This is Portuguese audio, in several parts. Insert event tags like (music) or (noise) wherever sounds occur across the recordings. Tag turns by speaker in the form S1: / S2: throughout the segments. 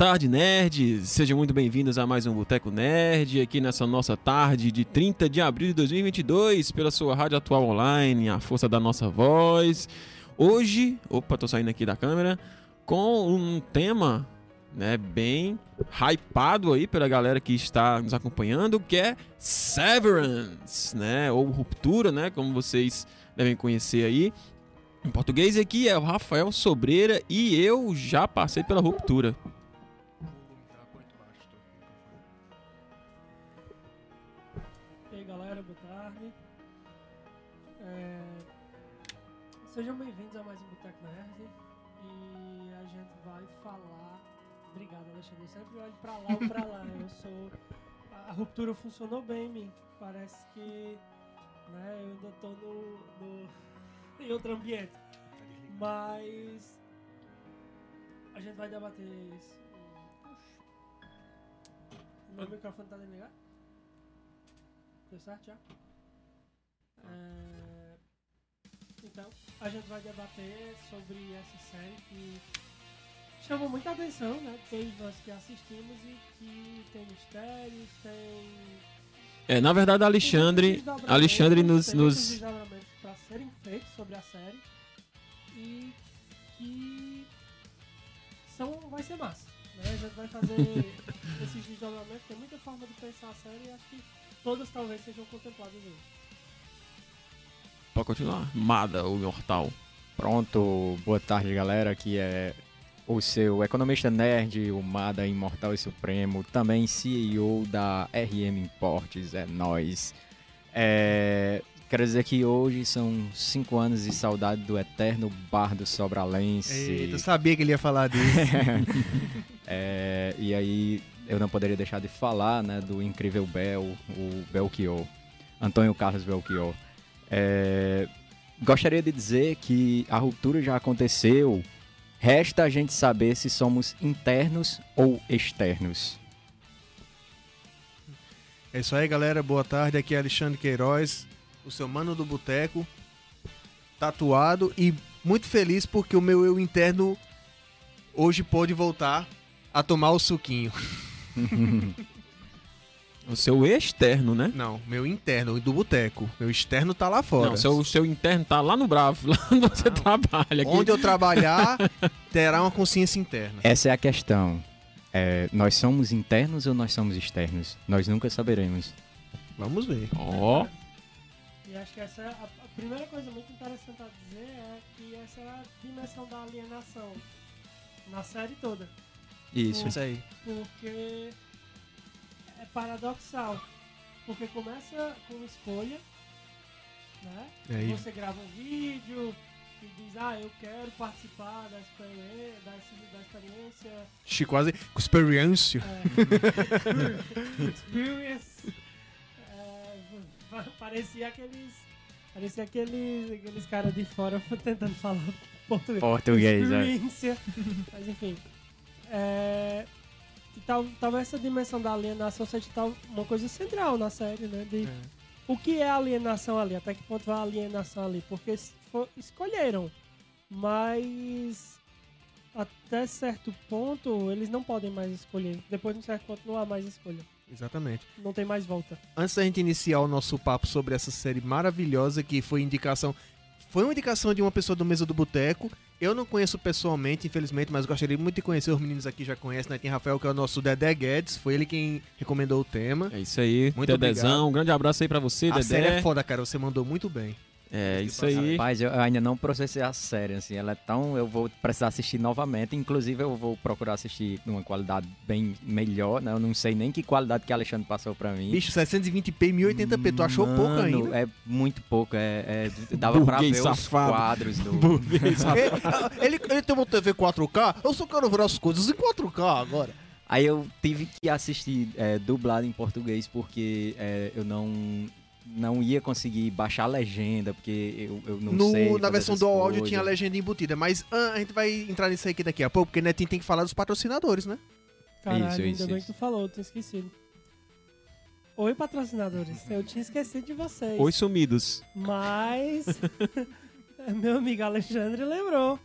S1: Tarde, nerds! Sejam muito bem-vindos a mais um Boteco Nerd, aqui nessa nossa tarde de 30 de abril de 2022, pela sua rádio atual online, a força da nossa voz. Hoje, opa, tô saindo aqui da câmera, com um tema né, bem hypado aí pela galera que está nos acompanhando, que é Severance, né, ou Ruptura, né, como vocês devem conhecer aí. Em português aqui é o Rafael Sobreira e eu já passei pela ruptura.
S2: Sejam bem-vindos a mais um Boteco Nerd. E a gente vai falar. Obrigado, Alexandre. Eu sempre olho pra lá ou pra lá. Eu sou. A ruptura funcionou bem em mim. Parece que né, eu ainda tô no, no- (laughs) em outro ambiente. Mas a gente vai debater isso. Meu microfone tá desligado? Deu certo já? É, Então, a gente vai debater sobre essa série que chamou muita atenção, né? Todos nós que assistimos e que tem mistérios, tem.
S1: É, na verdade, Alexandre, Alexandre nos,
S2: tem muitos
S1: nos
S2: pra serem feitos sobre a série e que são, vai ser massa. Né? A gente vai fazer (laughs) esses desdobramentos, tem muita forma de pensar a série e acho que todas talvez sejam contempladas hoje.
S1: Pode continuar. Mada, o imortal.
S3: Pronto, boa tarde galera, aqui é o seu economista nerd, o Mada Imortal e Supremo, também CEO da RM Importes, é nós. É, quero dizer que hoje são cinco anos de saudade do eterno Bardo Sobralense.
S4: Eita, eu sabia que ele ia falar disso. (laughs)
S3: É, e aí eu não poderia deixar de falar né, do incrível Bel, o Belchior, Antônio Carlos Belchior. É, gostaria de dizer que a ruptura já aconteceu, resta a gente saber se somos internos ou externos.
S4: é isso aí, galera. Boa tarde. Aqui é Alexandre Queiroz, o seu mano do boteco, tatuado e muito feliz porque o meu eu interno hoje pôde voltar a tomar o suquinho. (laughs)
S1: O seu externo, né?
S4: Não, meu interno do boteco. Meu externo tá lá fora.
S1: Não, seu, o seu interno tá lá no Bravo, (laughs) lá onde você
S4: Não.
S1: trabalha. aqui.
S4: Onde eu trabalhar, terá uma consciência interna.
S3: Essa é a questão. É, nós somos internos ou nós somos externos? Nós nunca saberemos.
S4: Vamos ver.
S1: Ó,
S2: E acho que essa é a, a primeira coisa muito interessante a dizer é que essa é a dimensão da alienação na série toda.
S1: isso.
S4: Isso aí.
S2: Porque paradoxal. Porque começa com escolha, né?
S4: É aí.
S2: Você grava um vídeo e diz, ah, eu quero participar da experiência, da, da experiência
S4: Chico quase experiência.
S2: é, experience. É, parecia aqueles. Parecia aqueles, aqueles caras de fora tentando falar português.
S3: Português, é.
S2: Experiência. Mas enfim. É, e tal, talvez essa dimensão da alienação seja tal, uma coisa central na série, né? De, O que é alienação ali? Até que ponto vai a alienação ali? Porque es- fo- escolheram, mas até certo ponto eles não podem mais escolher. Depois de um certo ponto não há mais escolha.
S4: Exatamente.
S2: Não tem mais volta.
S4: Antes da gente iniciar o nosso papo sobre essa série maravilhosa que foi indicação. Foi uma indicação de uma pessoa do Mesa do Boteco. Eu não conheço pessoalmente, infelizmente, mas gostaria muito de conhecer. Os meninos aqui já conhecem, né? Tem Rafael, que é o nosso Dedé Guedes. Foi ele quem recomendou o tema.
S1: É isso aí.
S4: Muito
S1: Dedezão,
S4: obrigado.
S1: um grande abraço aí pra você,
S4: A série é
S1: Dedé.
S4: foda, cara. Você mandou muito bem.
S1: É isso aí.
S3: Rapaz, eu ainda não processei a série, assim, ela é tão... Eu vou precisar assistir novamente, inclusive eu vou procurar assistir numa qualidade bem melhor, né? Eu não sei nem que qualidade que Alexandre passou pra mim.
S4: Bicho, 720p, 1080p. Tu achou pouco
S3: Mano,
S4: ainda?
S3: É muito pouco, é... é- dava pra ver os
S1: safado.
S3: quadros do... (laughs)
S4: Ele, ele, ele tem uma TV 4K? Eu só quero ver as coisas em 4K agora.
S3: Aí eu tive que assistir é, dublado em português porque é, eu não... Não ia conseguir baixar a legenda, porque eu, eu não
S4: No-
S3: sei.
S4: na versão do áudio tinha a legenda embutida, mas ah, a gente vai entrar nisso aí aqui daqui a pouco, porque Netinho tem que falar dos patrocinadores, né?
S2: Caralho,
S3: Isso,
S2: ainda
S3: isso,
S2: bem
S3: isso.
S2: que tu falou, eu tinha esquecido. Oi, patrocinadores. Eu tinha esquecido de vocês.
S1: Oi, sumidos.
S2: Mas (laughs) (laughs) meu amigo Alexandre lembrou.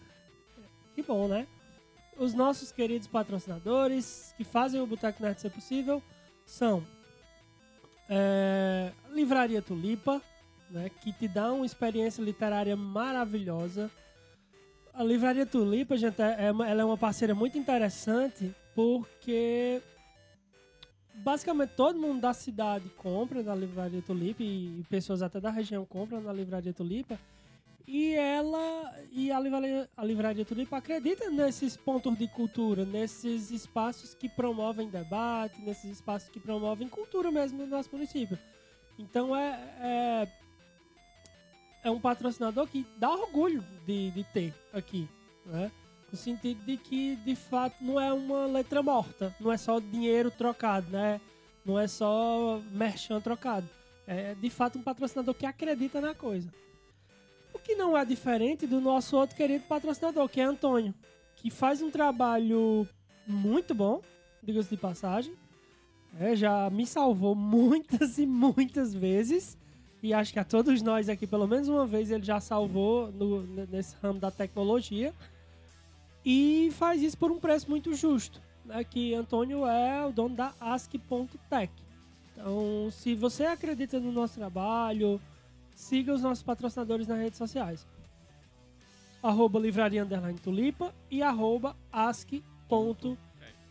S2: Que bom, né? os nossos queridos patrocinadores que fazem o Boteco Nerd ser possível são é, Livraria Tulipa, né, que te dá uma experiência literária maravilhosa. A Livraria Tulipa, gente, é, é uma- ela é uma parceira muito interessante porque basicamente todo mundo da cidade compra na Livraria Tulipa e, pessoas até da região compram na Livraria Tulipa. E ela e a livraria, a livraria Tulipa acredita nesses pontos de cultura, nesses espaços que promovem debate, nesses espaços que promovem cultura mesmo no nosso município. Então é, é, é um patrocinador que dá orgulho de, de ter aqui, né? No sentido de que, de fato, não é uma letra morta, não é só dinheiro trocado, né? Não é só merchan trocado. É, de fato, um patrocinador que acredita na coisa. O que não é diferente do nosso outro querido patrocinador, que é Antônio, que faz um trabalho muito bom, diga-se de passagem. É, já me salvou muitas e muitas vezes. E acho que a todos nós aqui, pelo menos uma vez, ele já salvou no- nesse ramo da tecnologia. E faz isso por um preço muito justo. Né? Que Antônio é o dono da Ask.tech. Então, se você acredita no nosso trabalho, siga os nossos patrocinadores nas redes sociais. Arroba livraria underline tulipa e arroba ask.tech.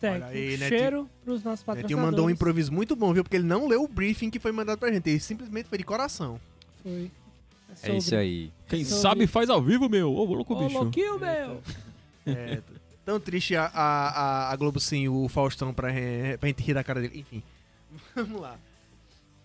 S4: Aí,
S2: Um
S4: né,
S2: cheiro pros nossos
S4: Netinho
S2: patrocinadores.
S4: mandou um improviso muito bom, viu? Porque ele não leu o briefing que foi mandado pra gente. Ele simplesmente foi de coração.
S2: Foi.
S3: É isso aí.
S1: Quem
S2: Sobre-
S1: sabe faz ao vivo, meu. Ô, louco,
S2: Ô,
S1: bicho.
S2: louquinho, meu!
S4: É, t- tão triste a, a, a- a Globo sem o Faustão pra, pra gente rir da cara dele. Enfim. (laughs) Vamos lá.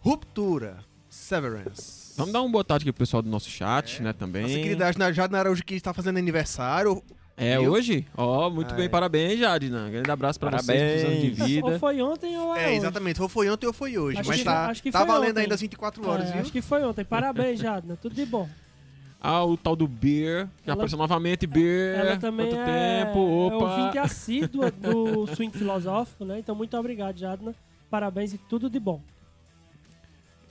S4: Ruptura. Severance.
S1: Vamos dar um boa tarde aqui pro pessoal do nosso chat, né, também.
S4: Nossa querida Jadna Araújo que está fazendo aniversário.
S1: É
S4: Viu?
S1: hoje? Ó, muito
S4: Ah,
S1: bem,
S4: é.
S1: parabéns, Jadina. Grande abraço pra vocês,
S3: Parabéns.
S1: anos de
S2: Ou
S1: vida.
S2: foi ontem ou é,
S4: É,
S2: hoje.
S4: exatamente. Ou foi ontem ou foi hoje.
S2: Acho
S4: mas
S2: que-
S4: tá,
S2: acho que
S4: tá valendo
S2: ontem.
S4: ainda as 24 horas,
S2: É,
S4: viu?
S2: acho que foi ontem. Parabéns, Jadna. Tudo de bom. (laughs)
S1: Ah, o tal do Beer, que
S2: Ela-
S1: apareceu novamente, Beer.
S2: Ela também
S1: Quanto
S2: é,
S1: tempo,
S2: é
S1: opa.
S2: ouvinte (laughs) assídua do Swing Filosófico, né? Então, muito obrigado, Jadna. Parabéns e tudo de bom.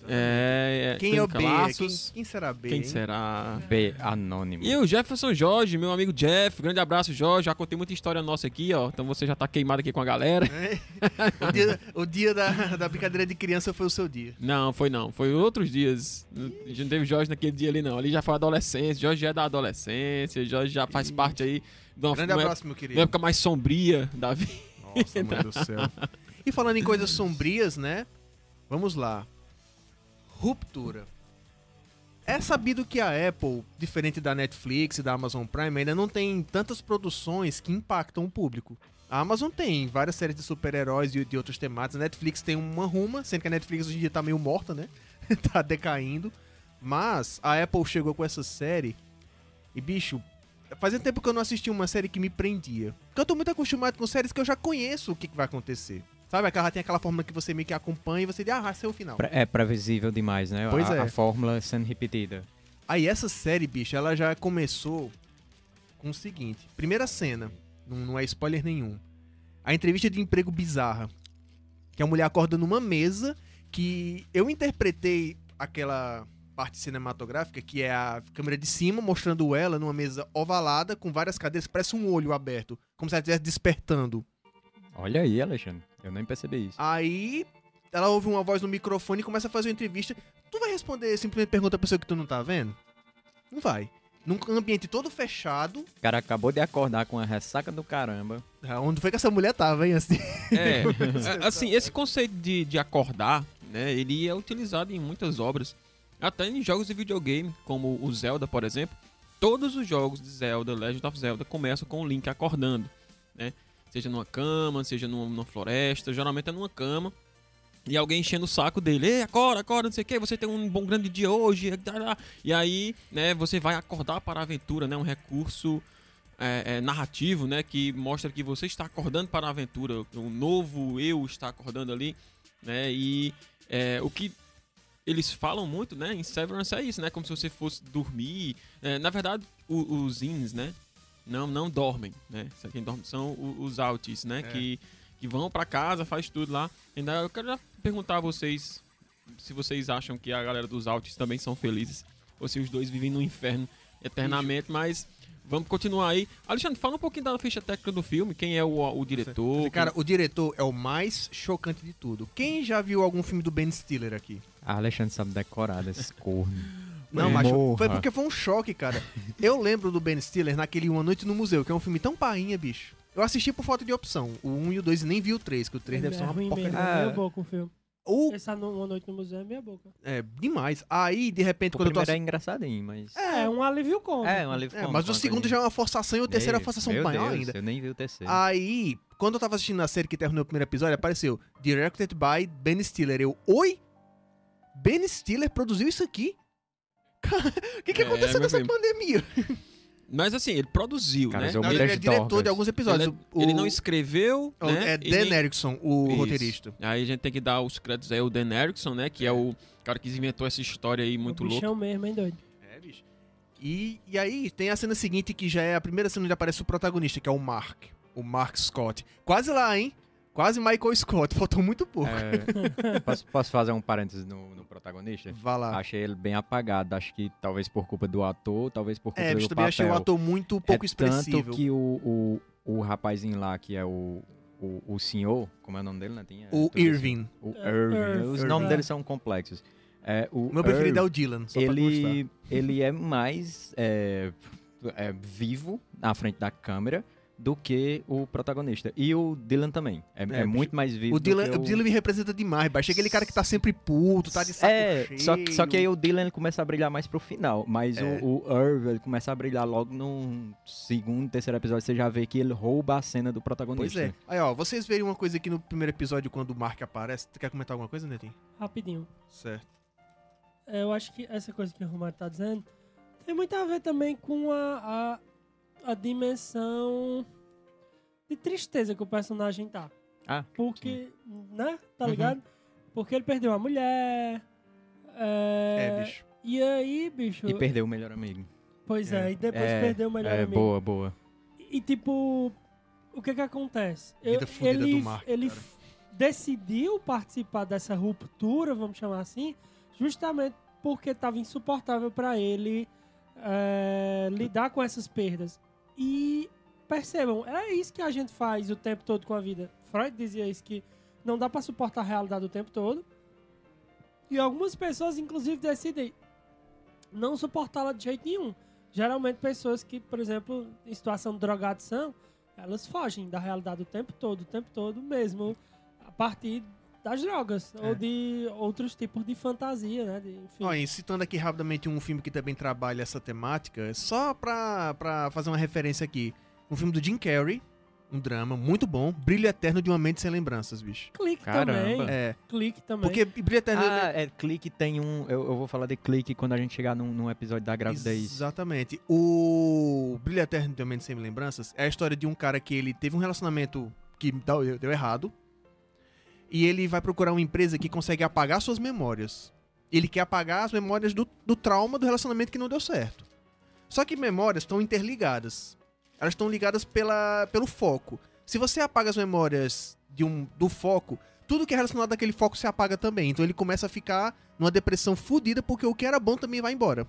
S1: É, é,
S4: Quem é o B? Quem, quem será B?
S1: Quem
S4: hein?
S1: será?
S3: B anônimo.
S1: E o Jefferson Jorge, meu amigo Jeff. Grande abraço, Jorge. Já contei muita história nossa aqui, ó. Então você já tá queimado aqui com a galera.
S4: É. (laughs) o dia, o dia da, da brincadeira de criança foi o seu dia.
S1: Não, foi não. Foi outros dias. A gente não teve Jorge naquele dia ali, não. Ali já foi adolescência. Jorge já é da adolescência. Jorge já faz parte aí de uma,
S4: Grande
S1: uma
S4: abraço, meu
S1: época,
S4: querido.
S1: uma época mais sombria da vida.
S4: Nossa, mãe do céu. E falando em coisas (laughs) sombrias, né? Vamos lá. Ruptura. É sabido que a Apple, diferente da Netflix e da Amazon Prime, ainda não tem tantas produções que impactam o público. A Amazon tem várias séries de super-heróis e de outras temáticas. A Netflix tem uma ruma, sendo que a Netflix hoje em dia tá meio morta, né? (laughs) tá decaindo. Mas a Apple chegou com essa série e, bicho, fazia tempo que eu não assisti uma série que me prendia. Porque eu tô muito acostumado com séries que eu já conheço o que, que vai acontecer. Sabe, aquela tem aquela fórmula que você meio que acompanha e você diz, ah, vai ser o final.
S3: É previsível demais, né?
S4: Pois
S3: a,
S4: é.
S3: a fórmula sendo repetida.
S4: Aí essa série, bicho, ela já começou com o seguinte. Primeira cena, não, não é spoiler nenhum. A entrevista de emprego bizarra. Que a mulher acorda numa mesa que eu interpretei aquela parte cinematográfica, que é a câmera de cima mostrando ela numa mesa ovalada com várias cadeiras, parece um olho aberto, como se ela estivesse despertando.
S3: Olha aí, Alexandre. Eu nem percebi isso.
S4: Aí ela ouve uma voz no microfone e começa a fazer uma entrevista. Tu vai responder simplesmente pergunta a pessoa que tu não tá vendo? Não vai. Num ambiente todo fechado,
S3: O cara acabou de acordar com a ressaca do caramba.
S4: ah, onde foi que essa mulher tava, hein? Assim.
S1: É, (laughs) assim, esse conceito de, de acordar, né, ele é utilizado em muitas obras, até em jogos de videogame, como o Zelda, por exemplo. Todos os jogos de Zelda, Legend of Zelda, começam com o Link acordando, né? Seja numa cama, seja numa, numa floresta, geralmente é numa cama. E alguém enchendo o saco dele, Ei, acorda, acorda, não sei o que, você tem um bom grande dia hoje. E aí, né, você vai acordar para a aventura, né? Um recurso é, é, narrativo, né? Que mostra que você está acordando para a aventura. O novo eu está acordando ali, né? E é, o que eles falam muito, né? Em Severance é isso, né? Como se você fosse dormir. É, na verdade, os ins, né? Não, não dormem, né? Quem dorme são os outs, né?
S4: É.
S1: Que, que vão para casa, faz tudo lá. Ainda eu quero já perguntar a vocês se vocês acham que a galera dos outs também são felizes ou se os dois vivem no inferno eternamente, mas Vamos continuar aí. Alexandre, fala um pouquinho da ficha técnica do filme. Quem é o, o diretor?
S4: Cara, o diretor é o mais chocante de tudo. Quem já viu algum filme do Ben Stiller aqui?
S3: Ah, Alexandre sabe decorar desses corno. (laughs)
S4: Não, mas foi porque foi um choque, cara. Eu lembro do Ben Stiller naquele Uma Noite no Museu, que é um filme tão painha, bicho. Eu assisti por falta de opção. O 1 e o 2 e nem vi o 3, que o 3 deve ser
S2: é
S4: uma
S2: ruim
S4: porcaria.
S2: mesmo, é meia boca o filme.
S4: O,
S2: Essa no- Uma Noite no Museu é meia boca.
S4: é, demais. Aí, de repente,
S3: O
S4: quando eu tô
S3: primeiro é engraçadinho, mas...
S2: É, um alívio cômico.
S3: É, um alívio
S4: É,
S3: cômico,
S4: mas o segundo
S3: coisa-
S4: já é uma forçação e o terceiro é uma forçação
S3: meu
S4: maior
S3: Deus,
S4: ainda.
S3: Eu nem vi o terceiro.
S4: Aí, quando eu tava assistindo a série que terminou o primeiro episódio, apareceu Directed by Ben Stiller. Eu, oi? Ben Stiller produziu isso aqui? Cara, O que, que
S1: É,
S4: aconteceu nessa
S1: filho.
S4: pandemia?
S1: Mas assim, ele produziu,
S3: Cara,
S1: né?
S3: eu
S4: Não, ele é diretor de alguns episódios.
S1: Ele, é-
S4: O-
S1: ele não escreveu,
S4: o-
S1: né?
S4: É
S1: E
S4: Dan
S1: nem-
S4: Erickson, o
S1: Isso.
S4: roteirista.
S1: Aí a gente tem que dar os créditos aí ao Dan Erickson, né? Que é, o cara que inventou essa história aí muito
S2: o
S1: louca.
S2: bichão mesmo, hein, doido?
S4: É, bicho. E, e aí, tem a cena seguinte que já é a primeira cena onde aparece o protagonista, que é o Mark. O Mark Scott. Quase lá, hein? Quase Michael Scott. (laughs) Faltou muito pouco.
S3: É, posso, posso fazer um parênteses no, no protagonista?
S4: Vá lá.
S3: Achei ele bem apagado. Acho que talvez por culpa do ator, talvez por culpa
S4: É,
S3: do
S4: bicho, também
S3: papel.
S4: achei o ator muito pouco
S3: é
S4: expressivo.
S3: Tanto que o, o, o rapazinho lá, que é o, o, o senhor, como é o nome dele, né? Tinha-
S4: O Irving.
S3: O
S2: É,
S3: Irving.
S2: Irv.
S3: Os
S2: Irv.
S3: nomes deles são complexos. É, o
S4: O meu preferido é
S3: Irv,
S4: o Dylan, só
S3: ele, ele é mais é, é, vivo na frente da câmera do que o protagonista. E o Dylan também. É,
S4: É,
S3: é muito mais vivo
S4: O Dylan,
S3: do que
S4: o Dylan me representa demais, baixo. Aquele cara que tá sempre puto, tá de saco
S3: é,
S4: cheio.
S3: só, que- só que aí o Dylan ele começa a brilhar mais pro final. Mas
S4: É.
S3: o, o Irv, ele começa a brilhar logo no segundo, terceiro episódio. Você já vê que ele rouba a cena do
S4: Pois
S3: protagonista.
S4: é. Aí, ó, vocês verem uma coisa aqui no primeiro episódio, quando o Mark aparece. Tu quer comentar alguma coisa, Netinho?
S2: Rapidinho.
S4: Certo.
S2: É, Eu acho que essa coisa que o Romário tá dizendo tem muito a ver também com a, a, a dimensão de tristeza que o personagem tá.
S3: Ah,
S2: Porque, né? Tá
S4: Uhum.
S2: ligado? Porque ele perdeu a mulher. É,
S4: É, bicho.
S2: E aí, bicho.
S3: E perdeu o melhor amigo.
S2: Pois
S4: É.
S2: é, e depois
S3: É,
S2: perdeu o melhor
S3: é,
S2: amigo.
S3: boa, boa.
S2: E tipo, o que que acontece?
S4: Vida
S2: Eu- ele
S4: do Mark,
S2: ele
S4: cara.
S2: decidiu participar dessa ruptura, vamos chamar assim, justamente porque estava insuportável para ele é, lidar com essas perdas. E percebam, é isso que a gente faz o tempo todo com a vida. Freud dizia isso que não dá para suportar a realidade o tempo todo. E algumas pessoas, inclusive, decidem não suportá-la de jeito nenhum. Geralmente pessoas que, por exemplo, em situação de drogadição, elas fogem da realidade o tempo todo, o tempo todo mesmo, a partir das drogas
S4: É.
S2: ou de outros tipos de fantasia, né? De.
S4: Ó, e citando aqui rapidamente um filme que também trabalha essa temática, só pra, pra fazer uma referência aqui. Um filme do Jim Carrey, um drama muito bom, Brilho Eterno de uma Mente Sem Lembranças, bicho.
S2: Clique
S3: Caramba.
S2: também.
S4: É,
S2: Clique também.
S4: porque Brilho Eterno...
S3: Ah, é, clique tem um. Eu, eu vou falar de clique quando a gente chegar num, num episódio da gravidez.
S4: Exatamente. O Brilho Eterno de uma Mente Sem Lembranças é a história de um cara que ele teve um relacionamento que deu, deu errado, e ele vai procurar uma empresa que consegue apagar suas memórias. Ele quer apagar as memórias do, do trauma do relacionamento que não deu certo. Só que memórias estão interligadas. Elas estão ligadas pela, pelo foco. Se você apaga as memórias de um, do foco, tudo que é relacionado àquele foco se apaga também. Então ele começa a ficar numa depressão fodida porque o que era bom também vai embora.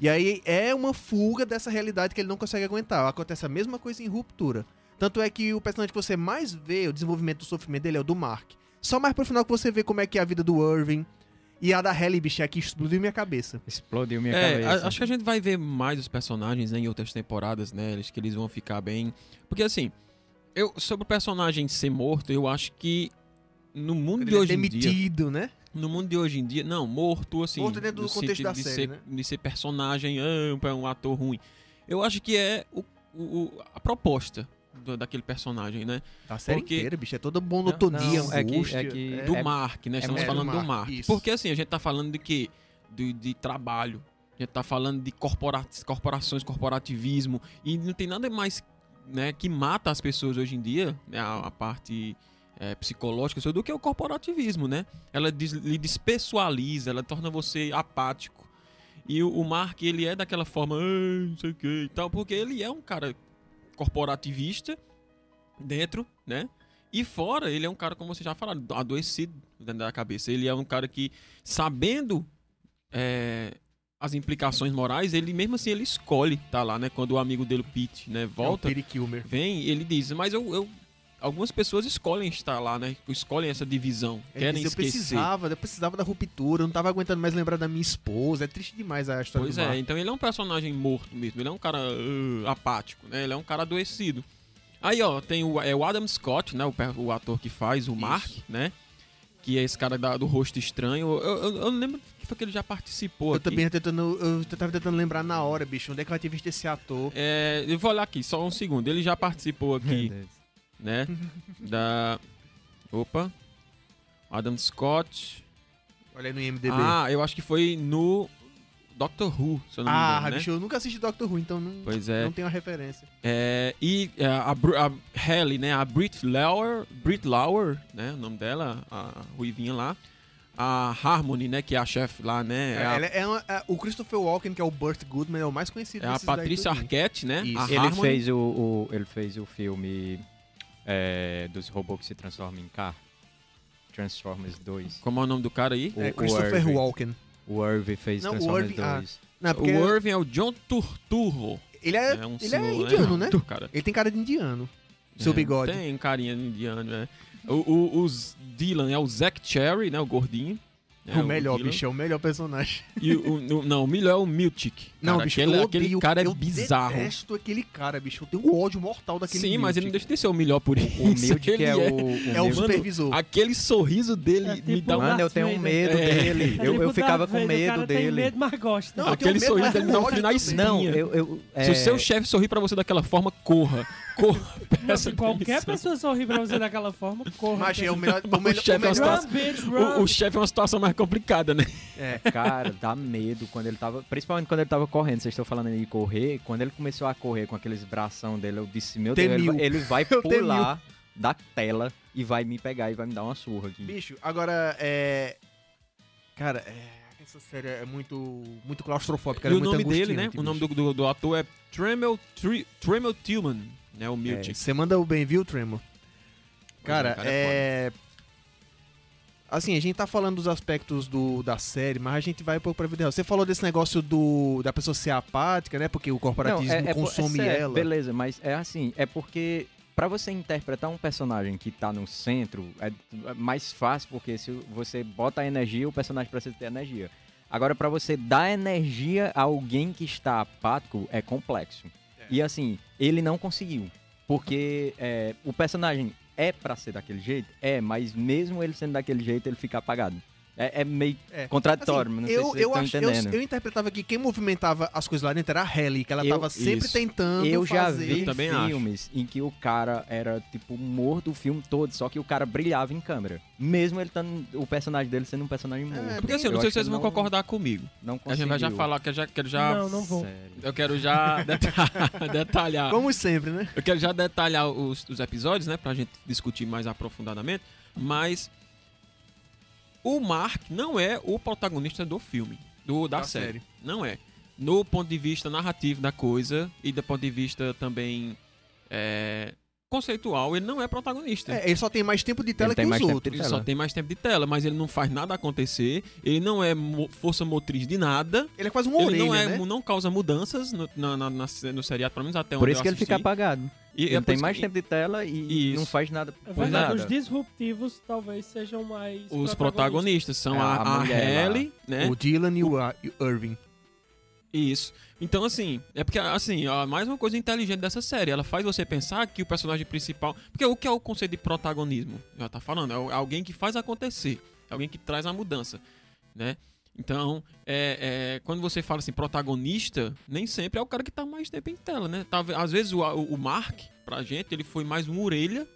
S4: E aí é uma fuga dessa realidade que ele não consegue aguentar. Acontece a mesma coisa em ruptura. Tanto é que o personagem que você mais vê, o desenvolvimento do sofrimento dele é o do Mark. Só mais pro final que você vê como é que é a vida do Irving. E a da Halle, bicho, é que explodiu minha cabeça.
S3: Explodiu minha
S1: É,
S3: cabeça.
S1: a- acho que a gente vai ver mais os personagens né, em outras temporadas, né? Eles, que eles vão ficar bem. Porque assim, eu sobre o personagem ser morto, eu acho que no mundo
S4: Ele
S1: de
S4: é
S1: hoje em dia.
S4: demitido, né?
S1: No mundo de hoje em dia, não, morto assim.
S4: Morto dentro do
S1: no
S4: contexto da
S1: de
S4: série,
S1: ser,
S4: né?
S1: De ser personagem amplo, é um ator ruim. Eu acho que é o- o- a proposta do- daquele personagem, né?
S4: A série
S1: Porque-
S4: inteira, bicho. É toda monotonia,
S3: Não, é que- é que-
S1: do
S3: É-
S1: Mark, né? Estamos
S4: é do
S1: falando do
S4: Mark, isso.
S1: Porque assim, a gente tá falando de quê? De, de trabalho. A gente tá falando de corpora corporações, corporativismo. E não tem nada mais né, que mata as pessoas hoje em dia, né, a, a parte é, psicológica, do que o corporativismo, né? Ela des, lhe despessoaliza, ela torna você apático. E o, o Mark, ele é daquela forma, "Ah, não sei o que e tal, porque ele é um cara corporativista dentro, né? E fora, ele é um cara, como você já falaram, adoecido dentro da cabeça. Ele é um cara que, sabendo é, as implicações morais, ele mesmo assim ele escolhe tá lá, né? Quando o amigo dele, o Pete, né,
S4: É
S1: volta,
S4: Kilmer.
S1: vem, ele diz, mas eu, eu- algumas pessoas escolhem estar lá, né? Escolhem essa divisão,
S4: Ele
S1: querem
S4: eu
S1: esquecer.
S4: precisava, eu precisava da ruptura, eu não tava aguentando mais lembrar da minha esposa. É triste demais a história
S1: Pois
S4: do
S1: é,
S4: Mark.
S1: então ele é um personagem morto mesmo, ele é um cara uh, apático, né? Ele é um cara adoecido. Aí, ó, tem o, é o Adam Scott, né? O, o ator que faz o
S4: Isso.
S1: Mark, né? Que é esse cara da- do rosto estranho. Eu, eu, eu não lembro que foi que ele já participou
S4: Eu
S1: aqui.
S4: também tentando, eu tava tentando lembrar na hora, bicho, onde é que eu tinha visto esse ator.
S1: É, eu vou olhar aqui, só um segundo. Ele já participou aqui, né? (laughs) Da. Opa. Adam Scott.
S4: Olha aí no IMDB.
S1: Ah, eu acho que foi no Doctor Who, se eu não me
S4: Ah,
S1: engano, né?
S4: bicho, eu nunca assisti Doctor Who, então não,
S1: Pois é.
S4: não tenho a referência.
S1: É, e é, a, Br- a Halle, né? A Brit Lauer, Brit Lauer, né? O nome dela, a ruivinha lá. A Harmony, né? Que é a chefe lá, né? É, a,
S4: Ela é uma- é- o Christopher Walken, que é o Burt Goodman, é o mais conhecido
S1: é a Patrícia. Arquette, né?
S4: Isso.
S1: A
S3: Ele
S1: Harmony.
S3: fez o, o- ele fez o filme é, dos robôs que se transformam em carro. Transformers 2.
S1: Como é o nome do cara aí?
S3: O-
S4: É
S3: o
S4: Christopher
S3: Irving.
S4: Walken.
S3: O Irving fez
S4: Não, o
S3: Transformers
S4: Irving- ah.
S3: 2.
S4: Não, porque
S1: O Irving é o John Turturro.
S4: ele é,
S1: É um
S4: ele é indiano, né?
S1: Cara.
S4: Ele tem cara de indiano. Seu
S1: É,
S4: bigode.
S1: Tem carinha de indiano, né? O, o, os Dylan é o Zack Cherry, né? O gordinho. Né,
S4: o melhor,
S1: Dylan.
S4: bicho, é o melhor personagem.
S1: E o, o- não, o melhor é o Miltic.
S4: Não,
S1: cara,
S4: bicho,
S1: aquele,
S4: eu
S1: aquele
S4: odeio,
S1: cara é
S4: eu
S1: bizarro.
S4: detesto aquele cara, bicho. Eu tenho um ódio mortal daquele
S1: Sim, mas ele não
S4: Miltic.
S1: deixa de ser o melhor por isso.
S3: O que (laughs)
S1: Ele
S3: é o. o
S4: É o
S1: Mano,
S4: supervisor.
S1: Aquele sorriso dele
S2: É
S1: me
S2: tipo
S1: dá um...
S3: Mano, eu tenho um medo
S1: É.
S3: dele.
S2: É
S3: Eu,
S2: tipo
S3: eu ficava
S2: Darth
S3: com
S2: o
S3: medo
S2: cara Tem
S3: dele.
S2: medo, mas gosta.
S4: Não, eu
S1: Aquele
S4: medo,
S1: sorriso dele me dá um
S4: ódio
S1: frio na
S4: também.
S1: espinha.
S3: Não, eu. eu
S1: Se o
S3: é,
S1: seu chefe sorrir pra você daquela forma, corra. Corra.
S2: Não, qualquer
S1: atenção.
S2: pessoa sorrir pra você daquela forma, corra.
S4: Mas é o melhor. O melhor,
S1: chefe é
S4: o
S1: uma
S4: melhor
S2: Run, bitch,
S1: O, o chefe é uma situação mais complicada, né?
S4: é, (laughs)
S3: Cara, dá medo quando ele tava. Principalmente quando ele tava correndo. Vocês estão falando aí de correr. Quando ele começou a correr com aqueles bração dele, eu disse: Meu Deus, ele, ele vai (laughs)
S4: Eu
S3: pular da tela e vai me pegar e vai me dar uma surra aqui.
S4: bicho, agora é. Cara, é. Essa série é muito, muito claustrofóbica.
S1: e
S4: ela
S1: o
S4: é muito
S1: nome dele, né?
S4: angustiante,
S1: O nome
S4: bicho.
S1: do, do, do ator é Tremel, Tri, Tremel Tillman, né? O
S4: É,
S1: Miltic.
S4: Você manda o bem, viu, Tremor? Cara, é.
S1: é
S4: Assim, a gente tá falando dos aspectos do, da série, mas a gente vai um pouco pra vida real. Você falou desse negócio do da pessoa ser apática, né? Porque o corporativismo
S3: é- é por-
S4: consome
S3: é
S4: ela.
S3: Beleza, mas é assim, é porque pra você interpretar um personagem que tá no centro, é é mais fácil, porque se você bota a energia, o personagem precisa ter energia. Agora, pra você dar energia a alguém que está apático, é complexo. E assim, ele não conseguiu. Porque é, o personagem é pra ser daquele jeito? É, mas mesmo ele sendo daquele jeito, ele fica apagado. É, é meio
S4: É.
S3: contraditório,
S4: Assim,
S3: mas não sei
S4: eu,
S3: se vocês
S4: eu,
S3: estão
S4: acho, eu,
S3: entendendo.
S4: eu interpretava que quem movimentava as coisas lá dentro era a Halle, que ela
S3: Eu-
S4: tava sempre
S1: isso.
S4: tentando
S3: Eu já
S4: fazer.
S3: vi
S1: Eu também acho.
S3: filmes em que o cara era, tipo, morto o filme todo, só que o cara brilhava em câmera. Mesmo ele tando, o personagem dele sendo um personagem morto.
S4: É,
S1: Porque assim, eu não
S3: Eu
S1: sei se vocês vão
S3: não-
S1: concordar comigo.
S3: Não
S1: A gente vai já
S3: conseguiu.
S1: falar, que eu já quero já...
S2: Não, não vou.
S3: Sério.
S1: Eu quero já (laughs) deta- detalhar...
S4: Como sempre, né?
S1: Eu quero já detalhar os, os episódios, né? Pra gente discutir mais aprofundadamente. Mas o Mark não é o protagonista do filme, do, da,
S4: Da
S1: série.
S4: série.
S1: Não é. No ponto de vista narrativo da coisa e do ponto de vista também é, conceitual, ele não é protagonista.
S4: É, ele só tem mais tempo de tela
S3: Ele tem
S4: que os outros.
S1: Ele só tem mais tempo de tela, mas ele não faz nada acontecer. Ele não é mo- força motriz de nada.
S4: Ele é quase
S1: ele
S4: orelha,
S1: não, é,
S4: né?
S1: não causa mudanças no, na, na- na- no seriado, pelo menos até
S3: Por
S1: onde
S3: isso
S1: eu
S3: que ele fica apagado.
S1: E é
S3: ele
S1: por
S3: tem
S1: isso
S3: mais
S1: que-
S3: tempo de tela e
S1: Isso.
S3: não faz nada.
S2: É
S3: por
S2: verdade,
S3: nada.
S2: os disruptivos talvez sejam mais.
S1: Os protagonistas são
S3: É,
S1: a,
S3: a
S1: a
S3: mulher
S1: né?
S4: O Dylan e o, e o Irving.
S1: Isso. Então, assim, é porque, assim, ó, mais uma coisa inteligente dessa série. Ela faz você pensar que o personagem principal. Porque o que é o conceito de protagonismo? Já tá falando, é o- alguém que faz acontecer. É alguém que traz a mudança, né? Então, é, é, quando você fala assim, protagonista, nem sempre é o cara que tá mais tempo em tela, né? Talvez- Às vezes o, o, Mark, pra gente, ele foi mais uma orelha,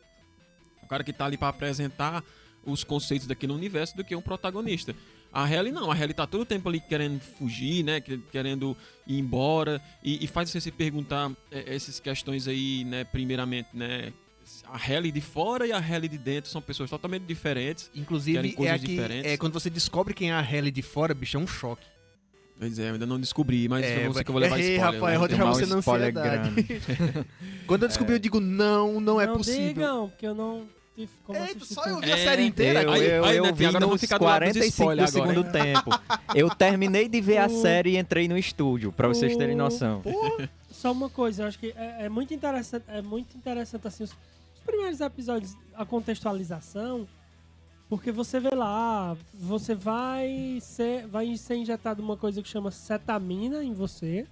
S1: o cara que tá ali pra apresentar os conceitos daquele universo do que um protagonista. A Halle não, a Halle tá todo o tempo ali querendo fugir, né? que- Querendo ir embora. E, e faz você se perguntar é, essas questões aí, né? Primeiramente, né? A Halle de fora e a Halle de dentro são pessoas totalmente diferentes.
S4: Inclusive,
S1: Querem
S4: é,
S1: diferentes.
S4: é quando você descobre quem é a Halle de fora, bicho, é um choque.
S1: Pois é, eu ainda não descobri, mas
S4: É,
S1: eu sei que eu vou levar (laughs)
S4: errei,
S1: spoiler.
S4: Rafael,
S1: né?
S4: vou deixar você na ansiedade.
S3: grande. (laughs)
S4: Quando eu descobri, eu digo, não, não é
S2: não
S4: possível.
S2: digam, porque eu não. Como
S4: Eita, só eu vi a
S1: É,
S4: série inteira.
S3: Eu, eu,
S1: aí,
S3: eu
S1: Netinho,
S3: vi
S1: agora
S3: nos
S1: ficar do lado dos
S3: 45 do
S1: spoilers agora,
S3: segundo tempo. Eu terminei de ver a série e entrei no estúdio, pra vocês terem noção.
S2: Só uma coisa, eu acho que é, é muito interessante, é muito interessante assim os, os primeiros episódios, a contextualização, porque você vê lá, você vai ser, vai ser injetado uma coisa que chama cetamina em você,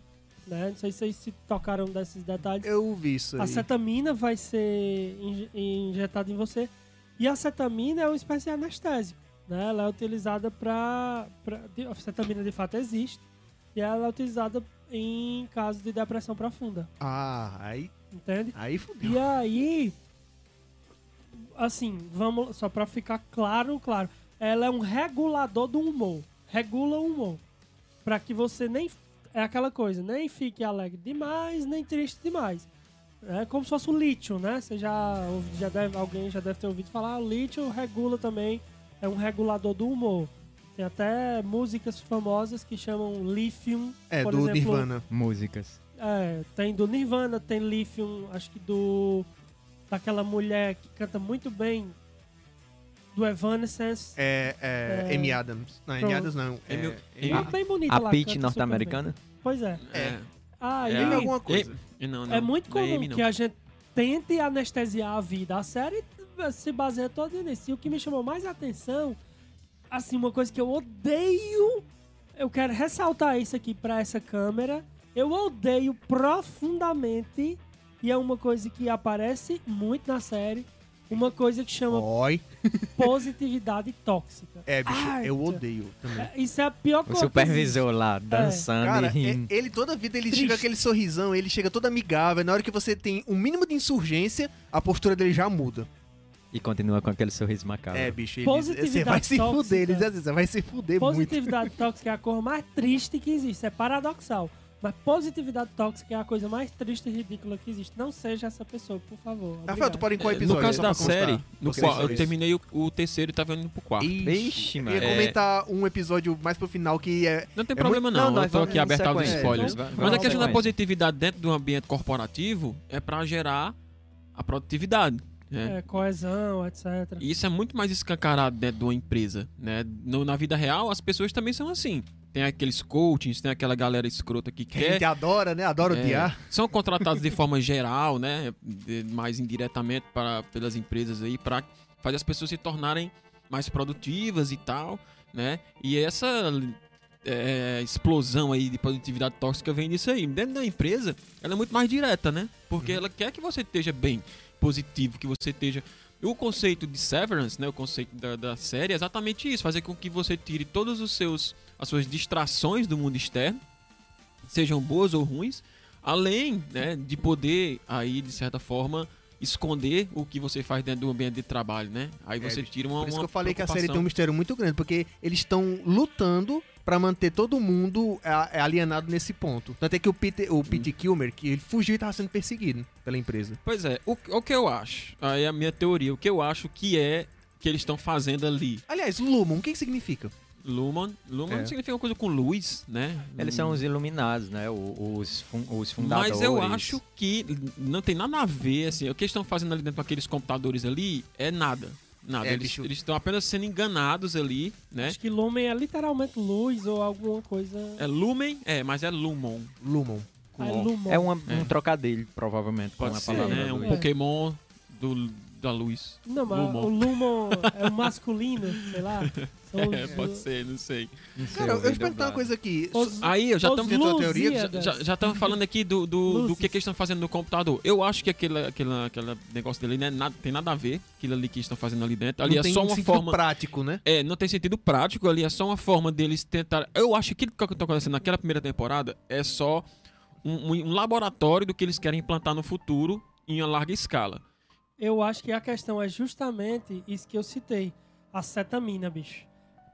S2: né? Não sei se vocês se tocaram desses detalhes.
S4: Eu vi isso
S2: A
S4: aí.
S2: cetamina vai ser inje- injetada em você. E a cetamina é uma espécie de anestésico. Né? Ela é utilizada para. A cetamina de fato existe. E ela é utilizada em caso de depressão profunda.
S4: Ah, aí,
S2: Entende?
S4: aí fudeu.
S2: E aí. Assim, vamos. Só pra ficar claro, claro. Ela é um regulador do humor. Regula o humor. Pra que você nem. É aquela coisa, nem fique alegre demais, nem triste demais. É como se fosse o lítio, né? Você já, já deve, alguém já deve ter ouvido falar. O lítio regula também, é um regulador do humor. Tem até músicas famosas que chamam Lithium.
S4: É,
S2: por
S4: do
S2: exemplo,
S4: Nirvana.
S3: Músicas.
S2: é, tem do Nirvana, tem Lithium, acho que do. daquela mulher que canta muito bem. Do Evanescence.
S4: É, é,
S2: É.
S4: Amy Adams. Não, Amy
S2: Pronto.
S4: Adams não. É,
S1: Amy-
S4: Amy-
S2: Uma bem bonita
S3: A
S2: lá, super
S3: norte-americana?
S2: Pois é.
S1: É.
S2: Aí,
S1: É
S4: Amy
S1: a-
S4: alguma coisa.
S1: E- Não, não,
S2: é muito
S1: não
S2: comum
S1: Amy,
S2: que a gente tente anestesiar a vida. A série se baseia toda nisso. E o que me chamou mais atenção, assim, uma coisa que eu odeio, eu quero ressaltar isso aqui pra essa câmera. Eu odeio profundamente, e é uma coisa que aparece muito na série, uma coisa que chama
S4: Oi. (laughs)
S2: positividade tóxica.
S4: É, bicho,
S2: Ai,
S4: eu odeio também.
S2: É, Isso é a pior
S3: O
S2: coisa. que
S3: supervisor lá, dançando
S4: Cara,
S3: e
S4: é-
S3: rindo.
S4: ele toda vida ele
S2: Triste.
S4: chega aquele sorrisão, ele chega todo amigável. Na hora que você tem um mínimo de insurgência, a postura dele já muda.
S3: E continua com aquele sorriso macabro.
S4: É, bicho, ele,
S2: Positividade
S4: você vai se
S2: tóxica.
S4: fuder. Ele diz assim, você vai se fuder muito.
S2: Positividade tóxica é a cor mais triste que existe. É paradoxal. Mas positividade tóxica é a coisa mais triste e ridícula que existe. Não seja essa pessoa, por favor.
S4: Rafael,
S2: Obrigado.
S4: tu pode em qual
S1: É,
S4: episódio?
S1: no caso da série, no qual
S4: isso-
S1: eu terminei o, o terceiro e tava indo pro quarto.
S3: Ixi,
S4: Eu
S3: mano.
S4: ia
S1: É.
S4: comentar um episódio mais pro final que é.
S1: Não tem
S4: É
S1: problema
S3: muito-
S1: não,
S3: não,
S1: eu tô aqui aberto aos spoilers.
S2: Então,
S1: Mas a questão da positividade dentro do ambiente corporativo é pra gerar a produtividade. né?
S2: É, coesão, etc.
S1: E isso é muito mais escancarado dentro de uma empresa, né? No- na vida real, as pessoas também são assim. Tem aqueles coachings, tem aquela galera escrota que
S4: Que a gente
S1: quer...
S4: adora, né? Adora
S1: é,
S4: odiar.
S1: são (laughs) contratados de forma geral, né? de- mais indiretamente para, pelas empresas aí, para fazer as pessoas se tornarem mais produtivas e tal, né? E essa é, explosão aí de produtividade tóxica vem disso aí. Dentro da empresa, ela é muito mais direta, né? Porque ela quer que você esteja bem, positivo, que você esteja. O conceito de severance, né? O conceito da, da série é exatamente isso: fazer com que você tire todos os seus as suas distrações do mundo externo, sejam boas ou ruins, além né, de poder aí de certa forma esconder o que você faz dentro do ambiente de trabalho, né? Aí
S4: É,
S1: você tira uma
S4: Por isso que
S1: uma
S4: eu falei que a série tem um mistério muito grande, porque eles estão lutando pra manter todo mundo a- é, alienado nesse ponto. Tanto é que o Peter, o Pete Kilmer, que ele fugiu e tava sendo perseguido pela empresa.
S1: Pois é, o, o que eu acho, aí é a minha teoria, o que eu acho que é que eles estão fazendo ali.
S4: Aliás, Lumon, o que, que significa?
S1: Lumen, Lumen
S4: É.
S1: significa uma coisa com luz, né?
S3: Eles são os iluminados, né? Os, os fundadores.
S1: Mas eu acho que não tem nada a ver, assim, o que eles estão fazendo ali dentro daqueles computadores ali é nada. Nada.
S4: É,
S1: eles, estão apenas sendo enganados ali, né?
S2: Acho que lumen é literalmente luz ou alguma coisa.
S1: É Lumen, é, mas é Lumon.
S4: Lumon.
S1: Com
S2: Ah, é lumon.
S3: É uma-
S1: É.
S3: um trocadilho, provavelmente,
S1: Pode
S3: com a
S1: ser,
S3: palavra.
S1: né? Um.
S2: É.
S1: Pokémon do, da luz.
S2: Não, mas
S1: lumon.
S2: o lumon é o masculino, sei lá. (laughs)
S1: É, pode ser, não sei.
S3: Não sei,
S4: Cara, eu te perguntar uma coisa aqui.
S2: Os,
S1: Aí, eu já
S2: os
S1: estamos
S4: dentro da teoria,
S1: já já estamos falando aqui do, do, do que, que eles estão fazendo no computador. Eu acho que aquele, aquele, aquele negócio dele né, nada, tem nada a ver, aquilo ali que estão fazendo ali dentro. Ali
S4: não
S1: é
S4: tem
S1: só
S4: um
S1: uma
S4: sentido
S1: forma.
S4: prático, né?
S1: É, não tem sentido prático ali, é só uma forma deles tentar. Eu acho que aquilo que está acontecendo naquela primeira temporada é só um, um- um laboratório do que eles querem implantar no futuro em uma larga escala.
S2: Eu acho que a questão é justamente isso que eu citei. A cetamina, bicho.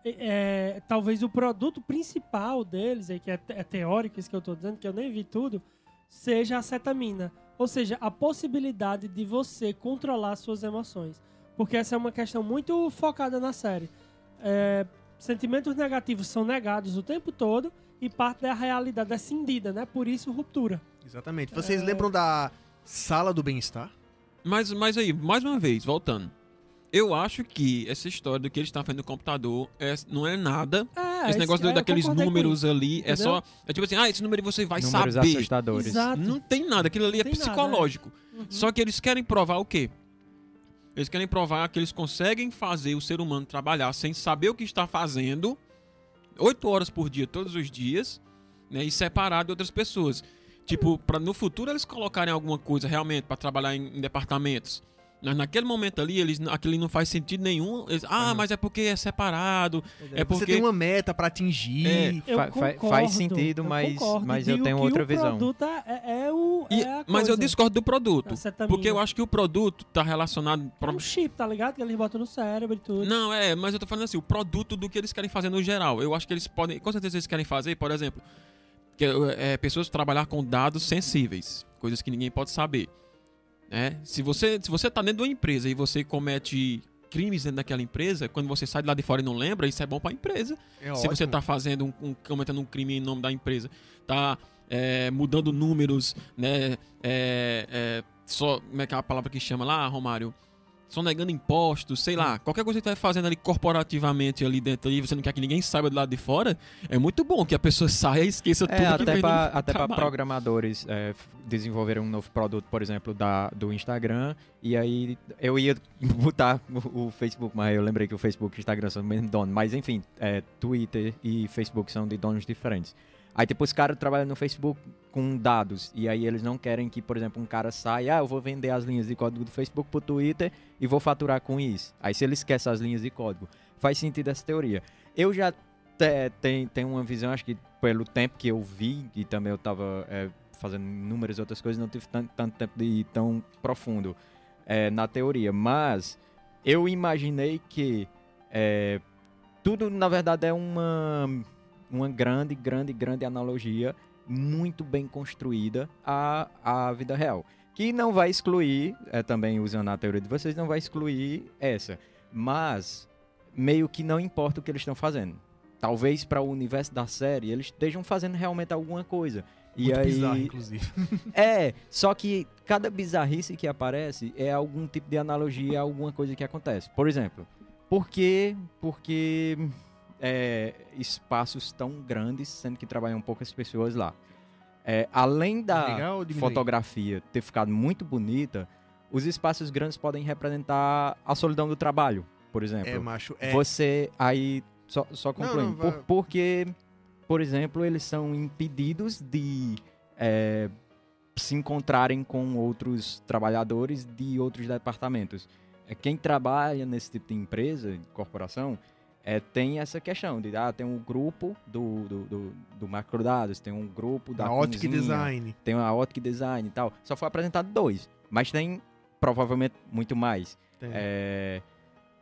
S2: É, é, talvez o produto principal deles, aí, que é, é teórico isso que eu tô dizendo, que eu nem vi tudo, seja a cetamina. Ou seja, a possibilidade de você controlar suas emoções. Porque essa é uma questão muito focada na série. É, sentimentos negativos são negados o tempo todo e parte da realidade é cindida, né? Por isso, ruptura.
S4: Exatamente. Vocês
S2: É.
S4: lembram da Sala do Bem-Estar?
S1: Mas, mas aí, mais uma vez, voltando. Eu acho que essa história do que eles estão fazendo no computador é- não é nada.
S2: É,
S1: esse negócio
S2: é,
S1: daqueles números ali é só. É tipo assim, ah, esse número você vai
S3: Números
S1: saber.
S3: assustadores.
S2: Exato.
S1: Não tem nada, aquilo ali é
S2: Tem nada,
S1: psicológico.
S2: Uhum.
S1: Só que eles querem provar o quê? Eles querem provar que eles conseguem fazer o ser humano trabalhar sem saber o que está fazendo, oito horas por dia, todos os dias, né, e separado de outras pessoas. Tipo, para no futuro eles colocarem alguma coisa realmente para trabalhar em, em departamentos. Mas naquele momento ali, eles, aquilo não faz sentido nenhum. Eles, ah, mas é porque é separado. É
S4: Você
S1: porque.
S4: tem uma meta pra atingir.
S1: É.
S2: Eu
S3: Fa-
S2: concordo,
S3: faz sentido, mas-
S2: concordo.
S3: mas eu tenho
S2: que
S3: outra
S2: o
S3: visão.
S2: produto é, é o.
S1: E-
S2: é a
S1: mas eu
S2: coisa.
S1: discordo do produto.
S2: Cetamina.
S1: Porque eu acho que o produto tá relacionado.
S2: É um chip, tá ligado? Que eles botam no cérebro e tudo.
S1: Não, é, mas eu tô falando assim, o produto do que eles querem fazer no geral. Eu acho que eles podem, com certeza eles querem fazer, por exemplo, que é, pessoas trabalhar com dados sensíveis, coisas que ninguém pode saber. Né? Se você se você tá dentro de uma empresa e você comete crimes dentro daquela empresa, quando você sai de lá de fora e não lembra, isso é bom pra empresa.
S4: É
S1: Se você
S4: ótimo.
S1: tá fazendo um, um cometendo um crime em nome da empresa, tá é, mudando números, né? É, é, só como é que é a palavra que chama lá, Romário? Só negando impostos, sei lá, qualquer coisa que você tá fazendo ali corporativamente ali dentro e você não quer que ninguém saiba do lado de fora, é muito bom que a pessoa (laughs) saia e esqueça tudo
S3: É,
S1: que
S3: até para
S1: no
S3: até pra
S1: trabalho.
S3: programadores é, desenvolverem um novo produto, por exemplo, da, do Instagram. E aí eu ia (laughs) botar o, o Facebook, mas eu lembrei que o Facebook e o Instagram são do mesmo dono. Mas enfim, é, Twitter e Facebook são de donos diferentes. Aí tipo, os caras trabalham no Facebook com dados. E aí eles não querem que, por exemplo, um cara saia, ah, eu vou vender as linhas de código do Facebook pro Twitter e vou faturar com isso. Aí se ele esquece as linhas de código, faz sentido essa teoria. Eu já te- tem, tem uma visão, acho que pelo tempo que eu vi, e também eu tava é, fazendo inúmeras outras coisas, não tive tanto, tanto tempo de ir tão profundo é, na teoria. Mas eu imaginei que é, tudo, na verdade, é uma, uma grande, grande, grande analogia, muito bem construída à, à vida real. Que não vai excluir, é, também usando a teoria de vocês, não vai excluir essa. Mas meio que não importa o que eles estão fazendo. Talvez para o universo da série eles estejam fazendo realmente alguma coisa. E
S4: Muito
S3: aí
S4: bizarro, inclusive. (laughs) (laughs)
S3: é, só que cada bizarrice que aparece é algum tipo de analogia a alguma coisa que acontece. Por exemplo, por que porque é, espaços tão grandes, sendo que trabalham poucas pessoas lá? É, além da fotografia ter ficado muito bonita, os espaços grandes podem representar a solidão do trabalho, por exemplo.
S4: É, macho. É.
S3: Você aí só, só
S4: Não,
S3: concluindo,
S4: não,
S3: por-
S4: vai-
S3: porque por exemplo eles são impedidos de é, se encontrarem com outros trabalhadores de outros departamentos. É, quem trabalha nesse tipo de empresa, de corporação, é, tem essa questão de ah, tem um grupo do, do, do, do macrodados, tem um grupo da
S4: e
S3: cozinha,
S4: design.
S3: tem a e design e tal. Só foi apresentado dois, mas tem provavelmente muito mais. É,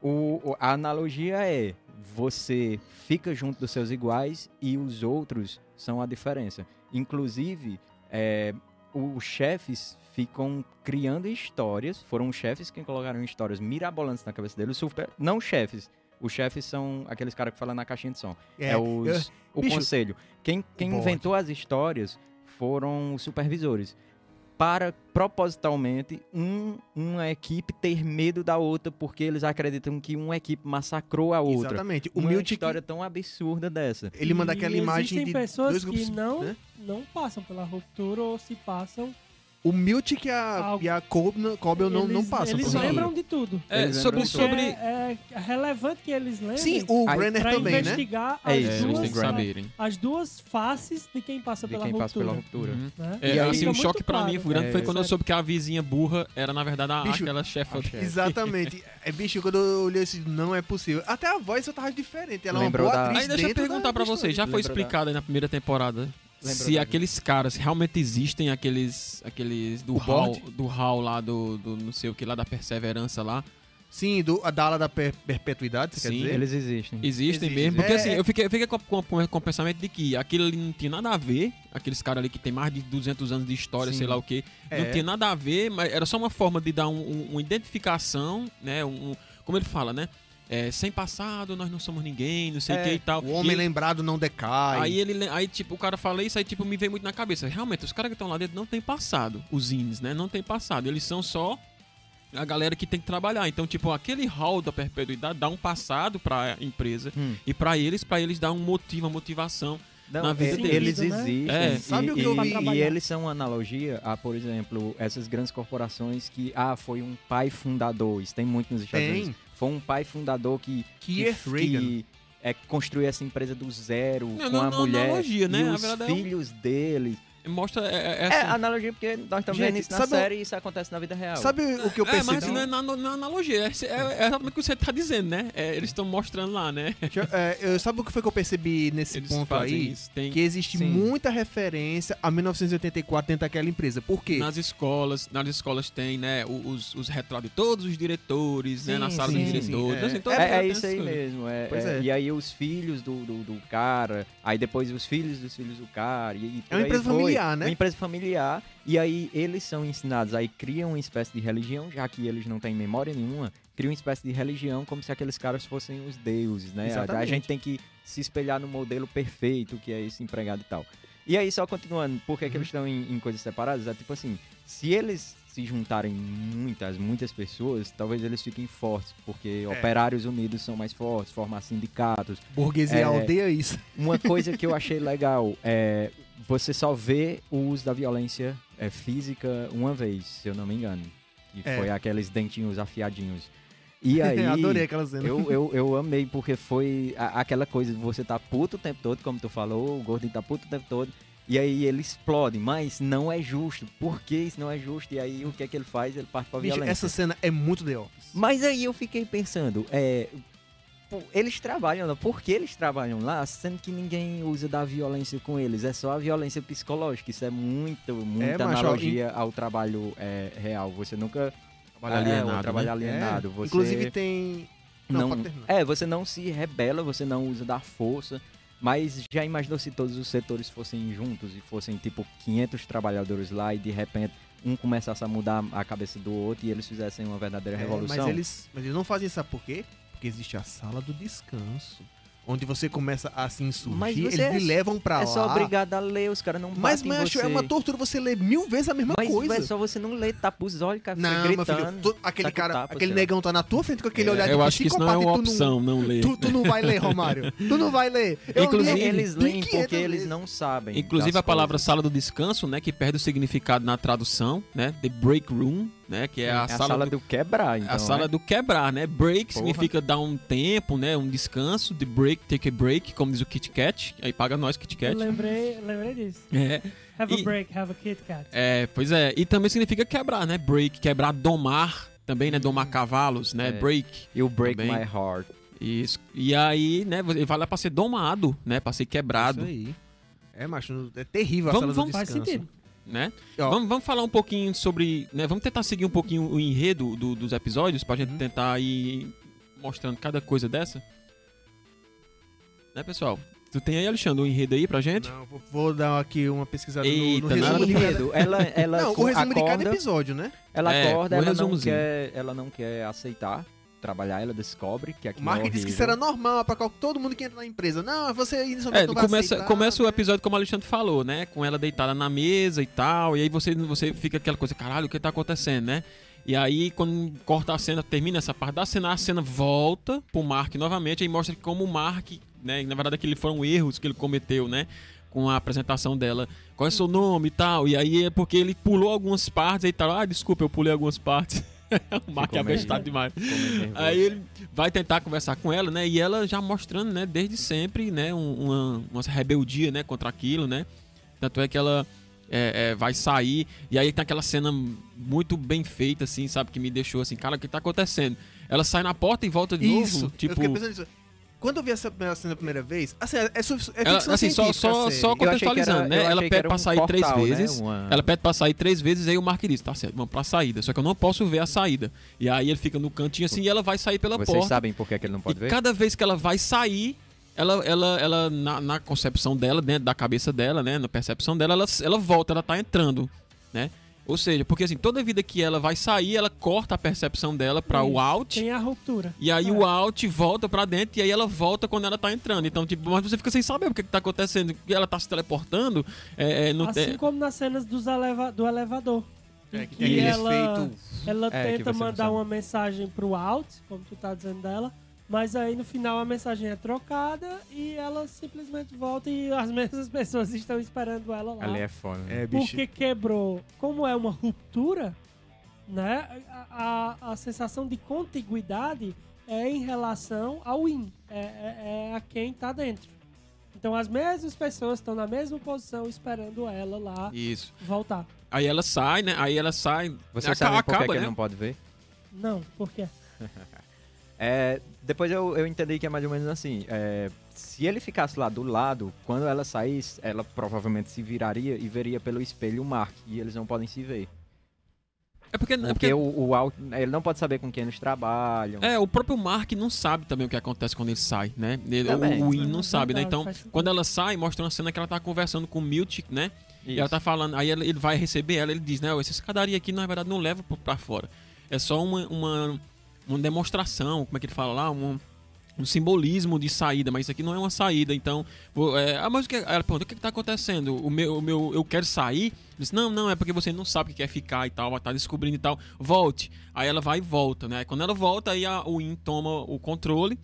S3: o, a analogia é você fica junto dos seus iguais e os outros são a diferença. Inclusive, é, os chefes ficam criando histórias. Foram os chefes que colocaram histórias mirabolantes na cabeça deles. Super, não chefes. Os chefes são aqueles caras que falam na caixinha de som. É, os,
S4: eu-
S3: o
S4: bicho,
S3: conselho. Quem, quem inventou as histórias foram os supervisores. Para, propositalmente, um, uma equipe ter medo da outra, porque eles acreditam que uma equipe massacrou a outra.
S4: Exatamente. O
S3: Uma
S4: Miltic,
S3: história tão absurda dessa.
S4: ele manda
S2: E
S4: aquela imagem
S2: existem
S4: de
S2: pessoas
S4: dois grupos,
S2: que não,
S4: né?
S2: não passam pela ruptura ou se passam.
S4: O Miltic e a, e a Cobel, Cobel não, não passam
S2: Eles lembram de tudo.
S1: É, sobre, sobre,
S2: é, é relevante que eles lembrem
S4: Sim, o Brenner
S2: pra
S4: também, né?
S2: investigar
S3: É
S2: as,
S1: É, eles
S2: duas,
S1: têm que saberem.
S2: as duas faces de quem passa
S3: De
S2: pela
S3: quem
S2: ruptura.
S3: passa pela ruptura.
S1: Uhum.
S2: né?
S1: É,
S3: E aí-
S1: assim, o choque
S2: muito
S1: pra
S2: claro.
S1: mim foi grande
S3: É,
S1: foi quando eu soube que a vizinha burra era, na verdade, a,
S4: Bicho,
S1: aquela chefa.
S3: a chefe.
S4: Exatamente. É, bicho, quando eu olhei assim, não é possível. Até a voz eu tava diferente. Ela
S3: Lembrou
S4: é uma boa
S3: da-
S4: atriz
S1: Aí deixa eu perguntar pra você, já foi explicado aí na primeira temporada
S3: Lembra
S1: se aqueles caras realmente existem, aqueles aqueles do
S4: O
S1: hall,
S4: board?
S1: do hall lá do, do não sei o que lá da perseverança lá,
S4: Sim, do, a da ala da per- perpetuidade, você
S1: Sim,
S4: quer dizer?
S3: Eles existem.
S1: existem
S4: Existe.
S1: mesmo, porque
S4: É,
S1: assim,
S4: é.
S1: eu fiquei, eu fiquei com, com- com- com o pensamento de que aquilo ali não tinha nada a ver, aqueles caras ali que tem mais de 200 anos de história,
S3: Sim.
S1: sei lá o que,
S4: É.
S1: não tinha nada a ver, mas era só uma forma de dar um- um- uma identificação, né, um, um- como ele fala, né, é, sem passado nós não somos ninguém, não sei o
S3: É,
S1: que e tal.
S4: O homem
S1: E-
S4: lembrado não decai.
S1: Aí ele, aí tipo, o cara fala isso, aí tipo, me veio muito na cabeça. Realmente, os caras que estão lá dentro não tem passado, os ines, né? Não tem passado. Eles são só a galera que tem que trabalhar. Então, tipo, aquele hall da perpetuidade dá um passado pra empresa
S3: Hum.
S1: e pra eles, para eles dar um motivo, uma motivação.
S3: Não,
S1: na vida
S3: e-
S1: deles,
S3: eles
S2: né?
S3: existem.
S1: É.
S3: E,
S4: Sabe o que
S3: e-
S4: eu vi?
S3: e
S2: Trabalhar.
S3: eles são uma analogia a, por exemplo, essas grandes corporações que, ah, foi um pai fundador. Isso tem muito nos Estados
S4: Tem.
S3: Unidos. Foi um pai fundador que, que, que é, construiu essa empresa do zero
S1: Não,
S3: com
S1: não,
S3: a
S1: não,
S3: mulher
S1: analogia, né?
S3: e os
S1: verdade é
S3: filhos dele.
S1: Mostra é, é,
S3: É,
S1: assim-
S3: analogia porque nós estamos
S4: Gente,
S3: vendo isso na
S4: o-
S3: série e isso acontece na vida real.
S4: Sabe o que eu
S1: É,
S4: percebi?
S1: mas não é, na, não é analogia, é, é- é exatamente o que você tá dizendo, né? É, eles estão mostrando lá, né?
S4: Eu- é, eu- sabe o que foi que eu percebi nesse
S1: Eles
S4: ponto aí?
S1: isso. Tem
S4: Que existe
S3: Sim.
S4: muita referência a 1984 dentro daquela empresa. Por quê?
S1: nas escolas, nas escolas tem, né, os, os retratos de todos os diretores, né,
S3: Sim,
S1: na sala
S3: sim,
S1: dos
S3: sim,
S1: diretores.
S4: é.
S1: assim,
S3: É,
S1: mundo
S3: é isso aí
S1: coisas.
S3: mesmo. É,
S4: Pois
S3: é.
S4: é.
S3: E aí os filhos do, do, do cara, aí depois os filhos dos filhos do cara. E, e
S4: É uma empresa
S3: foi.
S4: familiar, né?
S3: Uma empresa familiar. E aí eles são ensinados, aí criam uma espécie de religião, já que eles não têm memória nenhuma, criam uma espécie de religião como se aqueles caras fossem os deuses, né? A- A
S4: Exatamente.
S3: gente tem que se espelhar no modelo perfeito, que é esse empregado e tal. E aí, só continuando, por que, que
S4: Uhum.
S3: eles estão em, em coisas separadas? É tipo assim, se eles se juntarem muitas, muitas pessoas, talvez eles fiquem fortes, porque
S4: É.
S3: operários unidos são mais fortes, formar sindicatos.
S4: Burguesia
S3: É.
S4: odeia isso.
S3: Uma coisa que eu achei legal é você só vê o uso da violência é, física uma vez, se eu não me engano. E
S4: É.
S3: foi aqueles dentinhos afiadinhos. E (laughs) aí.
S4: Adorei aquela cena.
S3: Eu, eu, eu (laughs) amei, porque foi a- aquela coisa de você tá puto o tempo todo, como tu falou, o gordinho tá puto o tempo todo, e aí ele explode, mas não é justo. Por que isso não é justo? E aí o que é que ele faz? Ele parte pra
S4: Bicho,
S3: violência.
S4: essa cena é muito The Office.
S3: Mas aí eu fiquei pensando, é. Pô, Eles trabalham lá, por que eles trabalham lá, sendo que ninguém usa da violência com eles? É só a violência psicológica. Isso é muito, muita
S4: macho, ó,
S3: analogia ao trabalho é, real. Você nunca.
S1: Trabalho
S3: é,
S1: alienado,
S3: o trabalho
S1: né?
S3: alienado.
S4: É.
S3: Você
S4: Inclusive tem. Não,
S3: não, é, você não se rebela, você não usa da força. Mas já imaginou se todos os setores fossem juntos e fossem tipo 500 trabalhadores lá e de repente um começasse a mudar a cabeça do outro e eles fizessem uma verdadeira
S4: É,
S3: revolução?
S4: mas, eles, mas eles não fazem isso, sabe por quê? Porque existe a sala do descanso. Onde você começa a se insurgir,
S3: Mas
S4: eles
S3: é-
S4: levam pra
S3: é
S4: lá.
S3: só obrigado a ler, os caras não
S4: Mas,
S3: batem em
S4: macho,
S3: você.
S4: é uma tortura você ler mil vezes a mesma
S3: Mas
S4: coisa.
S3: é só você não ler, tapa os olhos, cara,
S4: Não, meu
S3: gritando.
S4: filho, tu- aquele
S3: o
S4: cara,
S3: tapa,
S4: aquele negão tá na tua frente com aquele
S3: É,
S4: olhar de
S1: Eu acho que isso não é uma
S4: e tu
S1: opção, não ler.
S4: Tu, tu não vai ler, Romário. Tu não vai ler. Eu
S1: Inclusive,
S4: li
S3: Eles leem
S4: 1500
S3: porque eles não sabem.
S1: Inclusive a palavra
S3: coisas.
S1: sala do descanso, né, que perde o significado na tradução, né, the break room, né, que é, a, sala, do,
S3: do quebrar, então.
S1: a sala
S3: é.
S1: do quebrar, né? Break
S3: Porra.
S1: significa dar um tempo, né, um descanso, the break, take a break, como diz o Kit Kat, aí paga nós Kit
S2: Eu
S1: Kat.
S2: lembrei, lembrei disso.
S1: É,
S2: Have
S1: E-
S2: a break, have a Kit Kat.
S1: é, pois é, e também significa quebrar, né? Break, quebrar, domar, também, né, domar cavalos, né?
S3: É.
S1: Break.
S3: O Break
S1: Também.
S3: My Heart.
S1: Isso. E aí, né, ele vai lá pra ser domado, né, pra ser quebrado,
S4: Isso aí. É, macho, é terrível a
S1: Vamos-
S4: sala do
S1: vamos-
S2: Faz
S4: descanso.
S2: sentido.
S1: Né? Vamos, vamos falar um pouquinho sobre, né, vamos tentar seguir um pouquinho o enredo do- dos episódios pra gente
S4: Uhum.
S1: tentar ir mostrando cada coisa dessa. Né, pessoal? Tu tem aí, Alexandre, um enredo aí pra gente?
S4: Não, vou, vou dar aqui uma pesquisada no-
S1: Eita,
S4: no,
S1: nada
S4: resumo
S3: enredo. Ela, ela (laughs)
S4: Não, o resumo de cada
S3: acorda,
S4: episódio, né?
S3: ela
S1: É,
S3: acorda,
S1: o
S3: ela não, quer, ela não quer aceitar trabalhar, ela descobre que
S4: O
S3: aquilo
S4: Mark
S3: é
S4: disse que isso era normal pra qual- todo mundo que entra na empresa. Não, você inicialmente
S1: É,
S4: não vai
S1: começa,
S4: aceitar,
S1: começa o
S4: né?
S1: episódio como o Alexandre falou, né? Com ela deitada na mesa e tal. E aí você, você fica aquela coisa, caralho, o que tá acontecendo, né? E aí, quando corta a cena, termina essa parte da cena, a cena volta pro Mark novamente e mostra como o Mark, né? Na verdade, aqueles foram erros que ele cometeu, né? Com a apresentação dela. Qual é o seu nome e tal? E aí é porque ele pulou algumas partes e tal. Ah, desculpa, eu pulei algumas partes. (laughs) (laughs) o Mark é abestado demais. Aí ele vai tentar conversar com ela, né? E ela já mostrando, né, desde sempre, né, um- uma, uma rebeldia, né, contra aquilo, né? Tanto é que ela é, é, vai sair e aí tem aquela cena muito bem feita, assim, sabe? Que me deixou assim, cara, o que tá acontecendo? Ela sai na porta e volta de
S4: Isso,
S1: novo,
S4: eu
S1: tipo...
S4: Quando eu vi essa cena a primeira vez, assim, é, sufi- é
S1: Ela, assim, só, só,
S4: a
S1: só
S3: que era-
S1: contextualizando, né? Ela pede pra
S3: um
S1: sair
S3: portal,
S1: três
S3: né?
S1: vezes.
S3: Uma-
S1: Ela pede pra sair três vezes, aí o Mark diz, tá certo, vamos pra saída. Só que eu não posso ver a saída. E aí ele fica no cantinho assim e ela vai sair pela
S3: Vocês
S1: porta.
S3: sabem por que, que ele não pode
S1: e
S3: ver?
S1: cada vez que ela vai sair, ela, ela, ela na, na concepção dela, dentro da cabeça dela, né, na percepção dela, ela, ela volta, ela tá entrando, né? Ou seja, porque assim, toda vida que ela vai sair, ela corta a percepção dela para o out.
S2: Tem a ruptura.
S1: E aí
S2: É.
S1: o out volta pra dentro e aí ela volta quando ela tá entrando. Então, tipo, mas você fica sem saber o que, que tá acontecendo. E ela tá se teleportando. É, é, não
S2: Assim como nas cenas dos eleva- do elevador.
S4: É, que tem
S2: ela-
S4: efeito.
S2: Ela
S3: É,
S2: tenta mandar uma mensagem pro out, como tu tá dizendo dela, mas aí no final a mensagem é trocada e ela simplesmente volta e as (laughs) mesmas pessoas estão esperando ela lá.
S3: Ali é foda. né?
S4: É, bicho.
S2: Porque quebrou, como é uma ruptura, né? A, a, a sensação de contiguidade é em relação ao in, é, é- é a quem tá dentro. Então as mesmas pessoas estão na mesma posição esperando ela lá
S1: Isso.
S2: voltar.
S1: Aí ela sai, né? Aí ela sai.
S3: Você
S1: aca-
S3: sabe por que,
S1: acaba,
S3: que ele
S1: né?
S3: não pode ver?
S2: Não, por quê? (laughs)
S3: É, depois eu, eu entendi que é mais ou menos assim. é, se ele ficasse lá do lado, quando ela saísse, ela provavelmente se viraria e veria pelo espelho o Mark. E eles não podem se ver.
S1: É porque, é
S3: Porque
S1: porque
S3: o, o ele não pode saber com quem eles trabalham.
S1: é, o próprio Mark não sabe também o que acontece quando ele sai, né? Ele-
S3: Também.
S1: o, o In
S2: Ah,
S1: não sabe, né? Então, quando ela sai, mostra uma cena que ela tá conversando com o Miltic, né? E ela
S3: Isso.
S1: tá falando, aí ele vai receber ela, ele diz, né, "Ó, essa escadaria aqui, na verdade, não leva pra fora. É só uma, uma, uma demonstração, como é que ele fala lá? Um, um simbolismo de saída, mas isso aqui não é uma saída, então... vou- é, ah, mas o que... Ela pergunta, o que que tá acontecendo? O meu, o meu, eu quero sair? Ele diz, não, não, é porque você não sabe o que quer ficar e tal, vai tá descobrindo e tal. Volte. Aí ela vai e volta, né? Quando ela volta, aí a, o In toma o controle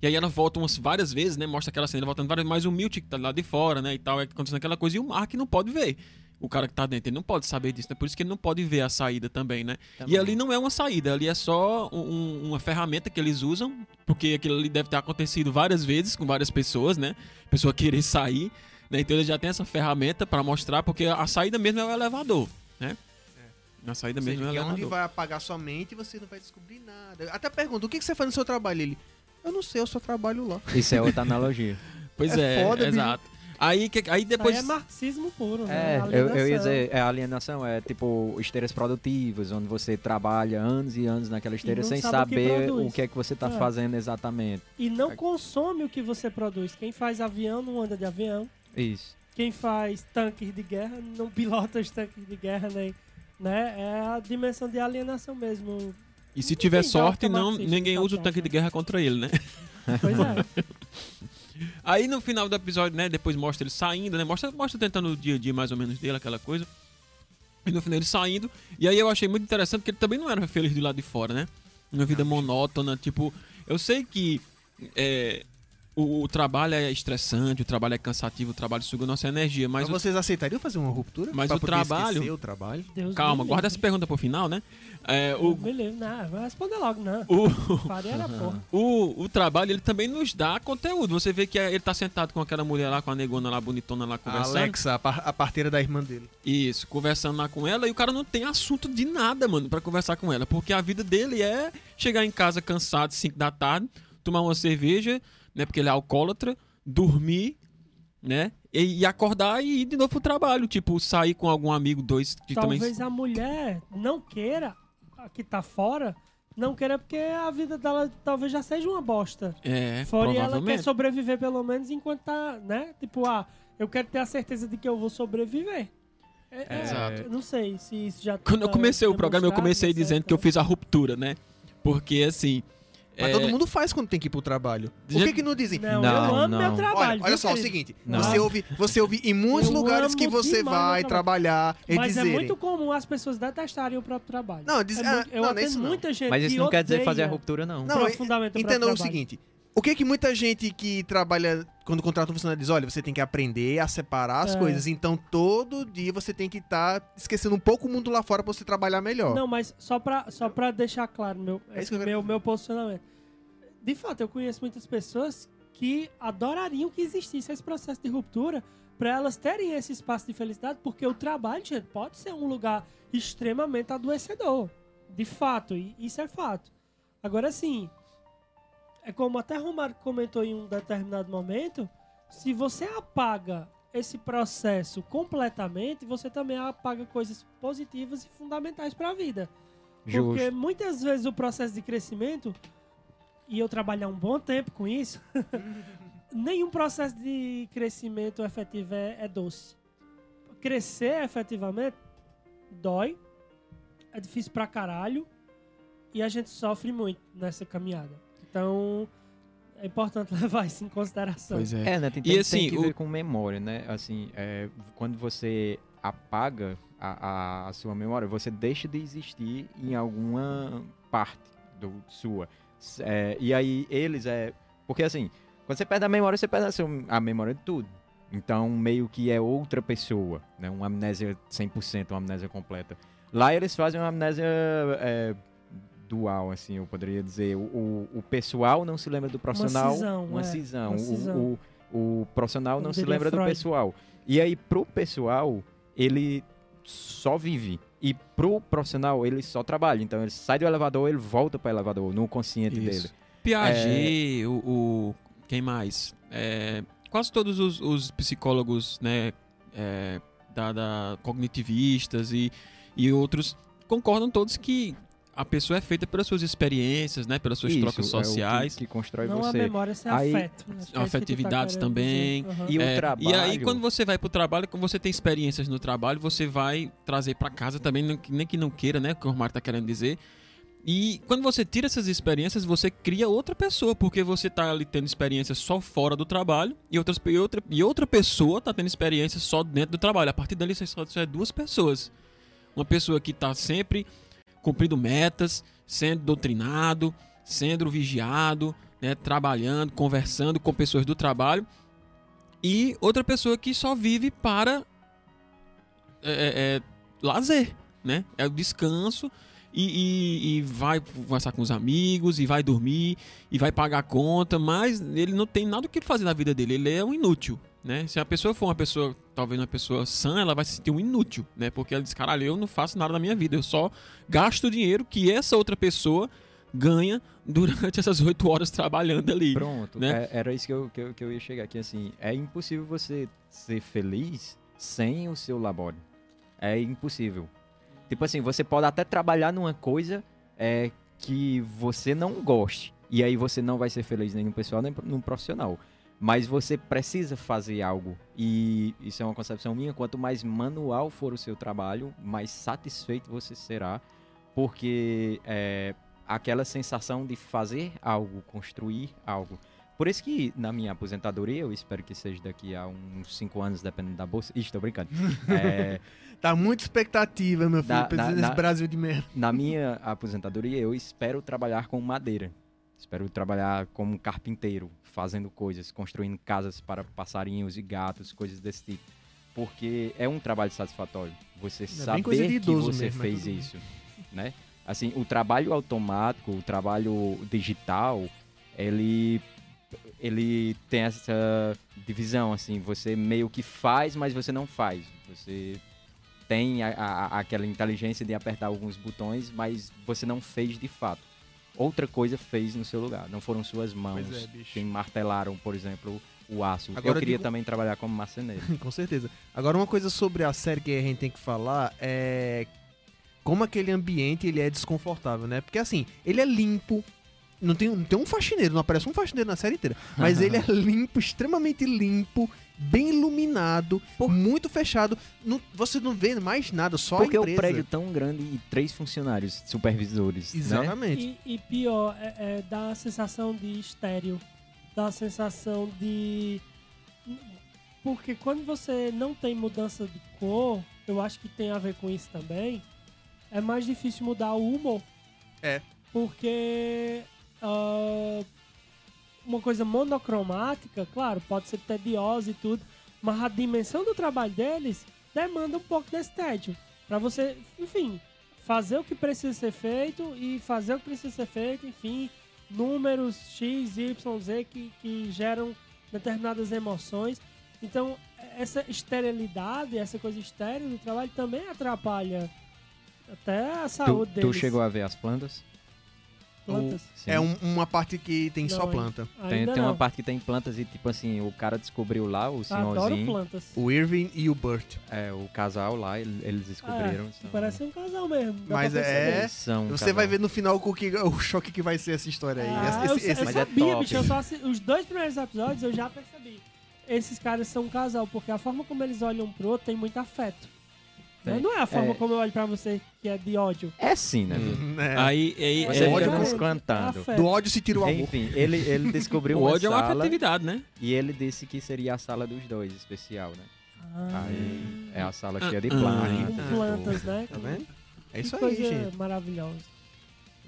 S1: e aí ela volta umas várias vezes, né? Mostra aquela cena voltando várias vezes, mas o Miltic tá lá de fora, né? E tal, é acontecendo aquela coisa. E o Mark não pode ver. O cara que tá dentro, ele não pode saber disso, né? Por isso que ele não pode ver a saída também, né?
S3: Também.
S1: E ali não é uma saída, ali é só um- um- uma ferramenta que eles usam, porque aquilo ali deve ter acontecido várias vezes com várias pessoas, né? Pessoa querer sair, né? Então eles já tem essa ferramenta pra mostrar, porque a saída mesmo é o elevador, né? A saída
S4: Ou
S1: mesmo
S4: seja,
S1: é
S4: é onde
S1: elevador.
S4: vai apagar sua mente e você não vai descobrir nada. Até pergunta, o que que você faz no seu trabalho? Ele, eu não sei, eu só trabalho lá.
S3: Isso é outra (laughs) analogia.
S1: Pois
S4: É
S1: é,
S4: foda, bicho.
S1: Aí, que, aí
S2: Depois... Aí é marxismo puro, né?
S3: É, eu, eu ia
S2: Alienação.
S3: dizer, é alienação, é tipo esteiras produtivas, onde você trabalha anos e anos naquela esteira sem
S2: sabe o que
S3: saber o que é que você tá
S2: É.
S3: fazendo exatamente.
S2: E não consome o que você produz. Quem faz avião não anda de avião.
S3: Isso.
S2: Quem faz tanques de guerra não pilota os tanques de guerra, nem. Né? É a dimensão de alienação mesmo.
S1: E se tiver sorte, não, ninguém usa o tanque de guerra contra ele, né?
S2: Pois é. (laughs)
S1: Aí no final do episódio, né, depois mostra ele saindo, né? Mostra, mostra tentando o dia a dia mais ou menos dele, aquela coisa. E no final ele saindo. E aí eu achei muito interessante que ele também não era feliz do lado de fora, né? Uma vida monótona, tipo, eu sei que é, o, o trabalho é estressante, o trabalho é cansativo, o trabalho suga nossa energia, mas
S4: Mas
S1: o-
S4: vocês aceitariam fazer uma ruptura?
S1: Mas
S4: Pra
S1: o
S4: poder
S1: trabalho-
S4: o trabalho?
S2: Deus
S1: calma, guarda
S2: livre.
S1: essa pergunta pro final, né? É,
S2: O...
S1: o,
S2: Beleza, não, vai responder logo, não.
S1: o. (laughs) O, o trabalho, ele também nos dá conteúdo. Você vê que ele tá sentado com aquela mulher lá, com a negona lá, bonitona lá,
S4: A
S1: conversando.
S4: Alexa, a, par- a parteira da irmã dele.
S1: Isso, conversando lá com ela. E o cara não tem assunto de nada, mano, pra conversar com ela. Porque a vida dele é chegar em casa cansado, 5 da tarde, tomar uma cerveja, né? Porque ele é alcoólatra, dormir, né? E, e acordar e ir de novo pro trabalho. Tipo, sair com algum amigo, dois que também...
S2: Talvez a mulher não queira, a que tá fora, não queira porque a vida dela talvez já seja uma bosta.
S1: É,
S2: Fora e ela quer sobreviver pelo menos enquanto tá, né? Tipo, ah, eu quero ter a certeza de que eu vou sobreviver. É, é,
S1: Exato.
S2: não sei se isso já
S1: Quando eu
S2: tá
S1: comecei o programa, eu comecei dizendo que eu
S2: tá.
S1: fiz a ruptura, né? Porque, assim...
S4: Mas
S1: é,
S4: todo mundo faz quando tem que ir pro trabalho. Por que que não dizem?
S2: Não,
S3: Não,
S2: eu amo
S3: não.
S2: meu trabalho.
S4: Olha, olha só, é o seguinte,
S2: Não.
S4: você ouve, você ouve em muitos
S2: Eu
S4: lugares que você
S2: demais
S4: vai trabalhar e
S2: Mas
S4: dizerem...
S2: é muito comum as pessoas detestarem o próprio trabalho.
S4: Não, diz-
S2: É
S4: ah,
S2: muito- eu
S4: não, é
S2: atendo muita gente
S3: Mas isso não quer dizer fazer a ruptura, não.
S4: Não,
S2: profundamente o
S4: Entenda
S2: próprio
S4: o
S2: trabalho.
S4: seguinte, o que que muita gente que trabalha, quando contrata um funcionário diz, olha, você tem que aprender a separar as
S2: É.
S4: coisas, então todo dia você tem que estar esquecendo um pouco o mundo lá fora pra você trabalhar melhor.
S2: Não, mas só pra, só pra deixar claro meu,
S4: É quero
S2: meu, meu posicionamento. De fato, eu conheço muitas pessoas que adorariam que existisse esse processo de ruptura pra elas terem esse espaço de felicidade, porque o trabalho, gente, pode ser um lugar extremamente adoecedor. De fato, e isso é fato. Agora, sim, é como até Romário comentou em um determinado momento, se você apaga esse processo completamente, você também apaga coisas positivas e fundamentais para a vida. Porque
S3: Justo.
S2: muitas vezes o processo de crescimento, e eu trabalhar um bom tempo com isso, (laughs) nenhum processo de crescimento efetivo é, é doce. Crescer efetivamente dói, é difícil pra caralho, e a gente sofre muito nessa caminhada. Então, é importante (laughs) levar isso em consideração.
S1: Pois é.
S3: É, né? Tem,
S1: E
S3: tem-
S1: assim,
S3: tem que
S1: o-
S3: ver com memória, né? Assim, é, quando você apaga a, a, a sua memória, você deixa de existir em alguma parte do sua. É, e aí eles é. Porque assim, quando você perde a memória, você perde a, sua- a memória de tudo. Então, meio que é outra pessoa, né? Uma amnésia 100%, uma amnésia completa. Lá eles fazem uma amnésia é, dual, assim, eu poderia dizer. O, o, o pessoal não se lembra do profissional.
S2: cisão,
S3: uma
S2: é,
S3: cisão.
S2: uma
S3: O-
S2: cisão.
S3: O, o, profissional
S2: Como
S3: não se lembra do
S2: Freud.
S3: pessoal. E aí, pro pessoal, ele só vive. E pro profissional, ele só trabalha. Então, ele sai do elevador, ele volta para o elevador, no consciente
S1: Isso.
S3: dele.
S1: Piaget, o, o- Quem mais? É, quase todos os, os psicólogos, né? é, da, da- cognitivistas e, e outros concordam todos que a pessoa é feita pelas suas experiências, né? Pelas suas
S3: Isso,
S1: trocas
S3: é o que-
S1: sociais.
S3: que, constrói
S2: Não a
S3: você.
S2: memória, se
S3: Aí-
S2: afeto. Que é que tá
S1: afetividades
S2: querendo
S1: também.
S2: Aham.
S3: E o
S1: É,
S3: trabalho.
S1: E aí, quando você vai pro trabalho, quando você tem experiências no trabalho, você vai trazer pra casa também, nem que- que não queira, né? Que o Romário tá querendo dizer. E quando você tira essas experiências, você cria outra pessoa, porque você tá ali tendo experiências só fora do trabalho e, outras, e, outra, e outra pessoa tá tendo experiências só dentro do trabalho. A partir dali, você só só é duas pessoas. Uma pessoa que tá sempre cumprindo metas, sendo doutrinado, sendo vigiado, né, trabalhando, conversando com pessoas do trabalho. E outra pessoa que só vive para é, é, é, lazer, né? É o descanso e, e- e vai conversar com os amigos e vai dormir e vai pagar a conta, mas ele não tem nada o que fazer na vida dele, ele é um inútil, né? Se a pessoa for uma pessoa, talvez uma pessoa sã, ela vai se sentir um inútil, né? Porque ela diz, caralho, eu não faço nada na minha vida, eu só gasto o dinheiro que essa outra pessoa ganha durante (laughs) essas oito horas trabalhando ali.
S3: Pronto,
S1: né?
S3: é- era isso que eu, que, eu, que eu ia chegar aqui, assim, é impossível você ser feliz sem o seu labore. É impossível. Tipo assim, você pode até trabalhar numa coisa é, que você não goste, e aí você não vai ser feliz nem no pessoal nem no profissional. Mas você precisa fazer algo, e isso é uma concepção minha, quanto mais manual for o seu trabalho, mais satisfeito você será, porque é, aquela sensação de fazer algo, construir algo. Por isso que na minha aposentadoria, eu espero que seja daqui a uns 5 anos, dependendo da bolsa. Ih, tô brincando. (laughs) É,
S4: Tá muita expectativa, meu filho,
S3: Na- na-
S4: nesse
S3: na-
S4: Brasil de merda.
S3: na minha aposentadoria, eu espero trabalhar com madeira. Espero trabalhar como carpinteiro, fazendo coisas, construindo casas para passarinhos e gatos, coisas desse tipo. Porque é um trabalho satisfatório. Você
S4: É
S3: saber que você
S4: mesmo, mas
S3: fez isso, né? Assim, o trabalho automático, o trabalho digital, ele ele tem essa divisão assim, você meio que faz, mas você não faz. Você tem a- a- aquela inteligência de apertar alguns botões, mas você não fez de fato. Outra coisa fez no seu lugar. Não foram suas mãos
S4: Pois é, bicho.
S3: que martelaram, por exemplo, o aço.
S4: Agora
S3: eu
S4: eu
S3: queria
S4: digo-
S3: também trabalhar como marceneiro. (laughs)
S4: Com certeza. Agora, uma coisa sobre a série que a gente tem que falar é como aquele ambiente ele é desconfortável, né? Porque assim, ele é limpo. Não tem, não tem um faxineiro, não aparece um faxineiro na série inteira. Mas ele é (laughs) limpo, extremamente limpo, bem iluminado, muito fechado. Não- você não vê mais nada, só
S3: Porque
S4: a
S3: o
S4: empresa.
S3: prédio tão grande e três funcionários supervisores, né?
S4: Exatamente.
S2: E, e pior, é, é, dá a sensação de estéreo. Dá a sensação de. Porque quando você não tem mudança de cor, eu acho que tem a ver com isso também. É mais difícil mudar o humor.
S4: É.
S2: Porque. ah, uma coisa monocromática, claro, pode ser tediosa e tudo, mas a dimensão do trabalho deles demanda um pouco desse tédio. Pra você, enfim, fazer o que precisa ser feito e fazer o que precisa ser feito, enfim, números X, Y, Z que, que geram determinadas emoções. Então, essa esterilidade, essa coisa estéril do trabalho também atrapalha até a
S3: Tu,
S2: saúde
S3: tu
S2: deles.
S3: chegou a ver as plantas?
S2: Plantas.
S3: Sim.
S4: É um- uma parte que tem só
S2: Não,
S4: planta.
S3: Tem, tem uma parte que tem plantas e, tipo assim, o cara descobriu lá, o
S2: Adoro
S3: senhorzinho,
S2: plantas.
S4: O Irving e o Burt.
S3: é, o casal lá, ele- eles descobriram. são-
S2: Parece um casal mesmo.
S4: Mas é-
S3: são um
S4: Você
S3: casal.
S4: vai ver no final o, que, o choque que vai ser essa história aí.
S2: Ah,
S4: Esse-
S2: eu,
S4: esse- esse-
S2: eu
S3: Mas é
S2: sabia,
S3: top.
S2: bicho. Eu só assi- os dois primeiros episódios eu já percebi. Esses caras são um casal, porque a forma como eles olham pro outro tem muito afeto.
S3: Tem.
S2: Não é a forma
S3: É.
S2: como eu olho pra você, que é de ódio.
S3: É sim, né?
S1: Hum.
S4: É.
S1: Aí, aí
S3: Você
S1: é,
S4: ódio
S3: fica nos cantando.
S4: Do ódio se tira o amor.
S3: Enfim, ele, ele descobriu (laughs)
S1: o
S3: uma
S1: ódio é uma
S3: sala
S1: afetividade, né?
S3: e ele disse que seria a sala dos dois, especial, né?
S2: Ah,
S3: Aí é a sala cheia de
S1: Ah,
S3: plantas.
S2: com
S4: ah,
S2: plantas, né?
S4: Tá vendo? É
S2: Que
S4: isso aí,
S2: coisa
S4: gente.
S2: maravilhosa.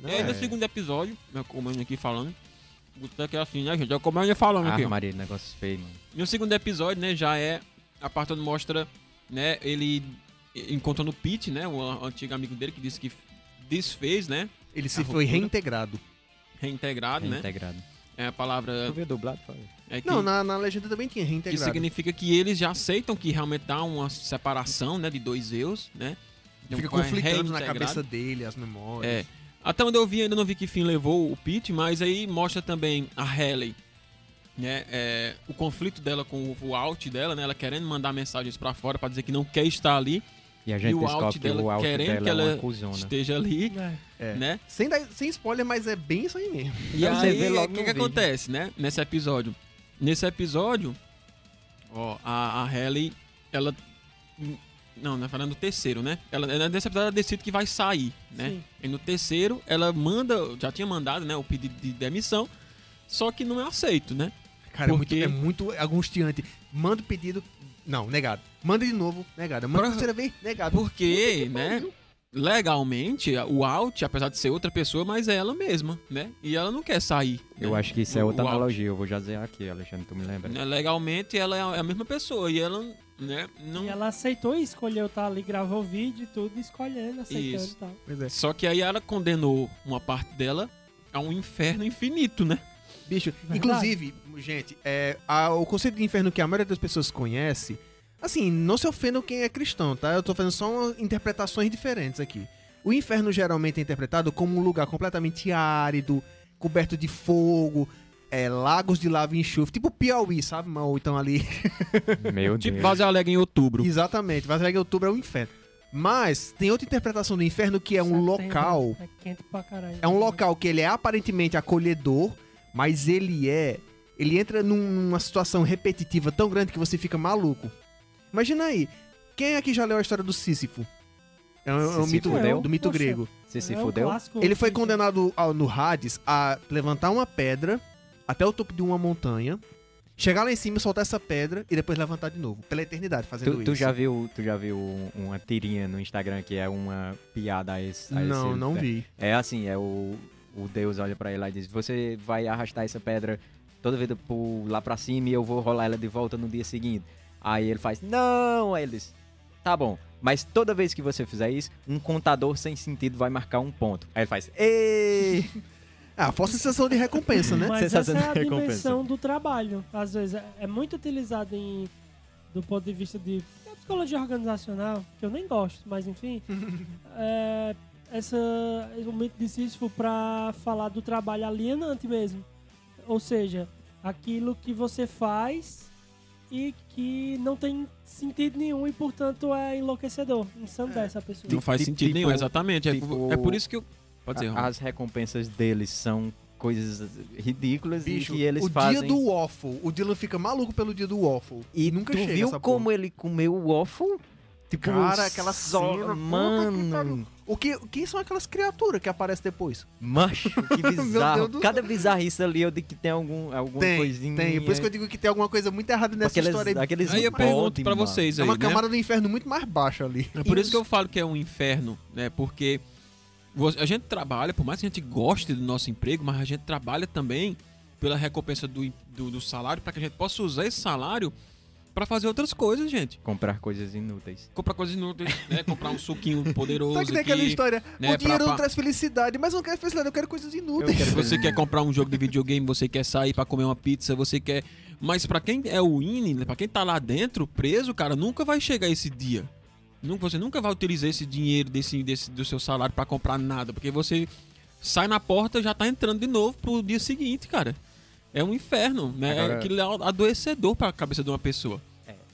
S4: Não
S1: E aí, no
S4: é-
S1: segundo episódio, né, como eu aqui falando, o boteco é assim, né, gente? É eu ia falando aqui.
S3: Ah, Maria, negócio feio, mano.
S1: No segundo episódio, né, já é a parte onde mostra, né, ele encontrando o Pete, né, o a- antigo amigo dele que disse que desfez, né,
S4: Ele se foi reintegrado.
S1: reintegrado, né?
S3: Reintegrado.
S1: É a palavra
S3: Tu dublado?
S1: É que,
S4: Não, na, na legenda também tinha
S1: que
S4: reintegrado.
S1: significa que eles já aceitam que realmente dá uma separação, né, de dois eus, né? Então,
S4: Fica conflitando na cabeça dele, as memórias.
S1: É. Até onde eu vi, ainda não vi que fim levou o Pete, mas aí mostra também a Halle, né? é, o conflito dela com o, o out dela, né? Ela querendo mandar mensagens pra fora pra dizer que não quer estar ali,
S3: E a gente
S1: o
S3: descobre
S1: out
S3: que
S1: dela
S3: o out
S1: querendo
S3: dela
S1: que
S3: é uma
S1: ela
S3: cuzona.
S1: esteja ali,
S2: É.
S4: É.
S1: né?
S4: Sem, dar- sem spoiler, mas é bem isso aí mesmo.
S1: E
S3: você
S1: aí,
S3: vê
S1: o
S3: logo
S1: que,
S3: no
S1: que acontece, né? Nesse episódio. Nesse episódio, ó, a, a Halle, ela. Não, não é falando do terceiro, né? Ela, nesse episódio ela decide que vai sair, né?
S2: Sim.
S1: E no terceiro, ela manda, já tinha mandado, né, o pedido de demissão, só que não é aceito, né?
S4: Cara, é muito,
S1: Porque-
S4: é muito angustiante. Manda o pedido. Não, negado. Manda de novo, negado. Manda
S1: Pra-
S4: a terceira vez, negado.
S1: Porque, né, legalmente, o Alt, apesar de ser outra pessoa, mas é ela mesma, né? E ela não quer sair.
S3: Eu
S1: né?
S3: acho que isso é outra
S1: o
S3: analogia. Eu vou já dizer aqui, Alexandre, tu me lembra.
S1: Né, Legalmente, ela é a é a mesma pessoa e ela, né, não...
S2: E ela aceitou e escolheu estar ali, gravou o vídeo e tudo, escolhendo, aceitando
S1: Isso.
S2: e tal.
S4: Pois é.
S1: Só que aí ela condenou uma parte dela a um inferno infinito, né?
S4: Bicho,
S2: Verdade.
S4: inclusive, gente, é, a- o conceito de inferno que a maioria das pessoas conhece, assim, não se ofendam quem é cristão, tá? Eu tô fazendo só interpretações diferentes aqui. O inferno geralmente é interpretado como um lugar completamente árido, coberto de fogo, é, lagos de lava e enxofre, tipo Piauí, sabe? Ou então ali. (laughs)
S3: Meu
S1: Tipo
S3: Deus.
S1: Vaza Alegre em outubro.
S4: Exatamente, Vazaga em outubro é o inferno. Mas tem outra interpretação do inferno que é um
S2: Setembro
S4: local
S2: É quente pra caralho.
S4: é um local que ele é aparentemente acolhedor, mas ele é. Ele entra num- numa situação repetitiva tão grande que você fica maluco. Imagina aí. Quem aqui já leu a história do Sísifo? É um, é um mito
S3: fudeu?
S4: do mito
S2: Poxa.
S4: grego.
S3: Se
S2: É um
S3: fudeu?
S2: clássico
S4: Ele foi condenado ao- no Hades a levantar uma pedra até o topo de uma montanha, chegar lá em cima, soltar essa pedra e depois levantar de novo, pela eternidade, fazendo
S3: Tu,
S4: isso.
S3: tu já viu, tu já viu uma tirinha no Instagram que é uma piada a esse? a
S4: Não,
S3: esse-
S4: não vi.
S3: É assim, é o, o Deus olha pra ele lá e diz: Você vai arrastar essa pedra toda vez por lá pra cima e eu vou rolar ela de volta no dia seguinte. Aí ele faz: Não! Aí ele diz: Tá bom, mas toda vez que você fizer isso, um contador sem sentido vai marcar um ponto. Aí ele faz: Ei! (laughs)
S4: Ah, força sensação de recompensa, né?
S2: Mas essa
S3: Sensação
S2: é
S3: de
S2: a
S3: recompensa.
S2: dimensão do trabalho. Às vezes é, é muito utilizado em, do ponto de vista de psicologia organizacional, que eu nem gosto, mas enfim. (laughs) é, essa, o mito de Sísifo para falar do trabalho alienante mesmo. Ou seja, aquilo que você faz e que não tem sentido nenhum e, portanto, é enlouquecedor. Ensandece a pessoa.
S1: Não faz
S3: Tipo-
S1: sentido nenhum,
S3: tipo-
S1: exatamente. É-
S3: tipo-
S1: É, por isso que eu... Pode dizer,
S3: A-
S1: Ron.
S3: As recompensas deles são coisas ridículas
S4: Bicho,
S3: e que eles
S4: o
S3: fazem.
S4: dia do waffle. O Dylan fica maluco pelo dia do waffle.
S3: E
S4: nunca
S3: tu
S4: chega
S3: viu
S4: essa
S3: como
S4: porra.
S3: ele comeu o waffle? Tipo,
S4: Cara, aquela cena, que
S3: Mano,
S4: pariu. O que, quem são aquelas criaturas que aparecem depois?
S3: macho, que (laughs)
S4: Meu
S3: bizarro.
S4: Deus do
S3: Cada bizarrice ali eu digo que tem algum, alguma
S4: Tem,
S3: coisinha.
S4: tem. Por isso que eu digo que tem alguma coisa muito errada nessa
S3: aqueles,
S4: história. aí.
S3: aqueles
S1: Aí eu pergunto pra vocês
S4: É
S1: aí,
S4: uma
S1: né?
S4: camada do inferno muito mais baixa ali.
S1: É por isso que eu falo que é um inferno, né? Porque a gente trabalha, por mais que a gente goste do nosso emprego, mas a gente trabalha também pela recompensa do, do, do salário, para que a gente possa usar esse salário para fazer outras coisas, gente.
S3: Comprar coisas inúteis.
S1: Comprar coisas inúteis, né? Comprar um suquinho (laughs) poderoso
S4: Só que tem aquela história.
S1: né,
S4: o dinheiro
S1: pra-
S4: não traz felicidade, mas eu não quero felicidade, eu quero coisas inúteis.
S3: Quero
S1: Você quer comprar um jogo de videogame, você quer sair pra comer uma pizza, você quer. Mas pra quem é o INE, pra quem tá lá dentro, preso, cara, nunca vai chegar esse dia. Nunca- Você nunca vai utilizar esse dinheiro desse, desse, do seu salário pra comprar nada, porque você sai na porta e já tá entrando de novo pro dia seguinte, cara. É um inferno, né?
S3: Agora-
S1: É aquilo é adoecedor pra cabeça de uma pessoa.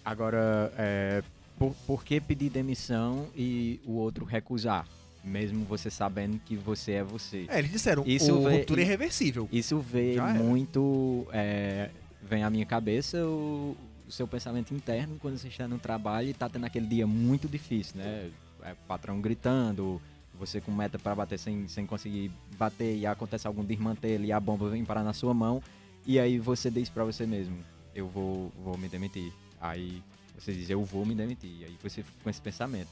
S3: Agora, é, por, por que pedir demissão e o outro recusar? Mesmo você sabendo que você é você.
S4: É, eles disseram,
S3: Isso
S4: o
S3: vê-
S4: ruptura é irreversível.
S3: Isso vê
S4: Já era.
S3: muito. é, vem à minha cabeça o, o seu pensamento interno quando você está no trabalho e está tendo aquele dia muito difícil, né? É, patrão gritando, você com meta para bater sem, sem conseguir bater e acontece algum desmantelo e a bomba vem parar na sua mão. E aí você diz para você mesmo: Eu vou, vou me demitir. Aí Você diz, eu vou me demitir. Aí você fica com esse pensamento.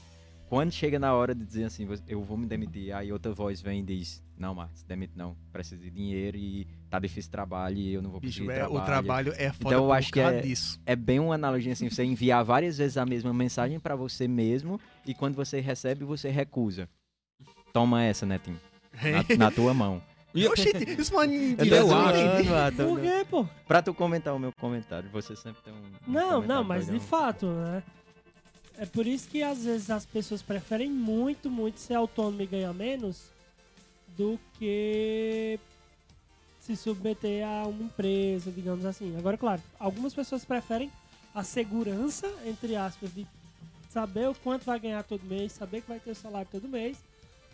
S3: Quando chega na hora de dizer assim, eu vou me demitir, aí outra voz vem e diz, não, Marcos, demite não, preciso de dinheiro e tá difícil trabalho e eu não vou
S4: Bicho,
S3: conseguir
S4: é,
S3: trabalho.
S4: o trabalho é foda
S3: Então, eu acho que é-
S4: disso.
S3: É bem uma analogia assim, você enviar várias vezes a mesma mensagem pra você mesmo e quando você recebe, você recusa. Toma essa, Netinho, na, (laughs) na tua mão.
S1: E-
S4: Oxente, isso mano.
S1: Eu
S3: tô
S1: acho.
S3: zoando, ah, tô-
S2: Por quê, pô?
S3: Pra tu comentar o meu comentário, você sempre tem um. um
S2: Não, não, mas de fato, né? É por isso que às vezes as pessoas preferem muito, muito ser autônomo e ganhar menos do que se submeter a uma empresa, digamos assim. Agora, claro, algumas pessoas preferem a segurança, entre aspas, de saber o quanto vai ganhar todo mês, saber que vai ter o salário todo mês,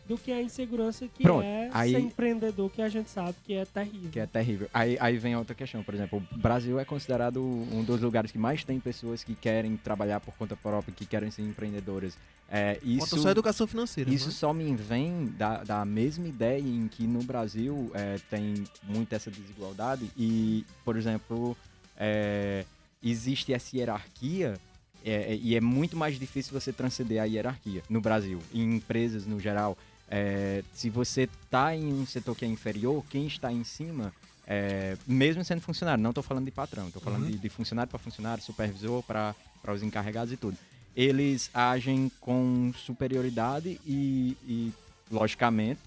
S2: do que a insegurança que
S3: Pronto,
S2: é
S3: aí-
S2: ser empreendedor, que a gente sabe que é terrível.
S3: Que é terrível. Aí, aí vem outra questão, por exemplo, o Brasil é considerado um dos lugares que mais tem pessoas que querem trabalhar por conta própria, que querem ser empreendedoras. É, isso,
S4: Falta só educação financeira.
S3: Isso
S4: né?
S3: só me vem da, da mesma ideia em que no Brasil é, tem muito essa desigualdade e, por exemplo, é, existe essa hierarquia é, é, e é muito mais difícil você transcender a hierarquia no Brasil, em empresas no geral. É, se você está em um setor que é inferior, quem está em cima, é, mesmo sendo funcionário, não estou falando de patrão, estou falando
S4: Uhum.
S3: de, de funcionário para funcionário, supervisor para os encarregados e tudo eles agem com superioridade e, e, logicamente,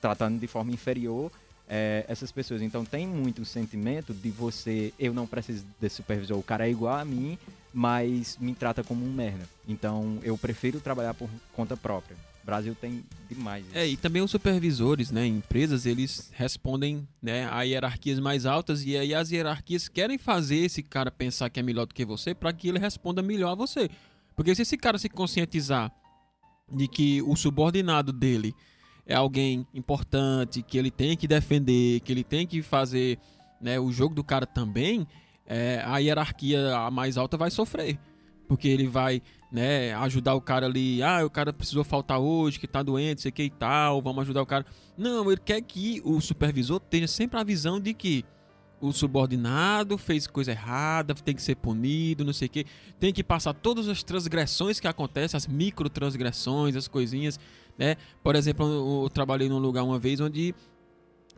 S3: tratando de forma inferior é, essas pessoas. Então tem muito o sentimento de você, eu não preciso desse supervisor, o cara é igual a mim, mas me trata como um merda. Então eu prefiro trabalhar por conta própria. O Brasil tem demais isso.
S1: É, e também os supervisores, né, em empresas, eles respondem, né, a hierarquias mais altas e aí as hierarquias querem fazer esse cara pensar que é melhor do que você para que ele responda melhor a você. Porque se esse cara se conscientizar de que o subordinado dele é alguém importante, que ele tem que defender, que ele tem que fazer né, o jogo do cara também, é, a hierarquia a mais alta vai sofrer. Porque ele vai né, ajudar o cara ali, ah, o cara precisou faltar hoje, que tá doente, sei que e tal, vamos ajudar o cara. Não, ele quer que o supervisor tenha sempre a visão de que o subordinado fez coisa errada, tem que ser punido, não sei o que, tem que passar todas as transgressões que acontecem, as micro transgressões, as coisinhas, né? Por exemplo, eu trabalhei num lugar uma vez onde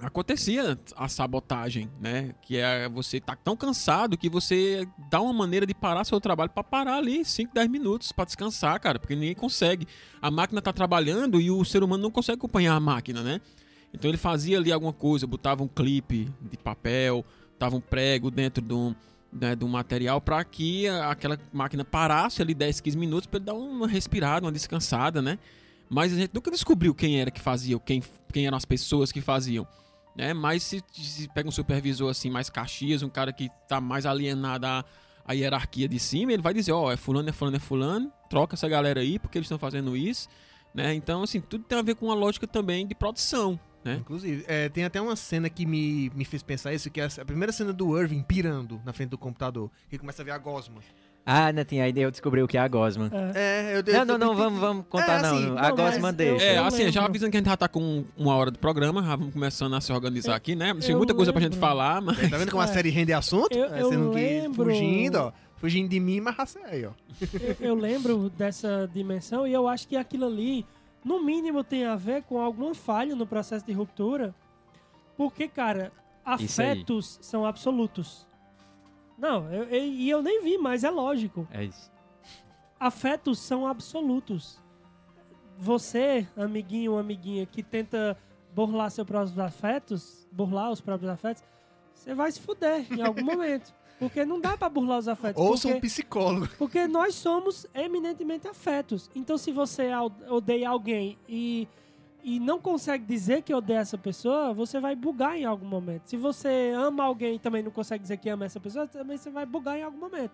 S1: acontecia a sabotagem, né? Que é você tá tão cansado que você dá uma maneira de parar seu trabalho para parar ali 5, 10 minutos para descansar, cara, porque ninguém consegue. A máquina tá trabalhando e o ser humano não consegue acompanhar a máquina, né? Então ele fazia ali alguma coisa, botava um clipe de papel, tava um prego dentro de um, né, material para que aquela máquina parasse ali 10, 15 minutos para dar uma respirada, uma descansada, né? Mas a gente nunca descobriu quem era que fazia, quem, quem eram as pessoas que faziam. Né? Mas se, se pega um supervisor assim, mais caxias, um cara que tá mais alienado à, à hierarquia de cima, ele vai dizer, ó, é fulano, é fulano, é fulano, troca essa galera aí, porque eles estão fazendo isso. Né? Então, assim, tudo tem a ver com uma lógica também de produção. né?
S4: Inclusive, é, tem até uma cena que me, me fez pensar isso, que é a primeira cena do Irving pirando na frente do computador, que começa a ver a gosma.
S3: Ah, Netinho, aí eu descobri o que é a Gosma.
S2: É.
S4: É, eu,
S3: Não, não, não, vamos, vamos contar
S4: É,
S3: não.
S4: assim,
S3: a
S2: não,
S3: Gosma deixa.
S1: É, assim, já avisando que a gente já tá com uma hora de programa, já vamos começando a se organizar aqui, né? Tem muita coisa pra gente falar, mas.
S4: Tá vendo como a
S2: É.
S4: série rende assunto?
S2: Eu-
S4: É,
S2: eu
S4: você não quis
S2: lembro-
S4: fugindo, ó. Fugindo de mim, mas raça aí, ó.
S2: eu, eu lembro dessa dimensão e eu acho que aquilo ali, no mínimo, tem a ver com alguma falha no processo de ruptura. Porque, cara, afetos são absolutos. Não, eu- eu- e eu nem vi, mas é lógico.
S3: É isso.
S2: Afetos são absolutos. Você, amiguinho ou amiguinha, que tenta burlar seus próprios afetos, burlar os próprios afetos, você vai se fuder em algum (laughs) momento. Porque não dá pra burlar os afetos.
S4: Ouça
S2: porque...
S4: um psicólogo.
S2: Porque nós somos eminentemente afetos. Então, se você odeia alguém e, e não consegue dizer que odeia essa pessoa, você vai bugar em algum momento. Se você ama alguém e também não consegue dizer que ama essa pessoa, também você vai bugar em algum momento.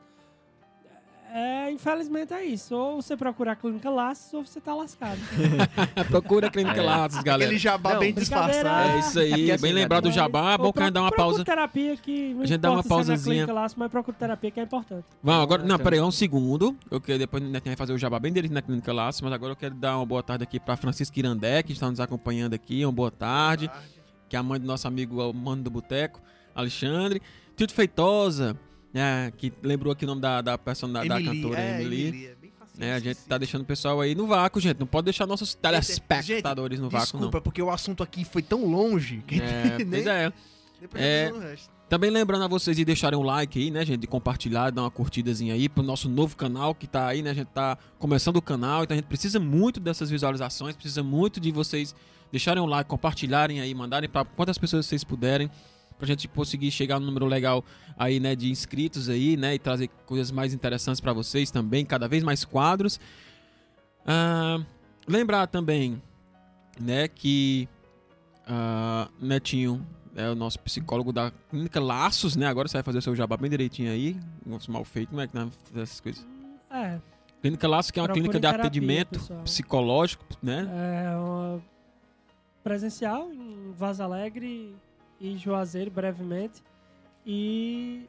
S2: É, infelizmente é isso. Ou você procura a clínica Laços ou você tá lascado. (laughs)
S1: Procura a Clínica
S3: É.
S1: Lattes, galera.
S4: Aquele jabá
S3: Não,
S4: bem disfarçado.
S1: É isso aí,
S3: É porque, assim,
S1: bem lembrado do jabá. É bom que a gente dá uma pausa.
S2: terapia que
S1: A gente dá uma
S2: é na
S1: pausazinha.
S2: clínica Laços, mas procura terapia que é importante.
S1: Vamos, agora. Não,
S3: então-
S1: peraí, um segundo. Eu quero depois né, vai fazer o jabá bem deles na Clínica Laços, mas agora eu quero dar uma boa tarde aqui pra Francisca Irandé, que está nos acompanhando aqui. Uma boa tarde. Que é a mãe do nosso amigo o Mano do Boteco, Alexandre. Tito Feitosa, É, que lembrou aqui o nome da, da personagem da, da cantora
S4: é,
S1: Emily.
S4: Emily, é bem
S1: né, a gente tá deixando o pessoal aí no vácuo, gente. Não pode deixar nossos telespectadores no vácuo,
S4: Desculpa, porque o assunto aqui foi tão longe que
S1: não. É, (laughs)
S4: nem,
S1: pois é.
S4: depois
S1: É. Também lembrando a vocês de deixarem um like aí, né, gente? De compartilhar, dar uma curtidazinha aí pro nosso novo canal que tá aí, né? A gente tá começando o canal, então a gente precisa muito dessas visualizações, precisa muito de vocês deixarem um like, compartilharem aí, mandarem para quantas pessoas vocês puderem, pra gente conseguir chegar no número legal aí, né, de inscritos aí, né? E trazer coisas mais interessantes para vocês também, cada vez mais quadros. Ah, lembrar também, né, que ah, Netinho é o nosso psicólogo da clínica Laços, né? Agora você vai fazer o seu jabá bem direitinho aí. Nosso mal feito, como é que não essas coisas?
S2: É,
S1: Clínica Laços, que é uma clínica de
S2: terapia,
S1: atendimento
S2: pessoal.
S1: psicológico, né?
S2: é uma presencial em Vaz Alegre e Juazeiro, brevemente. E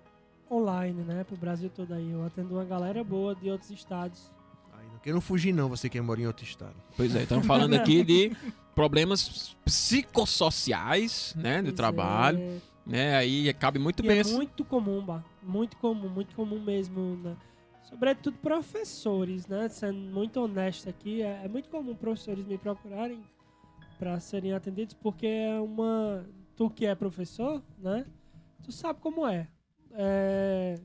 S2: online, né? Pro Brasil todo aí. Eu atendo uma galera boa de outros estados.
S4: Ai, não quero fugir não, você que mora em outro estado.
S1: Pois é, estamos falando aqui de problemas psicossociais, né? Do
S2: Pois
S1: trabalho,
S2: é.
S1: né? Aí cabe muito
S2: E
S1: bem
S2: é
S1: esse-
S2: muito comum, Bah. Muito comum, muito comum mesmo. Né? Sobretudo professores, né? Sendo muito honesto aqui, é, é muito comum professores me procurarem para serem atendidos, porque é uma. Tu que é professor, né? Tu sabe como é. É,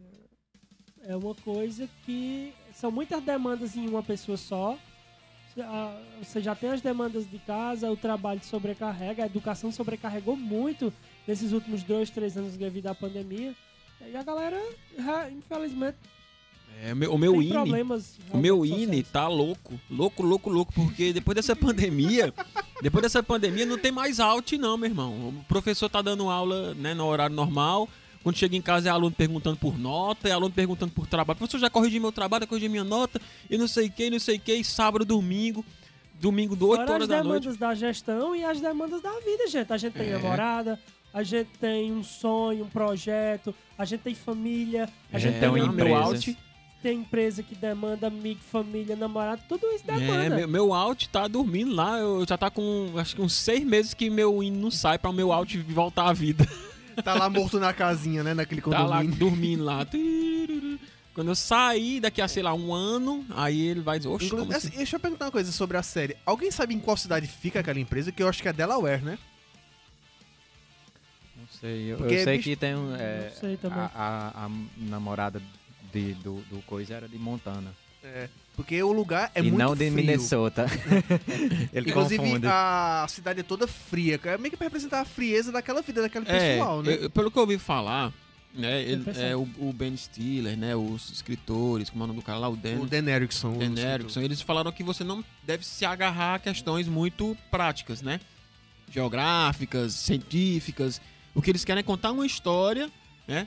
S2: é uma coisa que são muitas demandas em uma pessoa só. Você- já tem as demandas de casa, o trabalho sobrecarrega, a educação sobrecarregou muito nesses últimos dois, três anos devido à pandemia. E a galera, infelizmente,
S1: É, o meu, o meu
S2: tem
S1: INE, o meu INE tá louco, louco, louco, louco, porque depois dessa (laughs) pandemia, depois dessa pandemia não tem mais out não, meu irmão. O professor tá dando aula, né, no horário normal. Quando chega em casa é aluno perguntando por nota, é aluno perguntando por trabalho. Professor, já corrigi meu trabalho, já corrigi minha nota, e não sei o que, não sei o que, sábado, domingo, domingo, 8
S2: Fora
S1: horas
S2: as
S1: da noite.
S2: demandas da gestão e as demandas da vida, gente. A gente tem
S1: É.
S2: namorada, a gente tem um sonho, um projeto, a gente tem família, a
S3: A
S2: gente tem
S3: uma
S2: um-
S1: meu
S3: empresa.
S1: out,
S2: tem empresa que demanda amigo, família, namorado, tudo isso
S1: é,
S2: demanda.
S1: meu, meu out tá dormindo lá, eu já tá com, acho que uns seis meses que meu INE não sai pra o meu out voltar à vida. (laughs)
S4: Tá lá morto na casinha, né? Naquele
S1: Tá lá
S4: condomínio.
S1: dormindo lá. (laughs) Quando eu sair daqui a, sei lá, um ano, aí ele vai dizer, oxe,
S4: Inclu-
S1: como
S4: assim,
S1: assim?
S4: deixa eu perguntar uma coisa sobre a série. Alguém sabe em qual cidade fica aquela empresa? Que eu acho que é Delaware, né?
S3: Não sei, eu, eu sei
S4: bicho,
S3: que tem um. é,
S2: Não sei também.
S3: a, a- a namorada de, do, do coisa era de Montana.
S4: É. Porque o lugar é
S3: e
S4: muito
S3: não de
S4: frio.
S3: Minnesota. (laughs) Ele
S4: Inclusive,
S3: confunde.
S4: a cidade é toda fria. É meio que pra representar a frieza daquela vida daquele
S1: É,
S4: pessoal, né?
S1: eu- pelo que eu ouvi falar, né, ele,
S2: pessoal.
S1: é, o, o Ben Stiller, né, os escritores, como é o nome do cara lá, o Dan,
S4: O Dan Erickson.
S1: Dan. Erickson, eles falaram que você não deve se agarrar a questões muito práticas, né? Geográficas, científicas. O que eles querem é contar uma história, né?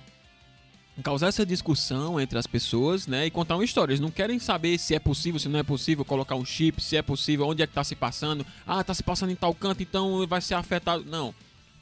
S1: Causar essa discussão entre as pessoas, né? E contar uma história. Eles não querem saber se é possível, se não é possível colocar um chip, se é possível, onde é que tá se passando. Ah, tá se passando em tal canto, então vai ser afetado. Não. O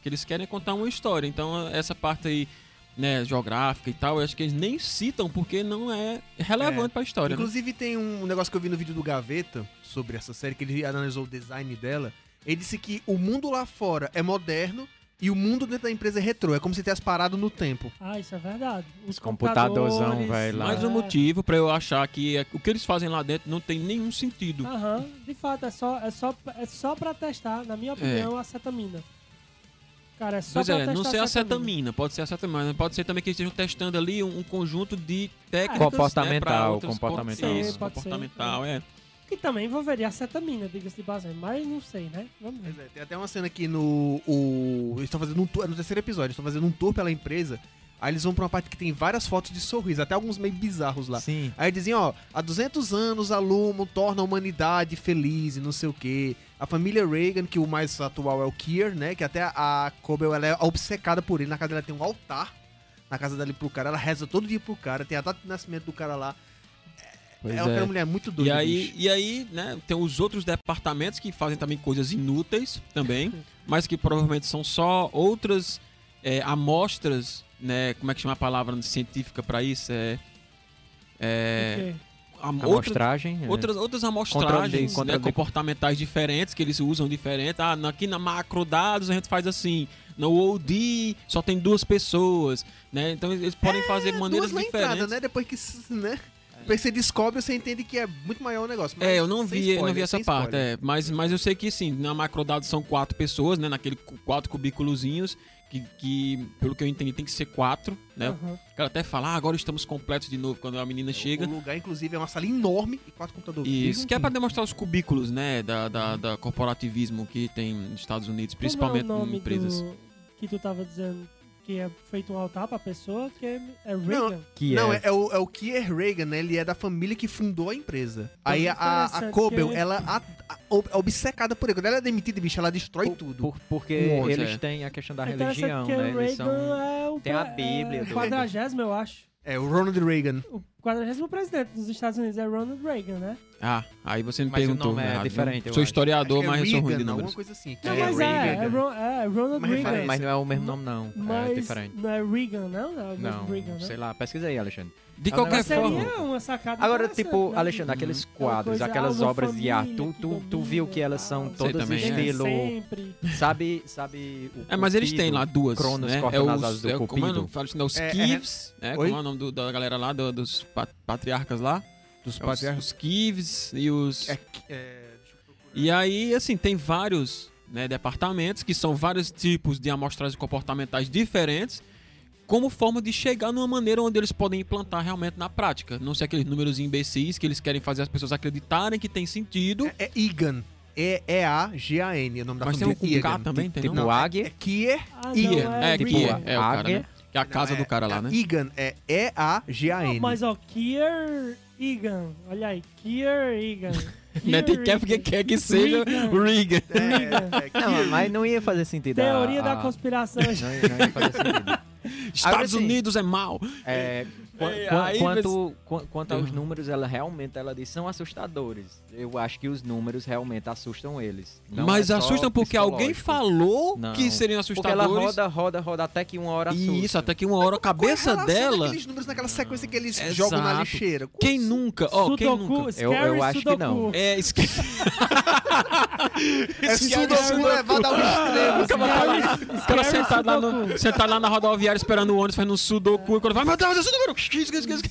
S1: que eles querem é contar uma história. Então, essa parte aí, né, geográfica e tal, eu acho que eles nem citam porque não é relevante pra história, né?
S4: Inclusive, tem um negócio que eu vi no vídeo do Gaveta sobre essa série, que ele analisou o design dela. Ele disse que o mundo lá fora é moderno e o mundo dentro da empresa é retrô. É como se tivesse parado no tempo.
S2: Ah, isso é verdade. Os
S3: computadorzão,
S2: computadores,
S3: velho, lá.
S1: Mais um
S2: é.
S1: motivo pra eu achar que é- o que eles fazem lá dentro não tem nenhum sentido.
S2: Aham, de fato, é só, é, só, é só pra testar, na minha opinião, a cetamina. Cara, é só
S1: Pois
S2: pra
S1: é,
S2: testar
S1: não ser a cetamina, pode ser a cetamina, mas pode ser também que eles estejam testando ali um, um conjunto de técnicas
S3: Comportamental,
S1: né, pra outras-
S3: comportamental.
S2: Sim, pode ser,
S1: comportamental, é.
S2: Que também envolveria a cetamina, diga-se de passagem, mas não sei, né? Vamos ver.
S4: Pois é, tem até uma cena aqui no. O, eles estão fazendo um tour. No terceiro episódio, eles estão fazendo um tour pela empresa. Aí eles vão pra uma parte que tem várias fotos de sorriso, até alguns meio bizarros lá.
S3: Sim.
S4: Aí dizem, ó, há 200 anos a Lumo torna a humanidade feliz e não sei o quê. A família Reagan, que o mais atual é o Keir, né? Que até a Cobel, ela é obcecada por ele. Na casa dela tem um altar. Na casa dela pro cara. Ela reza todo dia pro cara. Tem a data de nascimento do cara lá.
S1: Pois
S4: é,
S1: é.
S4: aquela mulher muito doida,
S1: E aí,
S4: bicho.
S1: e aí, né, tem os outros departamentos que fazem também coisas inúteis também, (laughs) mas que provavelmente são só outras é, amostras, né, como é que chama a palavra científica pra isso? É, é,
S2: Ok.
S1: am- outra-
S3: Amostragem. é.
S1: Outras, outras amostragens
S3: controle
S1: né,
S3: de-
S1: comportamentais diferentes que eles usam diferente. Ah, aqui na macro dados a gente faz assim. no OD só tem duas pessoas, né? Então eles podem fazer maneiras
S4: É, Duas na
S1: diferentes.
S4: entrada, né? Depois que, né? Que você descobre, você entende que é muito maior o negócio. mas
S1: É, eu não vi, eu não
S4: spoiler,
S1: vi essa parte,
S4: spoiler.
S1: é, mas, mas eu sei que sim, na macrodados são quatro pessoas, né? Naquele quatro cubículozinhos, que, que, pelo que eu entendi, tem que ser quatro, né? Cara até fala, ah, agora estamos completos de novo quando a menina chega.
S4: O lugar, inclusive, é uma sala enorme e quatro computadores.
S1: Isso, que é pra
S4: Bem
S1: demonstrar os cubículos, né, da, da, da corporativismo que tem nos Estados Unidos, principalmente
S2: Como é o
S1: em
S2: nome
S1: empresas.
S2: do- que tu tava dizendo que é feito um altar pra pessoa, que é, é Reagan.
S3: Que
S4: Não,
S3: é,
S4: é, é o, é o Kier Reagan, né? Ele é da família que fundou a empresa. Aí a, a, a Cobel,
S2: que-
S4: ela a- a- é obcecada por ele. Quando ela é demitida, bicho, ela destrói
S3: por-
S4: tudo.
S3: por- porque eles
S1: é.
S3: têm a questão da
S2: É
S3: religião,
S2: que
S3: né?
S2: o
S3: Eles são...
S2: é o
S3: tem a
S2: é
S3: Bíblia do-
S2: quadragésimo, eu acho.
S4: É, o Ronald Reagan.
S2: O quadragésimo presidente dos Estados Unidos é Ronald Reagan, né?
S1: Ah, aí você me
S3: Mas o
S1: perguntou.
S3: nome é
S1: errado, viu?
S3: diferente, eu
S1: Sou
S3: acho.
S1: historiador,
S4: é
S1: mas eu sou ruim de
S4: Reagan,
S1: números.
S4: alguma coisa assim.
S2: Não,
S4: Kier
S2: mas é, é,
S4: Reagan.
S2: Ron- é Ronald
S4: Uma
S2: Reagan.
S4: referência.
S3: Mas não é o mesmo nome, não.
S2: Mas
S3: é diferente.
S2: não é Reagan, não? Não é o mesmo
S3: Não,
S2: Reagan, né?
S3: sei lá. Pesquisa aí, Alexandre.
S1: De
S3: É
S1: qualquer
S2: Mas
S1: forma.
S2: seria uma sacada
S3: Agora, tipo,
S2: né?
S3: Alexandre, aqueles quadros,
S2: coisa,
S3: aquelas obras de arte, tu, tu, tu viu que elas são todas
S1: também, é.
S3: estilo...
S2: Sempre.
S3: Sabe, sabe... o
S1: É, mas eles têm lá duas,
S3: Cronos
S1: né? É os, é, o- como é o nome? Fala assim, né? Os
S4: É, é-
S1: Kivs, né? Como é o nome do- da galera lá, do- dos patriarcas lá?
S4: Dos
S1: É os, os Kivs e os...
S4: É, é, deixa eu procurar.
S1: E aí, assim, tem vários né, departamentos que são vários tipos de amostragens comportamentais diferentes, como forma de chegar numa maneira onde eles podem implantar realmente na prática. Não ser aqueles números imbecis que eles querem fazer as pessoas acreditarem que tem sentido.
S4: É, é Egan. E-E-A-G-A-N, o nome da
S1: Mas tem
S4: família.
S1: um com K
S4: Egan.
S1: também, tem
S3: Tipo
S1: não?
S4: Não,
S3: águia.
S4: É Kier.
S2: Ah,
S1: é. Kier, é o cara, né? Que é a casa
S4: Não, é-
S1: do cara lá,
S4: é
S1: né?
S4: Egan é E-A-G-A-N.
S2: Mas ó, Kier Egan. Olha aí, Kier Egan.
S1: Né, tem
S2: Kier
S1: quer porque quer que seja o Reagan.
S4: É, é,
S3: Não,
S4: Kier.
S3: mas não ia fazer sentido. a-
S2: Teoria da
S3: a-
S2: conspiração. (laughs)
S3: Não, ia- não ia fazer sentido.
S1: Estados
S3: sim.
S1: Unidos é mal.
S3: É, Qu-
S1: É,
S3: qu-
S1: aí
S3: quanto, qu- quanto aos números, ela realmente ela diz são assustadores. Eu acho que os números realmente assustam eles. Não
S1: Mas
S3: é
S1: assustam porque alguém falou
S3: Não.
S1: que seriam
S3: Porque ela
S1: assustadores.
S3: roda, roda, roda até que uma hora assusta.
S1: E isso, até que uma hora a
S4: Qual é
S1: cabeça
S4: relação
S1: dela.
S4: daqueles números naquela sequência que eles
S1: Exato.
S4: jogam na lixeira.
S1: Quem nunca? Ó, quem
S2: Sudoku,
S1: nunca?
S3: Eu- eu acho que
S2: Sudoku.
S3: não.
S1: É, esque... (laughs)
S4: É Sudoku levado ao extremo.
S1: O cara sentado lá,
S2: Sudoku.
S1: no, sentado lá na rodoviária esperando o ônibus, fazendo um sudoku. E quando vai, meu Deus, esse número.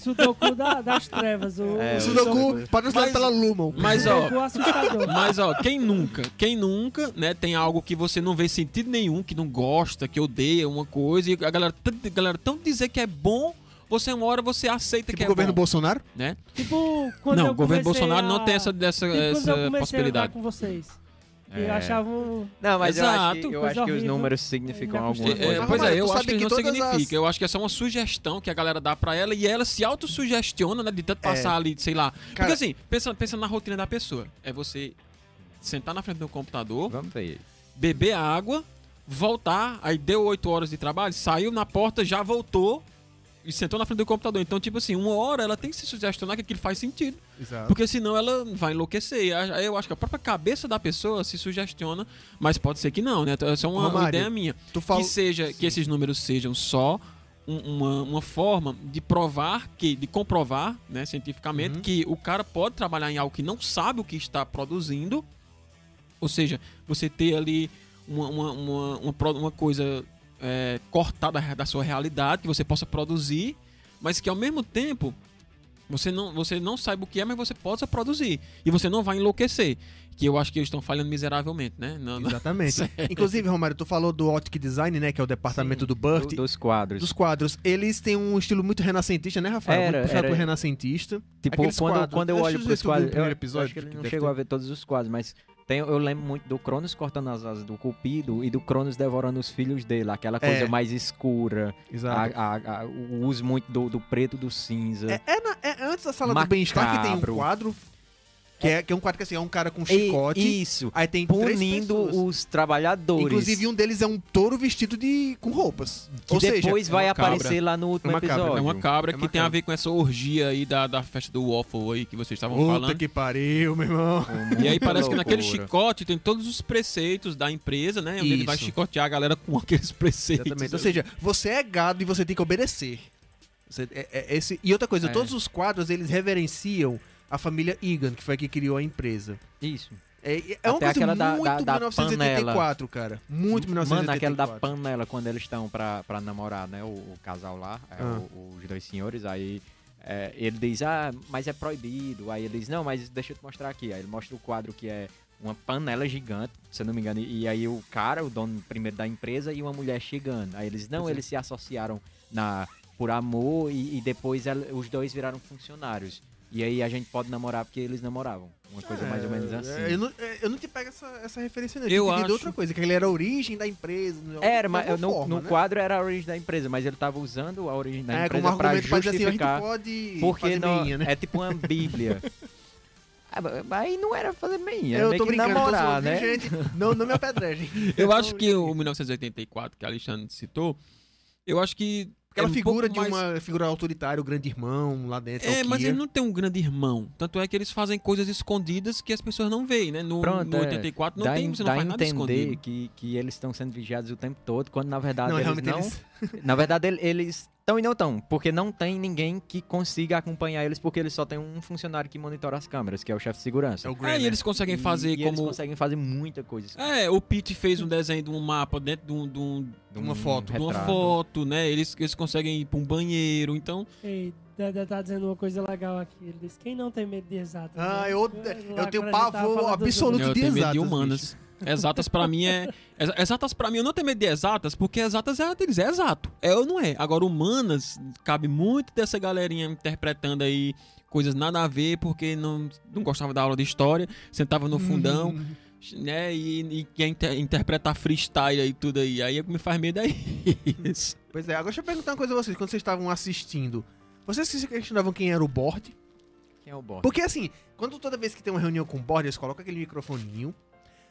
S2: Sudoku da- das trevas. O,
S3: É,
S2: o
S3: o
S4: Sudoku patrocinado pela Lumon.
S1: Mas, ó,
S2: Sudoku assustador.
S1: Mas, ó, quem nunca? Quem nunca, né, tem algo que você não vê sentido nenhum, que não gosta, que odeia uma coisa, e a galera, tanto- a galera tanto dizer que é bom, você uma hora você aceita
S4: Tipo
S1: que
S4: o
S1: é
S4: governo
S1: bom,
S4: Bolsonaro.
S1: né?
S2: Tipo, quando
S1: não,
S2: eu
S1: o governo Bolsonaro não
S2: a-
S1: tem essa, dessa,
S2: Tipo, quando eu
S1: essa
S2: comecei a
S1: possibilidade.
S2: com vocês. E
S3: É.
S2: eu achava um...
S3: Não, mas eu acho que,
S1: Exato.
S3: eu acho que os
S2: horrível.
S3: números significam alguma
S1: É,
S3: coisa.
S4: Mas,
S1: pois é, eu acho que,
S4: que
S1: não significa.
S4: as-
S1: Eu acho que é só uma sugestão que a galera dá pra ela e ela se autossugestiona, né? De tanto passar ali, sei lá. Porque
S4: Cara-
S1: assim, pensa, pensa na rotina da pessoa. É você sentar na frente do computador,
S3: Vamos ver.
S1: beber água, voltar, aí deu 8 horas de trabalho, saiu na porta, já voltou e sentou na frente do computador. Então, tipo assim, uma hora ela tem que se sugestionar que aquilo faz sentido.
S4: Exato.
S1: Porque senão ela vai enlouquecer. E Aí eu acho que a própria cabeça da pessoa se sugestiona, mas pode ser que não, né? Essa é uma, uma ideia minha.
S4: Tu fala...
S1: Que seja, que esses números sejam só um- uma, uma forma de provar que, de comprovar, né, cientificamente,
S4: Uhum.
S1: que o cara pode trabalhar em algo que não sabe o que está produzindo. Ou seja, você ter ali uma, uma, uma, uma, uma coisa é, cortada da sua realidade, que você possa produzir, mas que ao mesmo tempo você não, você não saiba o que é, mas você possa produzir. E você não vai enlouquecer. Que eu acho que eles estão falhando miseravelmente, né? Não- não-
S4: Exatamente. (laughs) (laughs) Inclusive, Romário, tu falou do Optic Design, né? Que é o departamento
S3: Sim,
S4: do Burt.
S3: do- dos quadros.
S4: Dos quadros. Eles têm um estilo muito renascentista, né, Rafael?
S3: Era,
S4: muito puxado
S3: era.
S4: renascentista.
S3: Tipo,
S4: Aqueles
S3: quando,
S4: quadros.
S3: quando eu olho pros quadros.
S4: primeiro
S3: eu-
S4: episódio,
S3: eu acho que ele não chegou
S4: ter.
S3: a ver todos os quadros, mas tem, eu lembro muito do Cronos cortando as asas do Cupido e do Cronos devorando os filhos dele, aquela coisa
S4: É.
S3: mais escura,
S4: Exato.
S3: a- a- a- o uso muito do, do preto do cinza.
S4: É, é na- é antes da sala do bem-estar que tem um
S3: Macabro.
S4: quadro. Que é, que é um quadro que assim, é um cara com
S3: E-
S4: chicote.
S3: isso,
S4: Aí tem
S3: punindo os trabalhadores.
S4: Inclusive, um deles é um touro vestido de com roupas.
S3: que
S4: Ou
S3: depois
S4: seja,
S3: vai
S1: uma cabra.
S3: aparecer lá no último
S4: É uma cabra,
S3: episódio.
S1: É uma cabra
S4: É
S1: que
S4: uma
S1: tem a
S4: cabra.
S1: ver com essa orgia aí da, da festa do Waffle aí que vocês estavam
S4: puta
S1: falando.
S4: que pariu, meu irmão. (laughs)
S1: E aí parece que naquele chicote tem todos os preceitos da empresa, né? Onde ele vai chicotear a galera com (laughs) aqueles preceitos.
S4: Exatamente. Ou seja, você é gado e você tem que obedecer. Você- é- é esse... E outra coisa,
S3: É.
S4: todos os quadros eles reverenciam a família Egan, que foi a que criou a empresa.
S3: Isso.
S4: É, é uma
S3: Até
S4: coisa muito
S3: da- da
S4: 1984, cara. Muito 1984.
S3: Mano, aquela da panela, quando eles estão pra, pra namorar, né? O, o casal lá, é,
S4: Ah.
S3: o- os dois senhores, aí é, ele diz, ah, mas é proibido. Aí ele diz, não, mas deixa eu te mostrar aqui. Aí ele mostra o quadro que é uma panela gigante, se eu não me engano. E, e aí o cara, o dono primeiro da empresa, e uma mulher chegando. Aí eles, não,
S4: Pois é.
S3: eles se associaram na, por amor e, e depois ela- os dois viraram funcionários. E aí a gente pode namorar porque eles namoravam. Uma coisa mais ou menos assim.
S4: É, eu, não, é, eu não te pego essa, essa referência, não.
S1: Eu
S4: entendido
S1: acho-
S4: outra coisa, que ele era a origem da empresa.
S3: Era, mas no,
S4: forma,
S3: no
S4: né?
S3: quadro era a origem da empresa, mas ele tava usando a origem da
S4: É, como
S3: empresa
S4: dizer assim, a gente
S3: justificar.
S4: pode
S3: porque
S4: fazer
S3: não,
S4: meinha, né?
S3: é tipo uma bíblia. (laughs) Ah, Aí não era fazer meinha, era
S4: eu
S3: meio
S4: tô
S3: que
S4: brincando,
S3: namorar, né?
S4: gente? (laughs) Não, não me apedrejem.
S1: Eu acho que o 1984 que a Alexandre citou, eu acho que.
S4: Aquela
S1: é um
S4: figura de
S1: mais-
S4: uma figura autoritária, o grande irmão lá dentro.
S1: É, mas ele não tem um grande irmão. Tanto é que eles fazem coisas escondidas que as pessoas não veem, né? No,
S3: Pronto,
S1: no
S3: é.
S1: 84 não
S3: dá
S1: tem,
S3: em-
S1: você não
S3: dá a
S1: faz nada
S3: entender
S1: escondido.
S3: que, que eles estão sendo vigiados o tempo todo, quando na verdade
S4: Não,
S3: eles
S4: realmente
S3: não...
S4: eles... (laughs)
S3: Na verdade ele- eles estão e não estão, porque não tem ninguém que consiga acompanhar eles, porque eles só tem um funcionário que monitora as câmeras, que é o chefe de segurança.
S4: É o
S1: É, e eles conseguem
S3: E-
S1: fazer
S3: e eles
S1: como.
S3: conseguem fazer muita coisa.
S1: É, o Pete fez um desenho de um mapa dentro de, um, de, um-
S3: de
S4: uma foto,
S1: de uma
S3: retrato.
S1: foto, né? Eles, eles conseguem ir pra um banheiro, então.
S2: Ei, Dedé tá dizendo uma coisa legal aqui. Ele disse: quem não tem medo de exatas?
S4: Ah,
S2: né?
S4: eu,
S2: Lá
S4: eu tenho pavor
S2: falando dos
S4: absoluto
S1: eu
S4: de
S1: tenho medo
S4: exatas,
S1: de
S4: bicho.
S1: Exatas pra mim é. ex- Exatas pra mim eu não tenho medo de exatas, porque exatas é a deles, é exato. É ou não é. Agora, humanas, cabe muito dessa galerinha interpretando aí coisas nada a ver, porque não, não gostava da aula de história, sentava no fundão,
S4: Hum.
S1: né? E, e quer inter- interpretar freestyle e tudo aí. Aí é me faz medo é isso.
S4: Pois é, agora deixa eu perguntar uma coisa a vocês. Quando vocês estavam assistindo, vocês se questionavam quem era o board?
S3: Quem é o boss?
S4: Porque assim, quando toda vez que tem uma reunião com o board, eles colocam aquele microfoninho.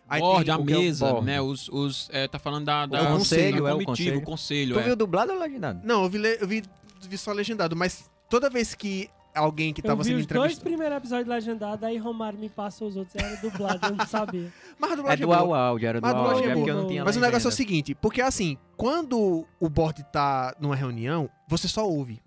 S4: Aí
S1: Board,
S4: tem-
S1: a
S3: é o
S1: mesa,
S3: board?
S1: né? Os, os, é, tá falando da, da
S3: O conselho, é o conselho.
S1: o conselho.
S3: Tu
S1: é.
S3: viu dublado ou legendado?
S4: Não, eu vi, eu vi, vi só legendado, mas toda vez que alguém que
S2: Eu
S4: tava
S2: vi
S4: sendo
S2: os dois
S4: entrevistado.
S2: primeiros episódios legendados, aí Romário me passa os outros. Era dublado, eu não sabia. (laughs)
S4: Mas a
S3: É
S4: dublagem é
S3: dual áudio, era dual
S4: dublagem
S3: áudio,
S4: é
S3: é porque eu não tinha
S4: Mas o negócio é o seguinte, porque assim, quando o board tá numa reunião, você só ouve.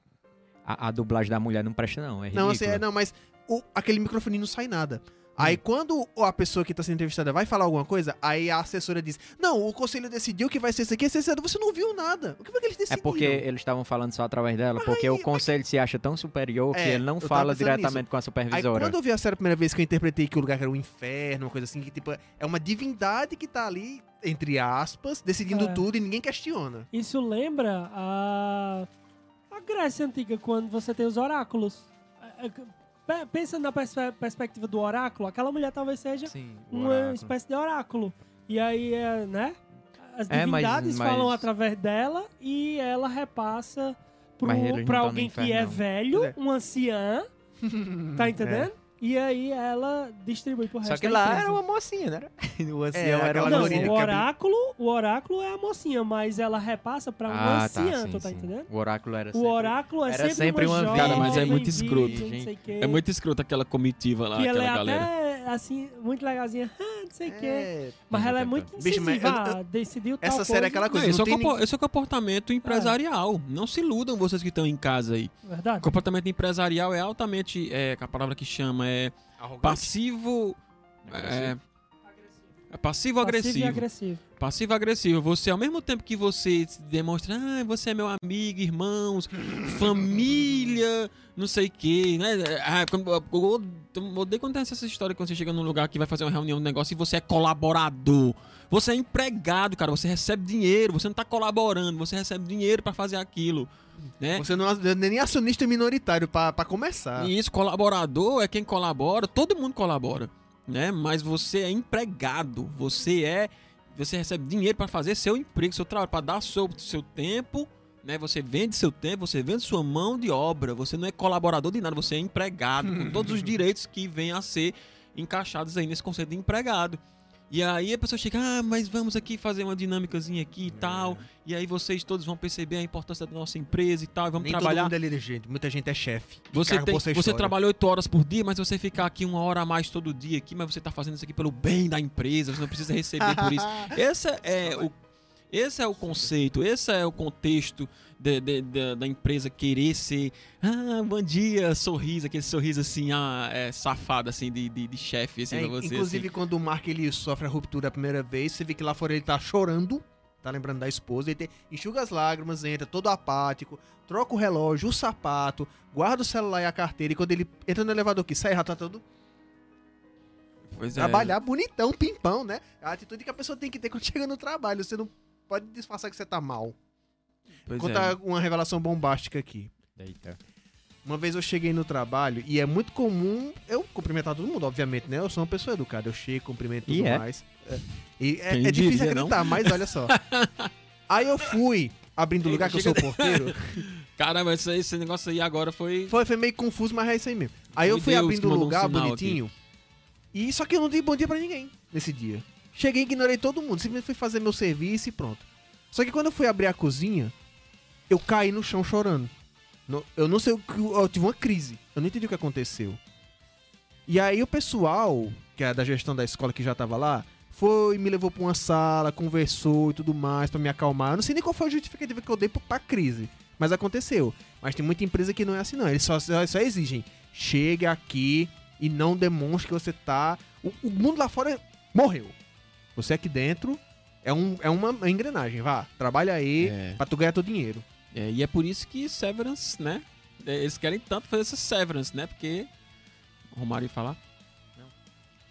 S3: A, a dublagem da mulher não presta não, é
S4: Não, assim, é, não, mas o- aquele microfone não sai nada. Aí
S3: Hum.
S4: quando a pessoa que tá sendo entrevistada vai falar alguma coisa, aí a assessora diz: Não, o conselho decidiu que vai ser isso aqui, aqui, você não ouviu nada. O que foi que eles
S3: É
S4: decidiram?
S3: porque eles estavam falando só através dela, porque o conselho se acha tão superior que
S4: É,
S3: ele não fala diretamente com a
S4: Aí
S3: supervisora.
S4: quando eu vi a série a primeira vez que eu interpretei que o lugar era um inferno, uma coisa assim, que tipo, é uma divindade que tá ali, entre aspas, decidindo
S2: É.
S4: tudo e ninguém questiona.
S2: Isso lembra a, a Grécia Antiga, quando você tem os oráculos. Pe- Pensa na perspe- perspectiva do oráculo, aquela mulher talvez seja
S3: Sim,
S2: uma
S3: oráculo.
S2: espécie de oráculo. E aí, é, né? As
S3: É, mas-
S2: divindades
S3: mas-
S2: falam através dela e ela repassa
S3: tão no
S2: alguém que é
S3: não.
S2: velho,
S4: é.
S2: um anciã, (laughs) tá entendendo? E aí ela distribui pro resto
S3: Só que
S2: da
S3: lá
S2: empresa.
S3: era uma mocinha, né? (laughs) O ancião
S4: É,
S3: era
S4: aquela
S3: uma mocinha.
S2: o
S4: que
S2: oráculo, o oráculo é a mocinha, mas ela repassa pra um
S3: Ah, tá,
S2: anciã,
S3: sim,
S2: tu tá
S3: sim.
S2: entendendo?
S3: O oráculo era
S2: O
S3: sempre...
S2: oráculo é
S3: era
S2: sempre,
S3: sempre
S2: uma
S3: uma
S2: jovem,
S1: Cara, mas é muito escroto.
S2: o.
S1: É muito escroto aquela comitiva lá,
S2: E ela
S1: aquela
S2: é
S1: galera.
S2: até, assim, muito legalzinha, (laughs) ah, não sei o quê.
S4: É,
S2: Mas ela é
S3: Bicho,
S2: muito
S4: Bicho, mas
S2: incisiva,
S4: eu- eu-
S2: ah, decidiu tal
S4: essa série é aquela
S1: Não,
S4: coisa.
S1: esse, é
S4: não
S1: o
S4: tem
S1: compo- esse é o comportamento empresarial. Não se iludam vocês que estão em casa aí.
S2: Verdade.
S1: O comportamento empresarial é altamente. É, a palavra que chama é
S4: Arrogante.
S1: passivo. É, é passivo agressivo.
S2: Passivo e agressivo.
S1: Passivo agressivo. Você, ao mesmo tempo que você se demonstra, ah, você é meu amigo, irmãos, família, não sei o quê, né? Ah, quando- eu odeio quando tem essa história quando você chega num lugar que vai fazer uma reunião, um negócio e você é colaborador. Você é empregado, cara. Você recebe dinheiro. Você não tá colaborando. Você recebe dinheiro pra fazer aquilo, né?
S4: Você não é nem acionista minoritário pra, pra começar.
S1: E isso, colaborador é quem colabora, todo mundo colabora, né? Mas você é empregado, você é. Você recebe dinheiro para fazer seu emprego, seu trabalho, para dar seu, seu tempo, né? Você vende seu tempo, você vende sua mão de obra, você não é colaborador de nada, você é empregado, com todos os (laughs) direitos que vêm a ser encaixados aí nesse conceito de empregado. E aí a pessoa chega, ah, mas vamos aqui fazer uma dinâmicazinha aqui e tal. E aí vocês todos vão perceber a importância da nossa empresa e tal, e vamos
S4: Nem
S1: trabalhar.
S4: todo mundo é dirigente, muita gente é chefe.
S1: Você, tem, você trabalha 8 horas por dia, mas você ficar aqui uma hora a mais todo dia aqui, mas você tá fazendo isso aqui pelo bem da empresa, você não precisa receber por isso. (laughs) Essa é o Esse é o conceito, esse é o contexto de- de- de- da empresa querer ser. Ah, bom dia, sorriso, aquele sorriso assim, ah, é, safado, assim, de, de, chefe, assim,
S4: É,
S1: pra você.
S4: inclusive,
S1: assim.
S4: quando o Mark ele sofre a ruptura a primeira vez, você vê que lá fora ele tá chorando, tá lembrando da esposa, ele tem- enxuga as lágrimas, entra todo apático, troca o relógio, o sapato, guarda o celular e a carteira, e quando ele entra no elevador que sai, já tá todo
S1: Pois é.
S4: trabalhar bonitão, pimpão, né? A atitude que a pessoa tem que ter quando (laughs) chega no trabalho, você não pode disfarçar que você tá mal.
S1: Pois
S4: Vou
S1: é.
S4: contar uma revelação bombástica aqui.
S3: Eita.
S4: Uma vez eu cheguei no trabalho e é muito comum eu cumprimentar todo mundo, obviamente, né? Eu sou uma pessoa educada, eu chego, cumprimento tudo
S3: E é?
S4: mais. É, e é, é difícil acreditar, mas olha só. (laughs) Aí eu fui abrindo o lugar que eu sou o porteiro. (laughs)
S1: Caramba, esse, esse negócio aí agora foi.
S4: Foi, foi meio confuso, mas é isso aí mesmo. Aí eu
S1: Foi
S4: fui
S1: Deus
S4: abrindo o
S1: um
S4: lugar
S1: sinal
S4: bonitinho. E só que eu não dei bom dia pra ninguém nesse dia. Cheguei e ignorei todo mundo. Simplesmente fui fazer meu serviço e pronto. Só que quando eu fui abrir a cozinha, eu caí no chão chorando. Eu não sei o que. Eu tive uma crise. Eu não entendi o que aconteceu. E aí o pessoal, que é da gestão da escola que já tava lá, foi, me levou pra uma sala, conversou e tudo mais pra me acalmar. Eu não sei nem qual foi a justificativa que eu dei pra- crise. Mas aconteceu. Mas tem muita empresa que não é assim, não. Eles só, só, só exigem. Chegue aqui e não demonstre que você tá. O, o mundo lá fora morreu. Você aqui dentro é, um, é uma engrenagem. Vá, trabalha aí
S1: É.
S4: pra tu ganhar teu dinheiro.
S1: É, e é por isso que Severance, né? é, Eles querem tanto fazer essa Severance, né? Porque. O Romário ia falar?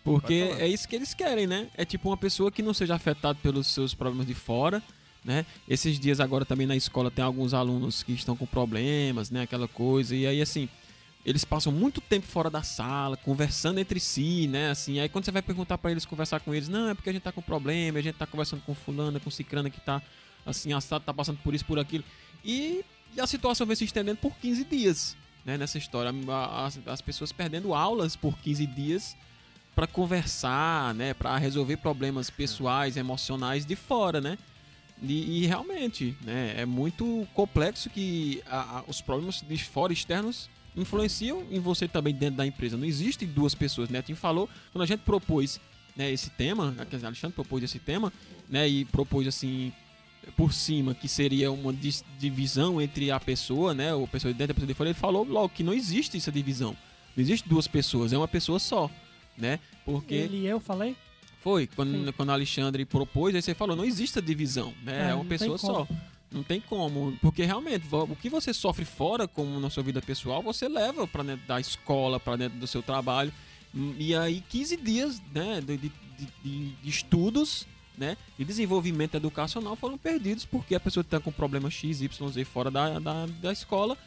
S1: Porque
S4: Pode falar.
S1: é isso que eles querem, né? É tipo uma pessoa que não seja afetada pelos seus problemas de fora, né? Esses dias agora também na escola tem alguns alunos que estão com problemas, né? Aquela coisa. E aí, assim, eles passam muito tempo fora da sala, conversando entre si, né? Assim, aí quando você vai perguntar pra eles, conversar com eles, não, é porque a gente tá com problema, a gente tá conversando com fulano, com cicrana que tá, assim, assado, tá passando por isso, por aquilo. E, e a situação vem se estendendo por 15 dias, né? Nessa história. A- As, as pessoas perdendo aulas por 15 dias para conversar, né? Para resolver problemas pessoais, emocionais de fora, né? E, e realmente, né? É muito complexo que a- a- os problemas de fora externos influenciam em você também dentro da empresa. Não existem duas pessoas, né? Tim falou quando a gente propôs né, esse tema, dizer, Alexandre propôs esse tema, né? E propôs assim por cima que seria uma divisão entre a pessoa, né? O pessoa de dentro e a pessoa de fora. Ele falou logo que não existe essa divisão. Não existe duas pessoas, é uma pessoa só, né? Porque
S2: Ele e eu falei?
S1: foi, quando,
S2: Sim.
S1: quando Alexandre propôs, aí você falou, não existe a divisão, né?
S2: É,
S1: É, uma pessoa só. Não tem como, porque realmente o que você sofre fora, como na sua vida pessoal, você leva para dentro da escola, para dentro do seu trabalho. E aí 15 dias, né, de, de- de- de estudos, né, de desenvolvimento educacional foram perdidos porque a pessoa está com problema X, Y, Z fora da, da, da escola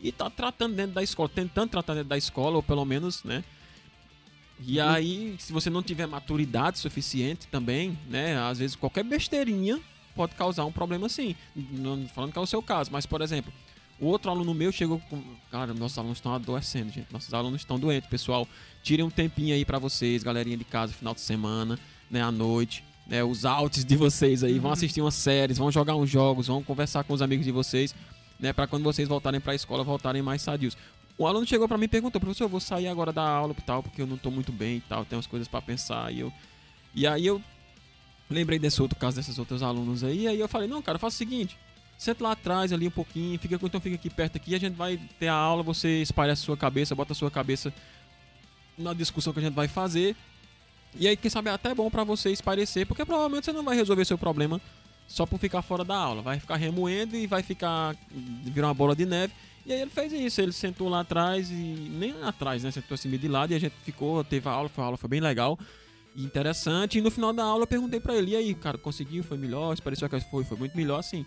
S1: e tá tratando dentro da escola, tentando tratar dentro da escola, ou pelo menos, né, e aí, se você não tiver maturidade suficiente também, né? Às vezes qualquer besteirinha pode causar um problema assim. Não falando que é o seu caso, mas por exemplo, o outro aluno meu chegou com. Cara, nossos alunos estão adoecendo, gente. Nossos alunos estão doentes, pessoal. Tirem um tempinho aí pra vocês, galerinha de casa, final de semana, né? À noite. Né, os outs de vocês aí, vão assistir umas séries, vão jogar uns jogos, vão conversar com os amigos de vocês, né, para quando vocês voltarem pra escola, voltarem mais sadios. O aluno chegou pra mim e perguntou, professor, eu vou sair agora da aula e tal, porque eu não tô muito bem e tal, tem umas coisas pra pensar. E, eu... e aí eu lembrei desse outro caso, desses outros alunos aí, e aí eu falei, não, cara, faça o seguinte, senta lá atrás ali um pouquinho, fica, então fica aqui perto aqui, a gente vai ter a aula, você espalha a sua cabeça, bota a sua cabeça na discussão que a gente vai fazer. E aí, quem sabe, é até bom pra você esparecer, porque provavelmente você não vai resolver seu problema só por ficar fora da aula. Vai ficar remoendo e vai ficar. virar uma bola de neve. E aí ele fez isso, ele sentou lá atrás e. nem atrás, né? Sentou assim meio de lado e a gente ficou, teve a aula, foi, a aula foi bem legal e interessante. E no final da aula eu perguntei pra ele, e aí, cara, conseguiu? Foi melhor? Pareceu que foi, foi muito melhor, sim.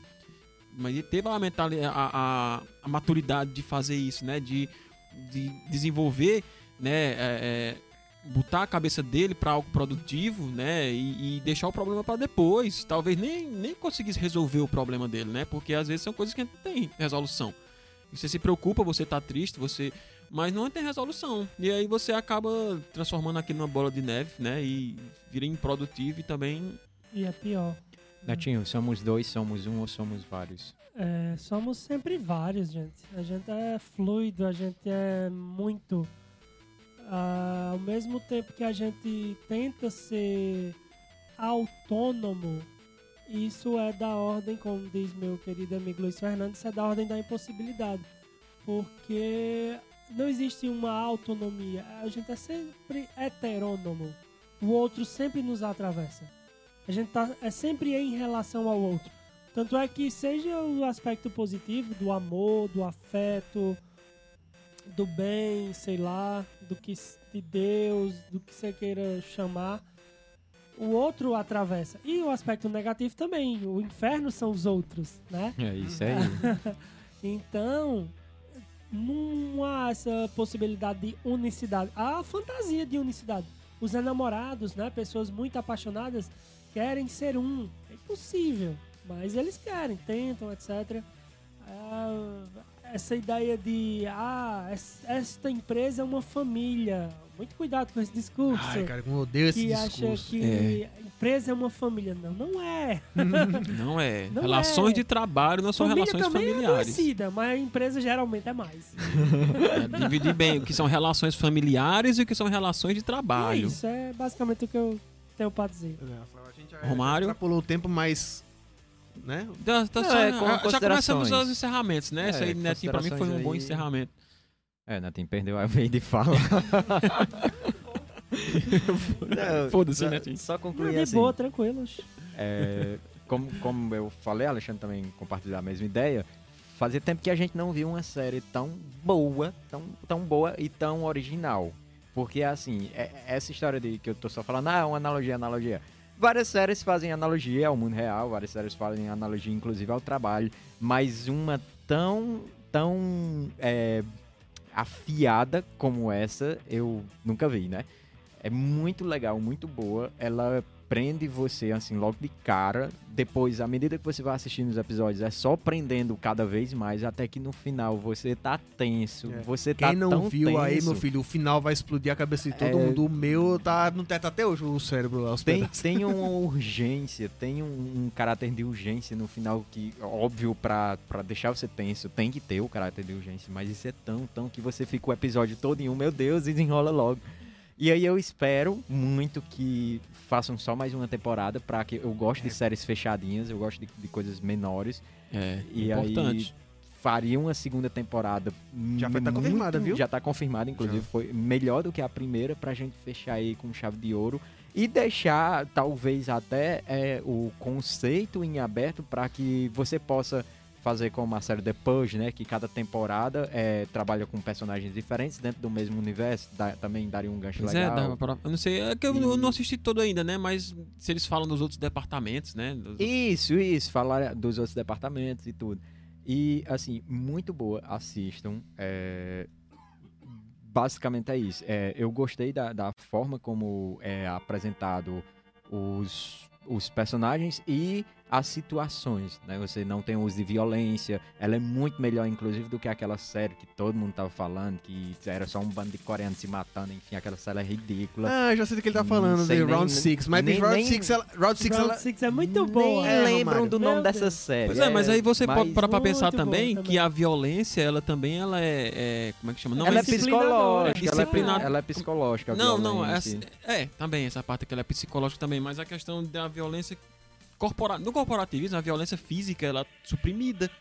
S1: Mas ele teve a, mentali- a, a, a maturidade de fazer isso, né? De, de desenvolver, né? é, é, botar a cabeça dele para algo produtivo, né? E, e deixar o problema para depois. Talvez nem, nem conseguisse resolver o problema dele, né? Porque às vezes são coisas que não tem resolução. E Você se preocupa, você tá triste, você. Mas não tem resolução. E aí você acaba transformando aquilo numa bola de neve, né? E vira improdutivo e também.
S2: E é pior.
S3: Netinho, somos dois, somos um ou somos vários?
S2: É, somos sempre vários, gente. A gente é fluido, a gente é muito. Ah, ao mesmo tempo que a gente tenta ser autônomo isso é da ordem, como diz meu querido amigo Luiz Fernandes, é da ordem da impossibilidade. Porque não existe uma autonomia. A gente é sempre heterônomo. O outro sempre nos atravessa. A gente tá, é sempre em relação ao outro. Tanto é que seja o aspecto positivo do amor, do afeto, do bem, sei lá, do que de Deus, do que você queira chamar, o outro atravessa. E o aspecto negativo também, o inferno são os outros, né?
S3: É isso aí. (laughs)
S2: Então, não há essa possibilidade de unicidade. Há a fantasia de unicidade. Os enamorados, né, pessoas muito apaixonadas, querem ser um. É impossível, mas eles querem, tentam, etc. Ah, essa ideia de, ah, es- esta empresa é uma família. Muito cuidado com esse discurso.
S4: Ai, cara, como eu odeio esse
S2: que
S4: discurso.
S2: acha que a empresa é uma família. Não, não é. (laughs)
S1: Não é.
S2: Não
S1: relações
S2: é.
S1: de trabalho não são
S2: família
S1: relações
S2: também é
S1: familiares.
S2: adoecida, mas a empresa geralmente é mais.
S1: É, dividir bem o que são relações familiares e o que são relações de
S2: E é
S1: trabalho.
S2: isso, é basicamente o que eu tenho pra dizer.
S4: A gente já-
S1: Romário?
S4: já pulou o tempo, mas. Né?
S1: Tá- tá
S3: Não,
S1: só-
S3: é, com
S1: já começamos os encerramentos, né?
S3: É,
S1: Isso aí, Netinho, pra mim foi um bom
S3: aí.
S1: encerramento.
S3: É, Natinho perdeu a vez de fala. Não, (laughs)
S1: Foda-se, Netinho.
S3: Só
S2: Não,
S3: concluir
S2: de
S3: assim.
S2: boa, tranquilos.
S3: É, como, como eu falei, Alexandre também compartilhou a mesma ideia. Fazia tempo que a gente não viu uma série tão boa, tão, tão boa e tão original. Porque, assim, é- essa história de que eu tô só falando, ah, uma analogia, analogia. Várias séries fazem analogia ao mundo real, várias séries fazem analogia, inclusive, ao trabalho. Mas uma tão, tão é, afiada como essa, eu nunca vi, né? É muito legal, muito boa. Ela prende você, assim, logo de cara. Depois, à medida que você vai assistindo os episódios, é só prendendo cada vez mais, até que no final você tá tenso.
S4: É.
S3: Você tá
S4: Quem não
S3: tão
S4: viu aí,
S3: tenso.
S4: meu filho, o final vai explodir a cabeça de todo
S3: É.
S4: mundo. O meu tá no teto até hoje, o cérebro lá. Os
S3: Tem,
S4: pedaços.
S3: tem (laughs) uma urgência, tem um, um caráter de urgência no final que, óbvio, pra, pra deixar você tenso, tem que ter o caráter de urgência, mas isso é tão, tão que você fica o episódio todo em um, meu Deus, e desenrola logo. E aí eu espero muito que façam só mais uma temporada, pra que eu gosto de séries fechadinhas, eu gosto de, de coisas menores.
S1: É,
S3: E
S1: importante.
S3: aí faria uma segunda temporada.
S4: Já vai tá
S3: muito-
S4: confirmada, viu?
S3: Já tá confirmada, inclusive
S4: Já.
S3: foi melhor do que a primeira pra gente fechar aí com chave de ouro e deixar talvez até é, o conceito em aberto para que você possa fazer como a série The Purge, né, que cada temporada é, trabalha com personagens diferentes dentro do mesmo universo, dá- também daria um gancho
S1: Pois é,
S3: legal.
S1: dá pra- eu não sei, é que eu
S3: E-
S1: não- não assisti todo ainda, né? Mas se eles falam dos outros departamentos, né? dos-
S3: Isso, isso, falar dos outros departamentos e tudo. E, assim, muito boa, assistam. é, Basicamente é isso. É, eu gostei da, da forma como é apresentado os, os personagens e as situações, né? Você não tem uso de violência, ela é muito melhor, inclusive, do que aquela série que todo mundo tava falando, que era só um bando de coreanos se matando, enfim, aquela série é ridícula.
S4: Ah, já sei do que ele tá falando, de
S3: nem-
S4: Round 6. Mas
S3: nem-
S4: Round
S3: nem-
S4: 6, ela, Round 6 ela,
S2: Round Six é muito
S3: Nem
S2: boa.
S4: É,
S3: lembram do nome dessa série.
S1: Pois é, mas aí você
S3: mas-
S1: pode parar pra pensar também,
S2: também.
S1: que a violência, ela também ela é, é- Como é que chama? Não,
S3: ela é psicológica, ela é, ela é psicológica.
S1: Não, não, essa, é, também essa parte que ela é psicológica também, mas a questão da violência corpora, no corporativismo, a violência física, ela é suprimida,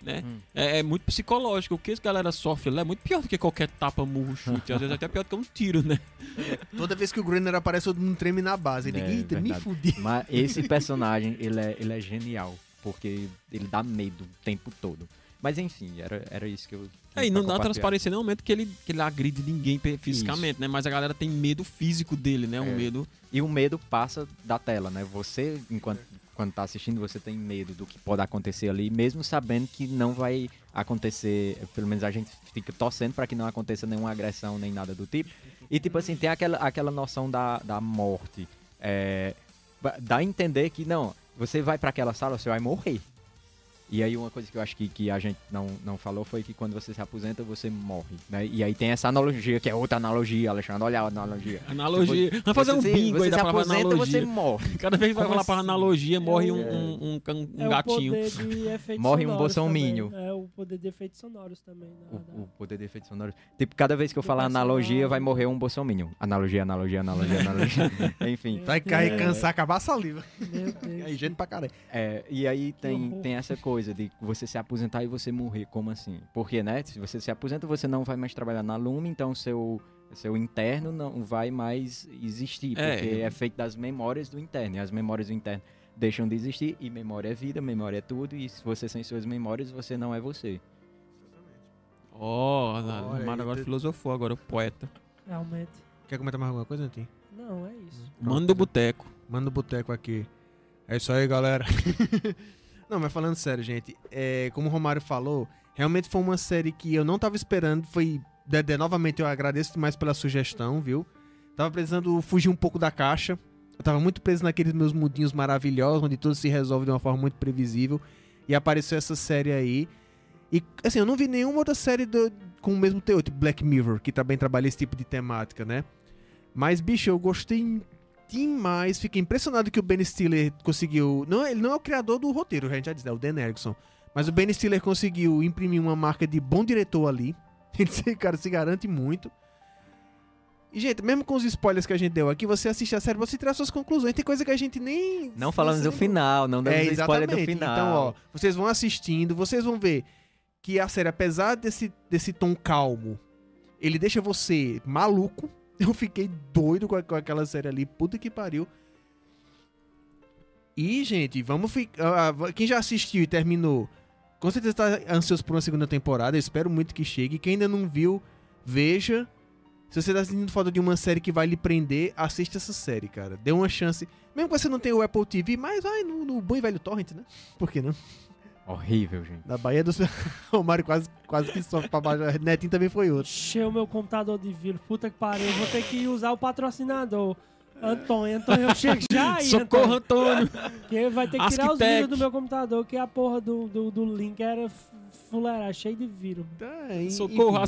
S1: né?
S3: Hum.
S1: É, é muito psicológico, o que a galera sofre lá é muito pior do que qualquer tapa, murro, chute, às vezes até pior do que um tiro, né? (laughs)
S4: toda vez que o Grenner aparece, todo mundo treme na base. Ele,
S3: É,
S4: eita, me
S3: verdade.
S4: fudi.
S3: Mas esse (laughs) personagem, ele é, ele é genial, porque ele dá medo o tempo todo. Mas enfim, era, era isso que eu...
S1: É, e não dá transparência nenhum momento que ele, que ele agride ninguém fisicamente, né? Mas a galera tem medo físico dele, né? Um
S3: É.
S1: medo.
S3: E o medo passa da tela, né? Você, enquanto quando tá assistindo, você tem medo do que pode acontecer ali, mesmo sabendo que não vai acontecer, pelo menos a gente fica torcendo para que não aconteça nenhuma agressão nem nada do tipo. E tipo assim, tem aquela, aquela noção da, da morte. É, dá a entender que não, você vai para aquela sala, você vai morrer. E aí uma coisa que eu acho que, que a gente não, não falou foi que quando você se aposenta, você morre, né? E aí tem essa analogia, que é outra analogia, Alexandre, olha a analogia.
S1: Analogia. Vamos fazer um
S3: se-
S1: bingo aí da
S3: se
S1: palavra
S3: aposenta,
S1: analogia.
S3: você morre. (laughs)
S1: Cada vez que vai
S3: Como
S1: falar para
S3: assim?
S1: analogia, morre um,
S2: É.
S1: um, um can- um
S2: é
S1: gatinho.
S2: o poder de (laughs) efeitos
S3: Morre um
S2: sonoros
S3: bolsominion.
S2: também. É o poder de efeitos sonoros também.
S3: O,
S2: da- da-
S3: o poder de efeito sonoro. Tipo, cada vez que eu falar analogia, vai morrer um bolsominion. Analogia, analogia, analogia, analogia. (laughs) Enfim.
S4: Vai cair,
S2: Deus,
S4: cansar, acabar a saliva.
S2: Meu Deus.
S4: Aí, gente pra caralho.
S3: É, e aí tem, tem essa coisa de você se aposentar e você morrer. Como assim? Porque, né? Se você se aposenta, você não vai mais trabalhar na Lume, então seu, seu interno não vai mais existir.
S1: É.
S3: Porque é feito das memórias do interno. E as memórias do interno deixam de existir. E memória é vida, memória é tudo. E se você sem suas memórias, você não é você.
S1: Ó,
S4: Olha
S1: oh,
S4: aí,
S1: agora
S4: tu-
S1: filosofou, agora o poeta.
S2: Realmente.
S4: Quer comentar mais alguma coisa, Netinho?
S2: Não, é isso.
S1: Mano do boteco.
S4: Manda o boteco aqui. É isso aí, galera. (laughs) não, mas falando sério, gente, é, como o Romário falou, realmente foi uma série que eu não tava esperando. Foi. Dedé, novamente eu agradeço demais pela sugestão, viu? Tava precisando fugir um pouco da caixa. Eu tava muito preso naqueles meus mudinhos maravilhosos, onde tudo se resolve de uma forma muito previsível. E apareceu essa série aí. E, assim, eu não vi nenhuma outra série do- com o mesmo teor, tipo Black Mirror, que também trabalha esse tipo de temática, né? Mas, bicho, eu gostei demais. Fiquei impressionado que o Ben Stiller conseguiu. Não, ele não é o criador do roteiro, a gente já disse, é o Dan Erickson. Mas o Ben Stiller conseguiu imprimir uma marca de bom diretor ali. (laughs) Ele, se- cara, se garante muito. E, gente, mesmo com os spoilers que a gente deu aqui, você assiste a série, você tira suas conclusões. Tem coisa que a gente nem.
S3: Não falamos do final, não damos
S4: É,
S3: spoiler do final.
S4: Então, ó, vocês vão assistindo, vocês vão ver que a série, apesar desse, desse tom calmo, ele deixa você maluco. Eu fiquei doido com, a- com aquela série ali, puta que pariu. E, gente, vamos ficar. quem já assistiu e terminou, com certeza tá ansioso por uma segunda temporada. Eu espero muito que chegue. Quem ainda não viu, veja. Se você tá sentindo falta de uma série que vai lhe prender, assista essa série, cara. Dê uma chance. Mesmo que você não tenha o Apple TV, mas vai no, no bom e velho Torrent, né? Por que não?
S3: Horrível, gente.
S4: Na Bahia do (laughs) O Mário quase, quase que sofre pra baixo. Netinho também foi outro.
S2: Encheu meu computador de vírus. Puta que pariu. Eu vou ter que usar o patrocinador. Antônio, Antônio, eu chego já aí,
S1: Socorro,
S2: Antônio.
S1: Antônio!
S2: Que vai ter que tirar os vírus do meu computador, que a porra do, do, do link era fuleira, cheio de vírus.
S4: Tá, e-
S1: Socorro,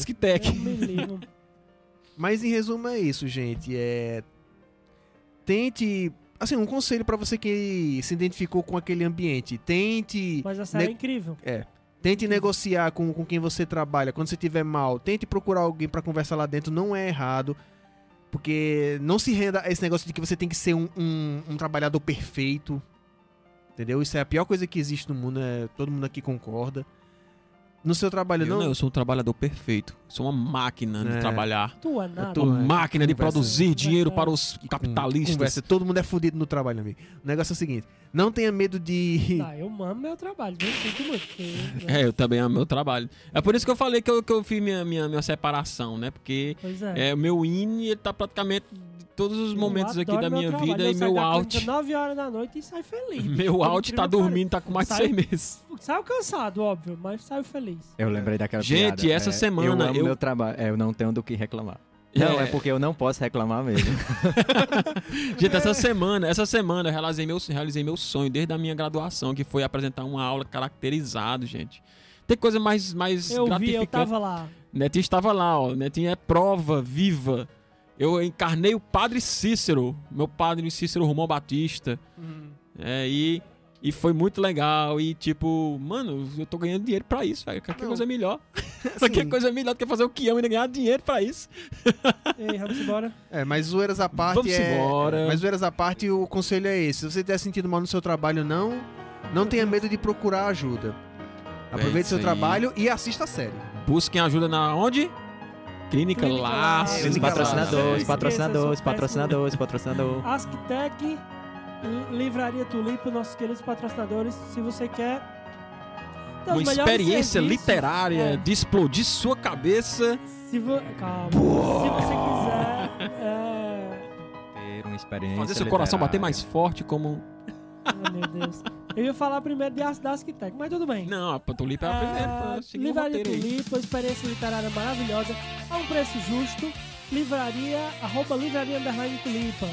S2: me livro. (laughs)
S4: Mas em resumo é isso, gente. É. Tente. Assim, um conselho pra você que se identificou com aquele ambiente. Tente.
S2: Mas a série é incrível.
S4: Tente negociar com, com quem você trabalha. Quando você estiver mal, tente procurar alguém pra conversar lá dentro. Não é errado. Porque não se renda a esse negócio de que você tem que ser um, um, um trabalhador perfeito. Entendeu? Isso é a pior coisa que existe no mundo. É, todo mundo aqui concorda. No seu trabalho,
S1: Eu
S4: não.
S1: não, eu sou um trabalhador perfeito. Sou uma máquina
S4: É.
S1: de trabalhar.
S2: Tu é nada.
S4: tô-
S1: Uma máquina de
S4: conversa-
S1: produzir dinheiro para os capitalistas.
S4: Conversa, todo mundo é fudido no trabalho, amigo. O negócio é o seguinte: não tenha medo de.
S2: Tá, (laughs) eu amo meu trabalho, viu? Sinto muito. Porque,
S1: É, eu também amo meu trabalho. É por isso que eu falei que eu, que eu fiz minha, minha, minha separação, né? Porque
S2: Pois é.
S1: é, o meu INE ele tá praticamente todos os
S2: Eu
S1: momentos aqui da minha
S2: trabalho.
S1: vida
S2: Eu
S1: e meu out.
S2: clínica 9 horas da noite e sai feliz. (laughs)
S1: Meu out tá dormindo, tá com mais de
S2: Sai-
S1: seis meses. (laughs)
S2: Saiu cansado, óbvio, mas saiu feliz.
S3: Eu lembrei daquela
S1: Gente,
S3: piada.
S1: essa
S3: É,
S1: semana
S3: Eu amo
S1: eu-
S3: meu trabalho. É, eu não tenho do que reclamar. Não, é porque eu não posso reclamar mesmo. (laughs)
S1: Gente, essa semana, essa semana eu realizei meu, realizei meu sonho desde a minha graduação, que foi apresentar uma aula caracterizado, gente. Tem coisa mais, mais
S2: Eu vi, eu
S1: gratificante.
S2: tava lá.
S1: Netinho estava lá, ó. Netinho é prova viva. Eu encarnei o padre Cícero, meu padre Cícero Romão Batista. É, e, e foi muito legal. E tipo, mano, eu tô ganhando dinheiro pra isso, velho. Que
S4: Não.
S1: coisa melhor. (laughs) (laughs) que
S4: Assim,
S1: coisa melhor do que fazer o que amo e ainda ganhar dinheiro pra isso.
S2: Ei, vamos embora.
S4: É, mas zoeiras à parte
S1: Vamos
S4: é.
S1: embora.
S4: Mas zoeiras à parte, o conselho é esse. Se você tiver sentido mal no seu trabalho, não, não tenha medo de procurar ajuda. Aproveite
S1: isso
S4: seu
S1: aí.
S4: trabalho e assista a série.
S1: Busquem ajuda na onde? Clínica,
S2: Clínica
S1: Laços.
S2: Laços.
S3: Patrocinadores,
S2: Laços.
S3: patrocinadores, patrocinadores, patrocinador.
S2: Asktec, Li- Livraria Tulipa, nossos queridos patrocinadores. Se você quer
S1: Uma experiência
S2: serviços,
S1: literária
S2: é,
S1: de explodir sua cabeça.
S2: se vo... Calma. Se você quiser. É...
S3: Ter uma experiência.
S1: Fazer seu coração bater mais forte como... (laughs)
S2: Ai, meu Deus. Eu ia falar primeiro de da Asktec, mas tudo bem.
S1: Não, a Tulipa é a primeira. seguir o
S2: livraria. Tulipa, experiência literária maravilhosa, a um preço justo. Livraria, arroba livraria underline Tulipa.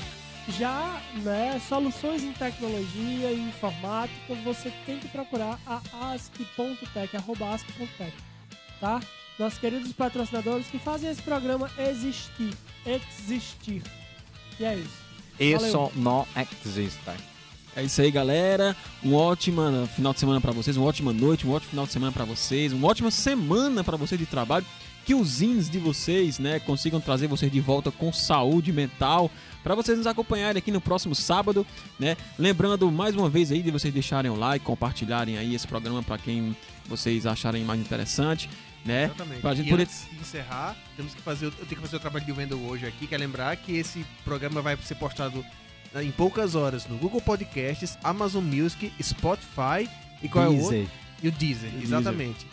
S2: Já, né, soluções em tecnologia e informática, você tem que procurar a ask.tech, arroba ask.tech, tá? Nossos queridos patrocinadores que fazem esse programa existir, existir. E é isso.
S3: Isso não existe.
S1: É isso aí, galera. Um ótimo final de semana pra vocês, uma ótima noite, um ótimo final de semana pra vocês, uma ótima semana pra vocês de trabalho. Que os zines de vocês, né, consigam trazer vocês de volta com saúde mental para vocês nos acompanharem aqui no próximo sábado, né? Lembrando mais uma vez aí de vocês deixarem o like, compartilharem aí esse programa para quem vocês acharem mais interessante, né?
S4: Exatamente.
S1: Pra gente poder-
S4: antes de encerrar, temos que fazer, eu tenho que fazer o trabalho de venda hoje aqui, que é lembrar que esse programa vai ser postado em poucas horas no Google Podcasts, Amazon Music, Spotify e qual é o outro? E o Deezer,
S1: Deezer.
S4: exatamente.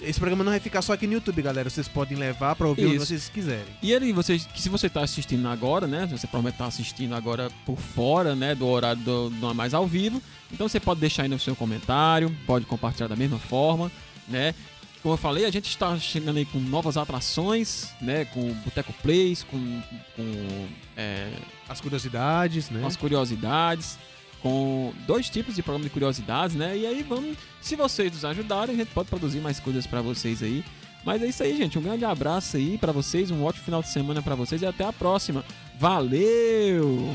S4: Esse programa não vai ficar só aqui no YouTube, galera. Vocês podem levar pra ouvir onde
S1: Isso.
S4: vocês quiserem.
S1: E ele, vocês, se você tá assistindo agora, né? Você provavelmente tá assistindo agora por fora, né? Do horário do, do mais ao vivo. Então você pode deixar aí no seu comentário, pode compartilhar da mesma forma, né? Como eu falei, a gente está chegando aí com novas atrações, né? Com Boteco Plays, com, com é,
S4: As curiosidades, né?
S1: as curiosidades, com dois tipos de programa de curiosidades, né? E aí vamos, se vocês nos ajudarem, a gente pode produzir mais coisas pra vocês aí. Mas é isso aí, gente. Um grande abraço aí pra vocês, um ótimo final de semana pra vocês e até a próxima. Valeu!